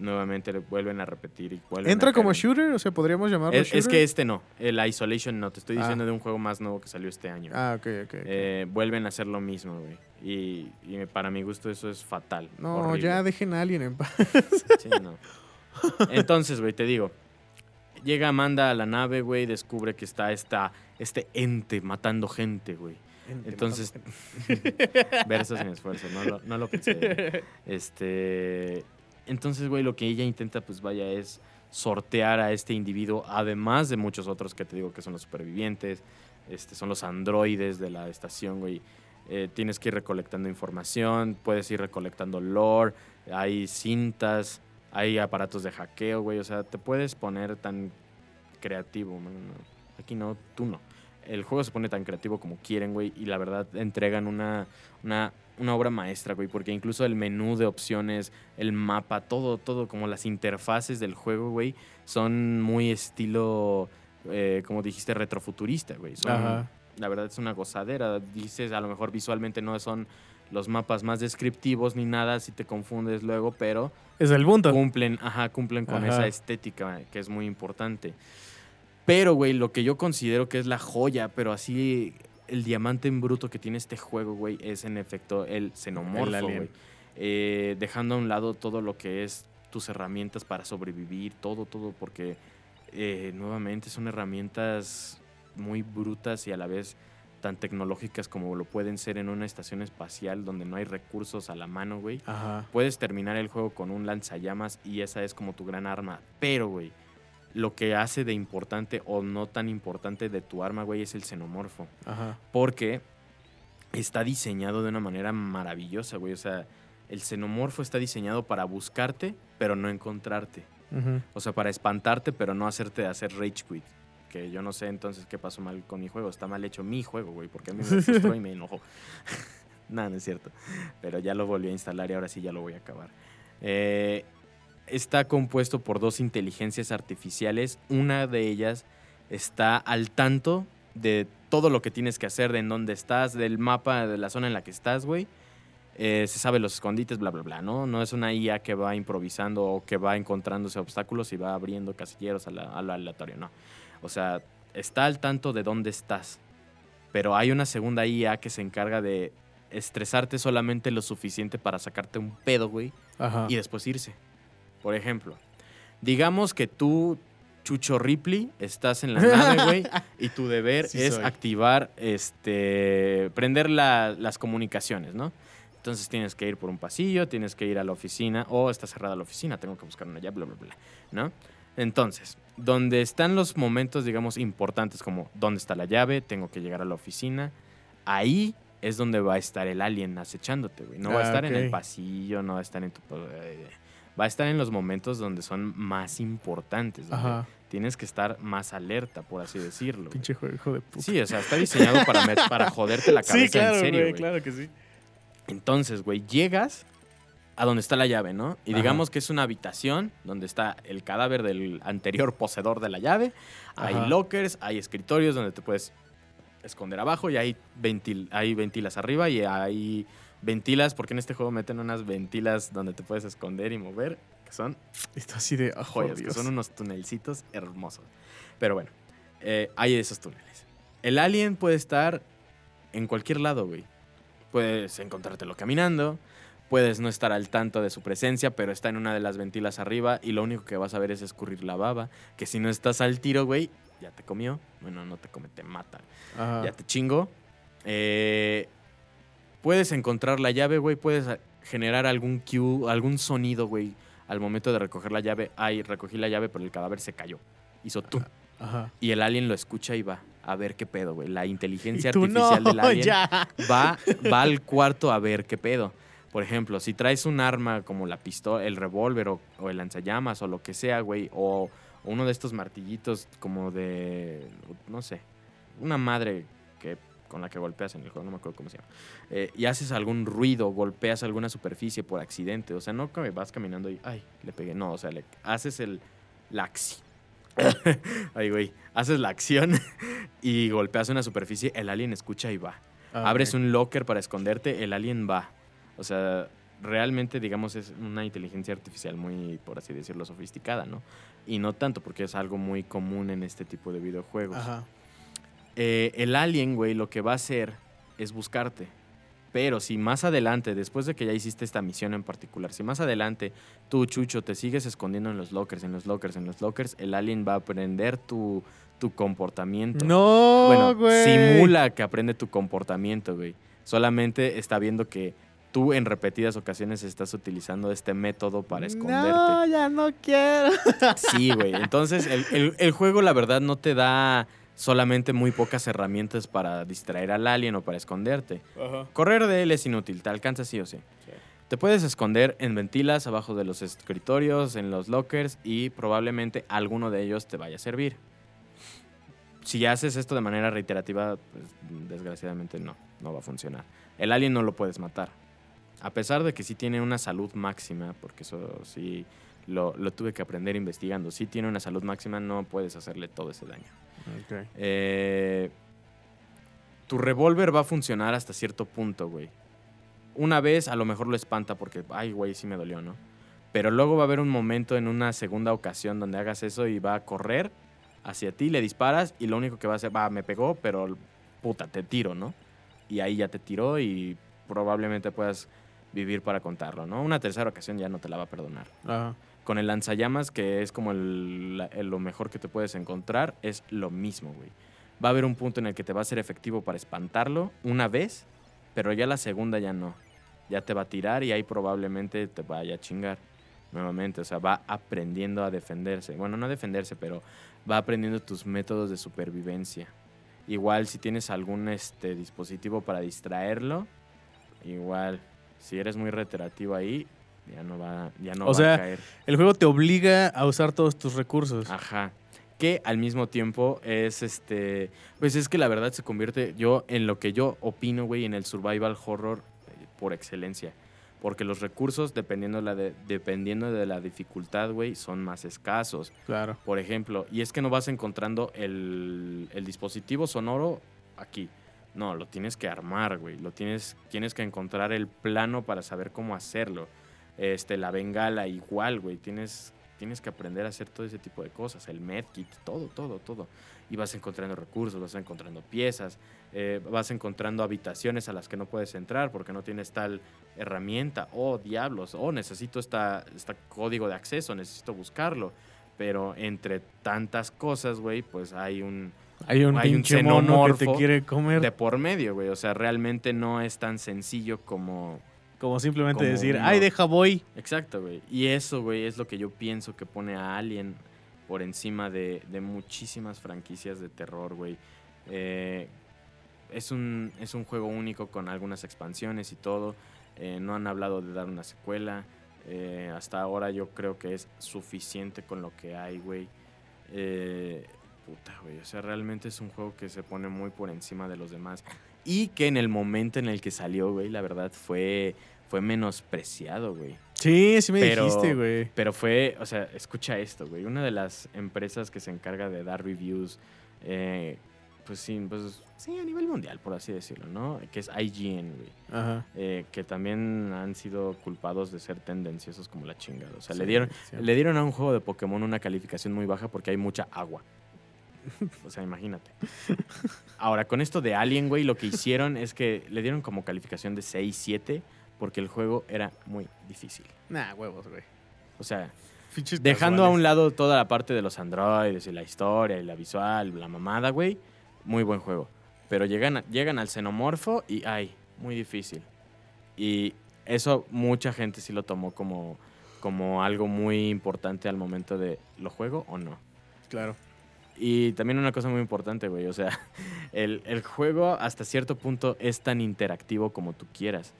nuevamente le vuelven a repetir y vuelven ¿Entra a como shooter? O sea, podríamos llamarlo Es, es shooter. que este no, el Isolation no. Te estoy Ah. diciendo de un juego más nuevo que salió este año. Ah, ok, ok. Eh, vuelven a hacer lo mismo, güey. Y, y para mi gusto eso es fatal. no, horrible. ya dejen a Alien en paz. Sí, no. Entonces, güey, te digo. Llega Amanda a la nave, güey, descubre que está esta, este ente matando gente, güey. Entonces, <laughs> verso sin esfuerzo, no lo, no lo pensé. <laughs> Este, entonces, güey, lo que ella intenta, pues vaya, es sortear a este individuo, además de muchos otros que te digo que son los supervivientes, este, son los androides de la estación, güey. Eh, tienes que ir recolectando información, puedes ir recolectando lore, hay cintas, hay aparatos de hackeo, güey. O sea, te puedes poner tan creativo. Aquí no, tú no. El juego se pone tan creativo como quieren, güey, y la verdad entregan una, una, una obra maestra, güey, porque incluso el menú de opciones, el mapa, todo, todo, como las interfaces del juego, güey, son muy estilo, eh, como dijiste, retrofuturista, güey. Son, Ajá. la verdad es una gozadera. Dices, a lo mejor visualmente no son los mapas más descriptivos ni nada, si te confundes luego, pero Es el punto. cumplen, ajá, cumplen con Ajá. esa estética que es muy importante. Pero, güey, lo que yo considero que es la joya, pero así el diamante en bruto que tiene este juego, güey, es en efecto el xenomorfo, güey. Eh, dejando a un lado todo lo que es tus herramientas para sobrevivir, todo, todo, porque eh, nuevamente son herramientas muy brutas y a la vez tan tecnológicas como lo pueden ser en una estación espacial donde no hay recursos a la mano, güey Ajá. puedes terminar el juego con un lanzallamas y esa es como tu gran arma. Pero, güey, lo que hace de importante o no tan importante de tu arma, güey, es el xenomorfo. Ajá. Porque está diseñado de una manera maravillosa, güey. O sea, el xenomorfo está diseñado para buscarte, pero no encontrarte. Ujú. O sea, para espantarte, pero no hacerte hacer rage quit. Que yo no sé entonces qué pasó mal con mi juego. Está mal hecho mi juego, güey, porque a mí me frustró y me enojó. <laughs> Nada, no es cierto. Pero ya lo volví a instalar y ahora sí ya lo voy a acabar. Eh, está compuesto por dos inteligencias artificiales. Una de ellas está al tanto de todo lo que tienes que hacer, de en dónde estás, del mapa, de la zona en la que estás, güey. Eh, se sabe los escondites, bla, bla, bla, ¿no? No es una IA que va improvisando o que va encontrándose obstáculos y va abriendo casilleros a, la- a lo aleatorio, no. O sea, está al tanto de dónde estás. Pero hay una segunda IA que se encarga de estresarte solamente lo suficiente para sacarte un pedo, güey, Ajá. y después irse. Por ejemplo, digamos que tú, Chucho Ripley, estás en la <laughs> nave, güey, y tu deber Sí es soy. activar, este, prender la- las comunicaciones, ¿no? Entonces tienes que ir por un pasillo, tienes que ir a la oficina, o está cerrada la oficina, tengo que buscar una llave, bla, bla, bla, ¿no? Entonces, donde están los momentos, digamos, importantes, como dónde está la llave, tengo que llegar a la oficina, ahí es donde va a estar el alien acechándote, güey. No va a Ah, estar en el pasillo, no va a estar en tu... va a estar en los momentos donde son más importantes. Ajá. Tienes que estar más alerta, por así decirlo. güey. Pinche juego, hijo de puta. Sí, o sea, está diseñado para, para joderte la <laughs> cabeza sí, claro, en serio, güey, güey. claro que sí. Entonces, güey, llegas a donde está la llave, ¿no? Y Ajá. digamos que es una habitación donde está el cadáver del anterior <laughs> poseedor de la llave. Hay Ajá. lockers, hay escritorios donde te puedes esconder abajo y hay, ventil hay ventilas arriba y hay ventilas, porque en este juego meten unas ventilas donde te puedes esconder y mover, que son Esto así de oh, joyas, que son unos tunelcitos hermosos. Pero bueno, eh, hay esos túneles. El alien puede estar en cualquier lado, güey. Puedes encontrártelo caminando, puedes no estar al tanto de su presencia, pero está en una de las ventilas arriba y lo único que vas a ver es escurrir la baba, que si no estás al tiro, güey, ya te comió. Bueno, no te come, te mata. Ajá. Ya te chingo. Eh, puedes encontrar la llave, güey. Puedes a- generar algún cue, algún sonido, güey. Al momento de recoger la llave. Ay, recogí la llave, pero el cadáver se cayó. Hizo tú. Ajá. Y el alien lo escucha y va a ver qué pedo, güey. La inteligencia artificial no, del alien <laughs> ya. va, va al cuarto a ver qué pedo. Por ejemplo, si traes un arma como la pistola, el revólver o, o el lanzallamas o lo que sea, güey, o uno de estos martillitos como de, no sé, una madre que con la que golpeas en el juego, no me acuerdo cómo se llama, eh, y haces algún ruido, golpeas alguna superficie por accidente, o sea, no vas caminando y, ay, le pegué, no, o sea, le haces el, la acción. <laughs> Ay, güey, haces la acción <laughs> y golpeas una superficie, el alien escucha y va. Ah, Abres un locker para esconderte, el alien va. O sea, realmente, digamos, es una inteligencia artificial muy, por así decirlo, sofisticada, ¿no? Y no tanto porque es algo muy común en este tipo de videojuegos. Ajá. Eh, el alien, güey, lo que va a hacer es buscarte. Pero si más adelante, después de que ya hiciste esta misión en particular, si más adelante tú, Chucho, te sigues escondiendo en los lockers, en los lockers, en los lockers, el alien va a aprender tu, tu comportamiento. No, Bueno, güey. simula que aprende tu comportamiento, güey. Solamente está viendo que tú en repetidas ocasiones estás utilizando este método para esconderte. No, ya no quiero. Sí, güey. Entonces, el, el- el juego, la verdad, no te da solamente muy pocas herramientas para distraer al alien o para esconderte. Ajá. Correr de él es inútil, te alcanza sí o sí. Te puedes esconder en ventilas, abajo de los escritorios, en los lockers y probablemente alguno de ellos te vaya a servir. Si haces esto de manera reiterativa, pues desgraciadamente no, no va a funcionar. El alien no lo puedes matar. A pesar de que sí tiene una salud máxima, porque eso sí lo, lo tuve que aprender investigando, sí tiene una salud máxima, no puedes hacerle todo ese daño. Ok. Eh, tu revólver va a funcionar hasta cierto punto, güey. Una vez a lo mejor lo espanta porque, ay, güey, sí me dolió, ¿no? Pero luego va a haber un momento en una segunda ocasión donde hagas eso y va a correr hacia ti, le disparas y lo único que va a hacer, va, me pegó, pero puta, te tiro, ¿no? Y ahí ya te tiró y probablemente puedas vivir para contarlo, ¿no? Una tercera ocasión ya no te la va a perdonar Ajá. Con el lanzallamas, que es como el- lo mejor que te puedes encontrar, es lo mismo, güey. Va a haber un punto en el que te va a ser efectivo para espantarlo una vez, pero ya la segunda ya no. Ya te va a tirar y ahí probablemente te vaya a chingar nuevamente. O sea, va aprendiendo a defenderse. Bueno, no a defenderse, pero va aprendiendo tus métodos de supervivencia. Igual si tienes algún este, dispositivo para distraerlo, igual. Si eres muy reiterativo ahí, ya no va, ya no O va sea, a caer. El juego te obliga a usar todos tus recursos. Ajá. Que al mismo tiempo es este. Pues es que la verdad se convierte yo en lo que yo opino, güey, en el survival horror eh, por excelencia. Porque los recursos, dependiendo de la, de- dependiendo de la dificultad, güey, son más escasos. Claro. Por ejemplo, y es que no vas encontrando el, el dispositivo sonoro aquí. No, lo tienes que armar, güey. Lo tienes, tienes que encontrar el plano para saber cómo hacerlo. Este, la bengala igual, güey. Tienes, tienes que aprender a hacer todo ese tipo de cosas. El medkit, todo, todo, todo. Y vas encontrando recursos, vas encontrando piezas, eh, vas encontrando habitaciones a las que no puedes entrar porque no tienes tal herramienta. Oh, diablos. Oh, necesito esta, este código de acceso, necesito buscarlo. Pero entre tantas cosas, güey, pues hay un, Hay un Hay un que te quiere comer. de por medio, güey. O sea, realmente no es tan sencillo como... Como simplemente como decir, uno. ay, deja voy. Exacto, güey. Y eso, güey, es lo que yo pienso que pone a Alien por encima de, de muchísimas franquicias de terror, güey. Eh, es, un, es un juego único con algunas expansiones y todo. Eh, no han hablado de dar una secuela. Eh, hasta ahora yo creo que es suficiente con lo que hay, güey. Eh, puta, güey. O sea, realmente es un juego que se pone muy por encima de los demás. Y que en el momento en el que salió, güey, la verdad fue, fue menospreciado, güey. Sí, sí me Pero- dijiste, güey. Pero fue, o sea, escucha esto, güey. Una de las empresas que se encarga de dar reviews, eh, pues sí, pues sí, a nivel mundial, por así decirlo, ¿no? Que es IGN, güey. Ajá. Eh, que también han sido culpados de ser tendenciosos como la chingada. O sea, le dieron, sí. le dieron a un juego de Pokémon una calificación muy baja porque hay mucha agua. <laughs> O sea, imagínate. Ahora, con esto de Alien, güey, lo que hicieron es que le dieron como calificación de 6, 7 porque el juego era muy difícil. Nah, huevos, güey. O sea, dejando a un lado toda la parte de los androides y la historia y la visual, la mamada, güey, muy buen juego. Pero llegan, a- llegan al xenomorfo y, ay, muy difícil. Y eso mucha gente sí lo tomó como, como algo muy importante al momento de, ¿lo juego o no? Claro. Y también una cosa muy importante, güey, o sea, <laughs> el, el juego hasta cierto punto es tan interactivo como tú quieras.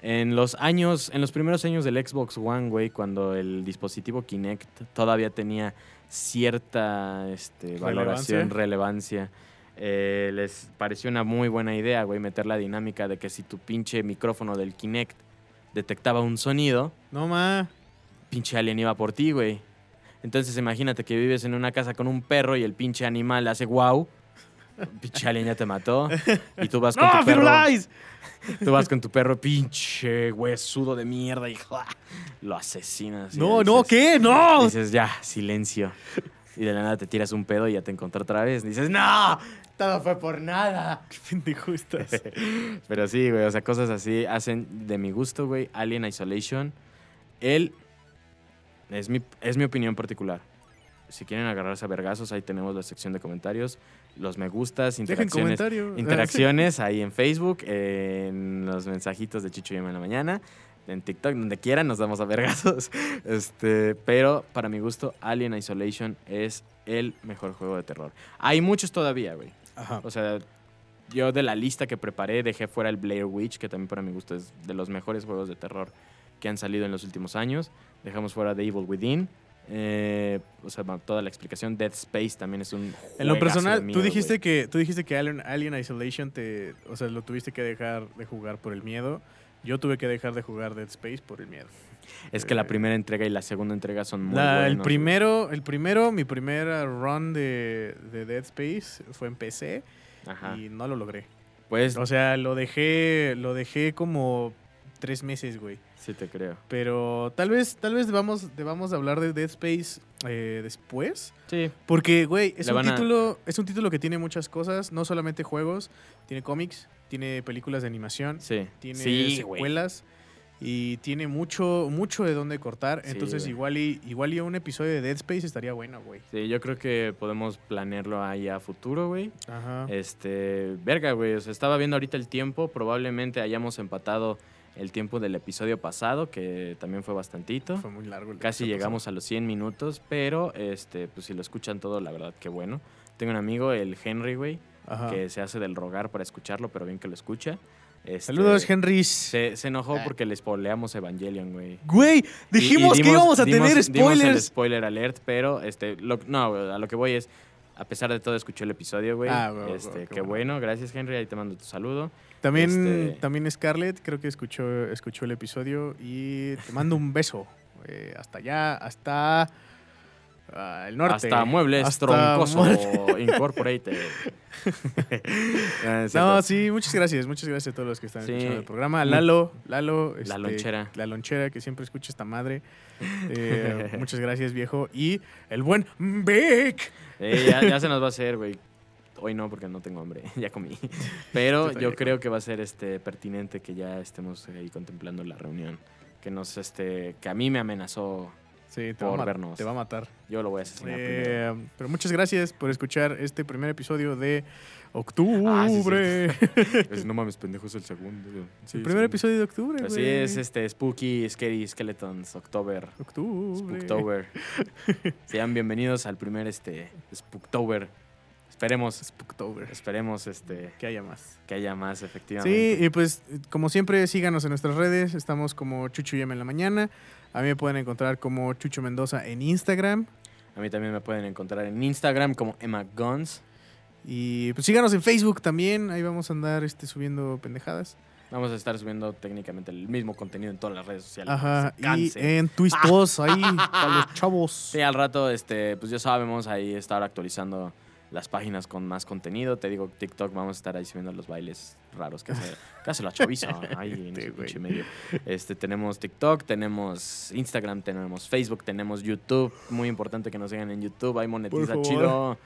En los años, en los primeros años del Xbox One, güey, cuando el dispositivo Kinect todavía tenía cierta este, valoración, relevancia, eh, les pareció una muy buena idea, güey, meter la dinámica de que si tu pinche micrófono del Kinect detectaba un sonido, No, ma. pinche alien iba por ti, güey. Entonces imagínate que vives en una casa con un perro y el pinche animal hace wow. Pinche alien ya te mató. Y tú vas con ¡No, tu perro. Firulais! Tú vas con tu perro, pinche huesudo de mierda, y lo asesinas. y No, no, ¿qué? ¡No! Dices, ya, silencio. Y de la nada te tiras un pedo y ya te encontré otra vez. Dices, no, todo fue por nada. <laughs> Qué pendejo estás. <laughs> Pero sí, güey, o sea, cosas así hacen de mi gusto, güey. Alien Isolation. Él es mi, es mi opinión particular. Si quieren agarrarse a vergazos, ahí tenemos la sección de comentarios, los me gustas, interacciones, comentario. interacciones ahí en Facebook, en los mensajitos de Chicho y en la mañana, en TikTok, donde quieran, nos damos a vergazos. <laughs> Este, pero para mi gusto, Alien Isolation es el mejor juego de terror. Hay muchos todavía, güey. Ajá. O sea, yo de la lista que preparé dejé fuera el Blair Witch, que también para mi gusto es de los mejores juegos de terror que han salido en los últimos años. Dejamos fuera The Evil Within. Eh, o sea, toda la explicación. Dead Space también es un En lo personal, tú dijiste que tú dijiste que Alien, Alien Isolation te, o sea, lo tuviste que dejar de jugar por el miedo. Yo tuve que dejar de jugar Dead Space por el miedo. Es que la eh, primera entrega y la segunda entrega son muy La- el buenos, primero, el primero, mi primera run de, de Dead Space fue en PC. Ajá. y no lo logré. Pues, O sea, lo dejé, lo dejé como tres meses, güey. sí te creo. Pero tal vez, tal vez debamos, debamos hablar de Dead Space eh, después. Sí. Porque, güey, es Le un a- título, es un título que tiene muchas cosas, no solamente juegos, tiene cómics, tiene películas de animación, Sí. tiene sí, secuelas y tiene mucho, mucho de dónde cortar. Sí, Entonces, igual y, igual y un episodio de Dead Space estaría bueno, güey. Sí, yo creo que podemos planearlo ahí a futuro, güey. Ajá. Este, verga, güey. O sea, estaba viendo ahorita el tiempo. Probablemente hayamos empatado el tiempo del episodio pasado, que también fue bastantito. Fue muy largo. el Casi llegamos a los 100 minutos, pero este, pues si lo escuchan todo, la verdad que bueno. Tengo un amigo, el Henry, güey, que se hace del rogar para escucharlo, pero bien que lo escucha. Este, Saludos, Henry. Se, se enojó Ah. porque le spoileamos Evangelion, güey. Güey, Y- y dijimos que íbamos a dimos- tener dimos el spoilers. spoiler alert, pero este, lo- no, a lo que voy es, a pesar de todo, escuchó el episodio, güey. Ah, güey, este, qué qué bueno. bueno. gracias Henry, ahí te mando tu saludo. También, Este- también Scarlett, creo que escuchó, escuchó el episodio y te mando un beso. eh, hasta allá, hasta ah, el norte. Hasta Muebles Hasta Troncoso Muerte. <laughs> Incorporated. <laughs> Ah, No, sí, muchas gracias. Muchas gracias a todos los que están Sí. escuchando el programa. Lalo, Lalo. La este, lonchera. La lonchera, que siempre escucha esta madre. <laughs> Eh, muchas gracias, viejo. Y el buen Vic. Eh, ya, ya se nos va a hacer, güey. Hoy no, porque no tengo hambre, ya comí. Pero Yo creo que va a ser este pertinente que ya estemos ahí contemplando la reunión. Que nos, este, que a mí me amenazó. Sí, te va, a Por ma- vernos. te va a matar. Yo lo voy a asesinar Eh, primero. pero muchas gracias por escuchar este primer episodio de octubre. Ah, sí, <laughs> no mames, pendejo, es el segundo. Sí, el primer episodio de octubre. Así güey. es, este, Spooky, Scary Skeletons, October. Octubre. Spooktober. <laughs> Sean bienvenidos al primer este, Spooktober. esperemos, Spooktober. esperemos este, Que haya más. que haya más, efectivamente. Sí, y pues como siempre síganos en nuestras redes, estamos como Chucho y Emma en la mañana. A mí me pueden encontrar como Chucho Mendoza en Instagram. A mí también me pueden encontrar en Instagram como Emma Guns. Y pues síganos en Facebook también, ahí vamos a andar este, subiendo pendejadas. Vamos a estar subiendo técnicamente el mismo contenido en todas las redes sociales. Ajá, y en Twistos, ahí, <laughs> para los chavos. Sí, al rato, este, pues ya sabemos ahí estar actualizando las páginas con más contenido. Te digo, TikTok, vamos a estar ahí subiendo los bailes raros que hace, que hace la chaviza <laughs> ahí en ese güey. pinche medio. Este, tenemos TikTok, tenemos Instagram, tenemos Facebook, tenemos YouTube. Muy importante que nos sigan en YouTube. Ahí monetiza chido.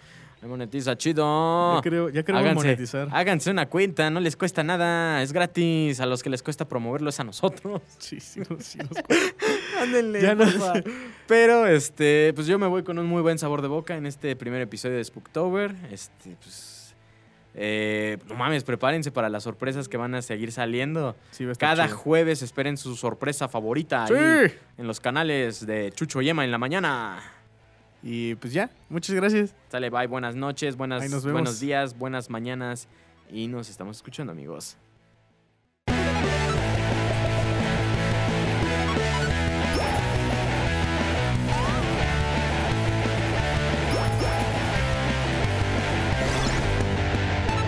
Ahí monetiza chido. Ya, creo, ya queremos Háganse, monetizar. háganse una cuenta, no les cuesta nada, es gratis. A los que les cuesta promoverlo es a nosotros. <laughs> Sí, sí, sí nos- <laughs> Ándenle, Ya no sé. Pero este, pues yo me voy con un muy buen sabor de boca en este primer episodio de Spooktober. Este, pues. eh, no mames, prepárense para las sorpresas que van a seguir saliendo. sí, a Cada chido. jueves esperen su sorpresa favorita Sí. ahí en los canales de Chucho y Emma en la mañana. Y pues ya, muchas gracias. Sale, bye, buenas noches, buenas, Ahí nos vemos. buenos días, buenas mañanas. Y nos estamos escuchando, amigos.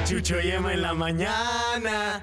Chucho y Emma en la mañana.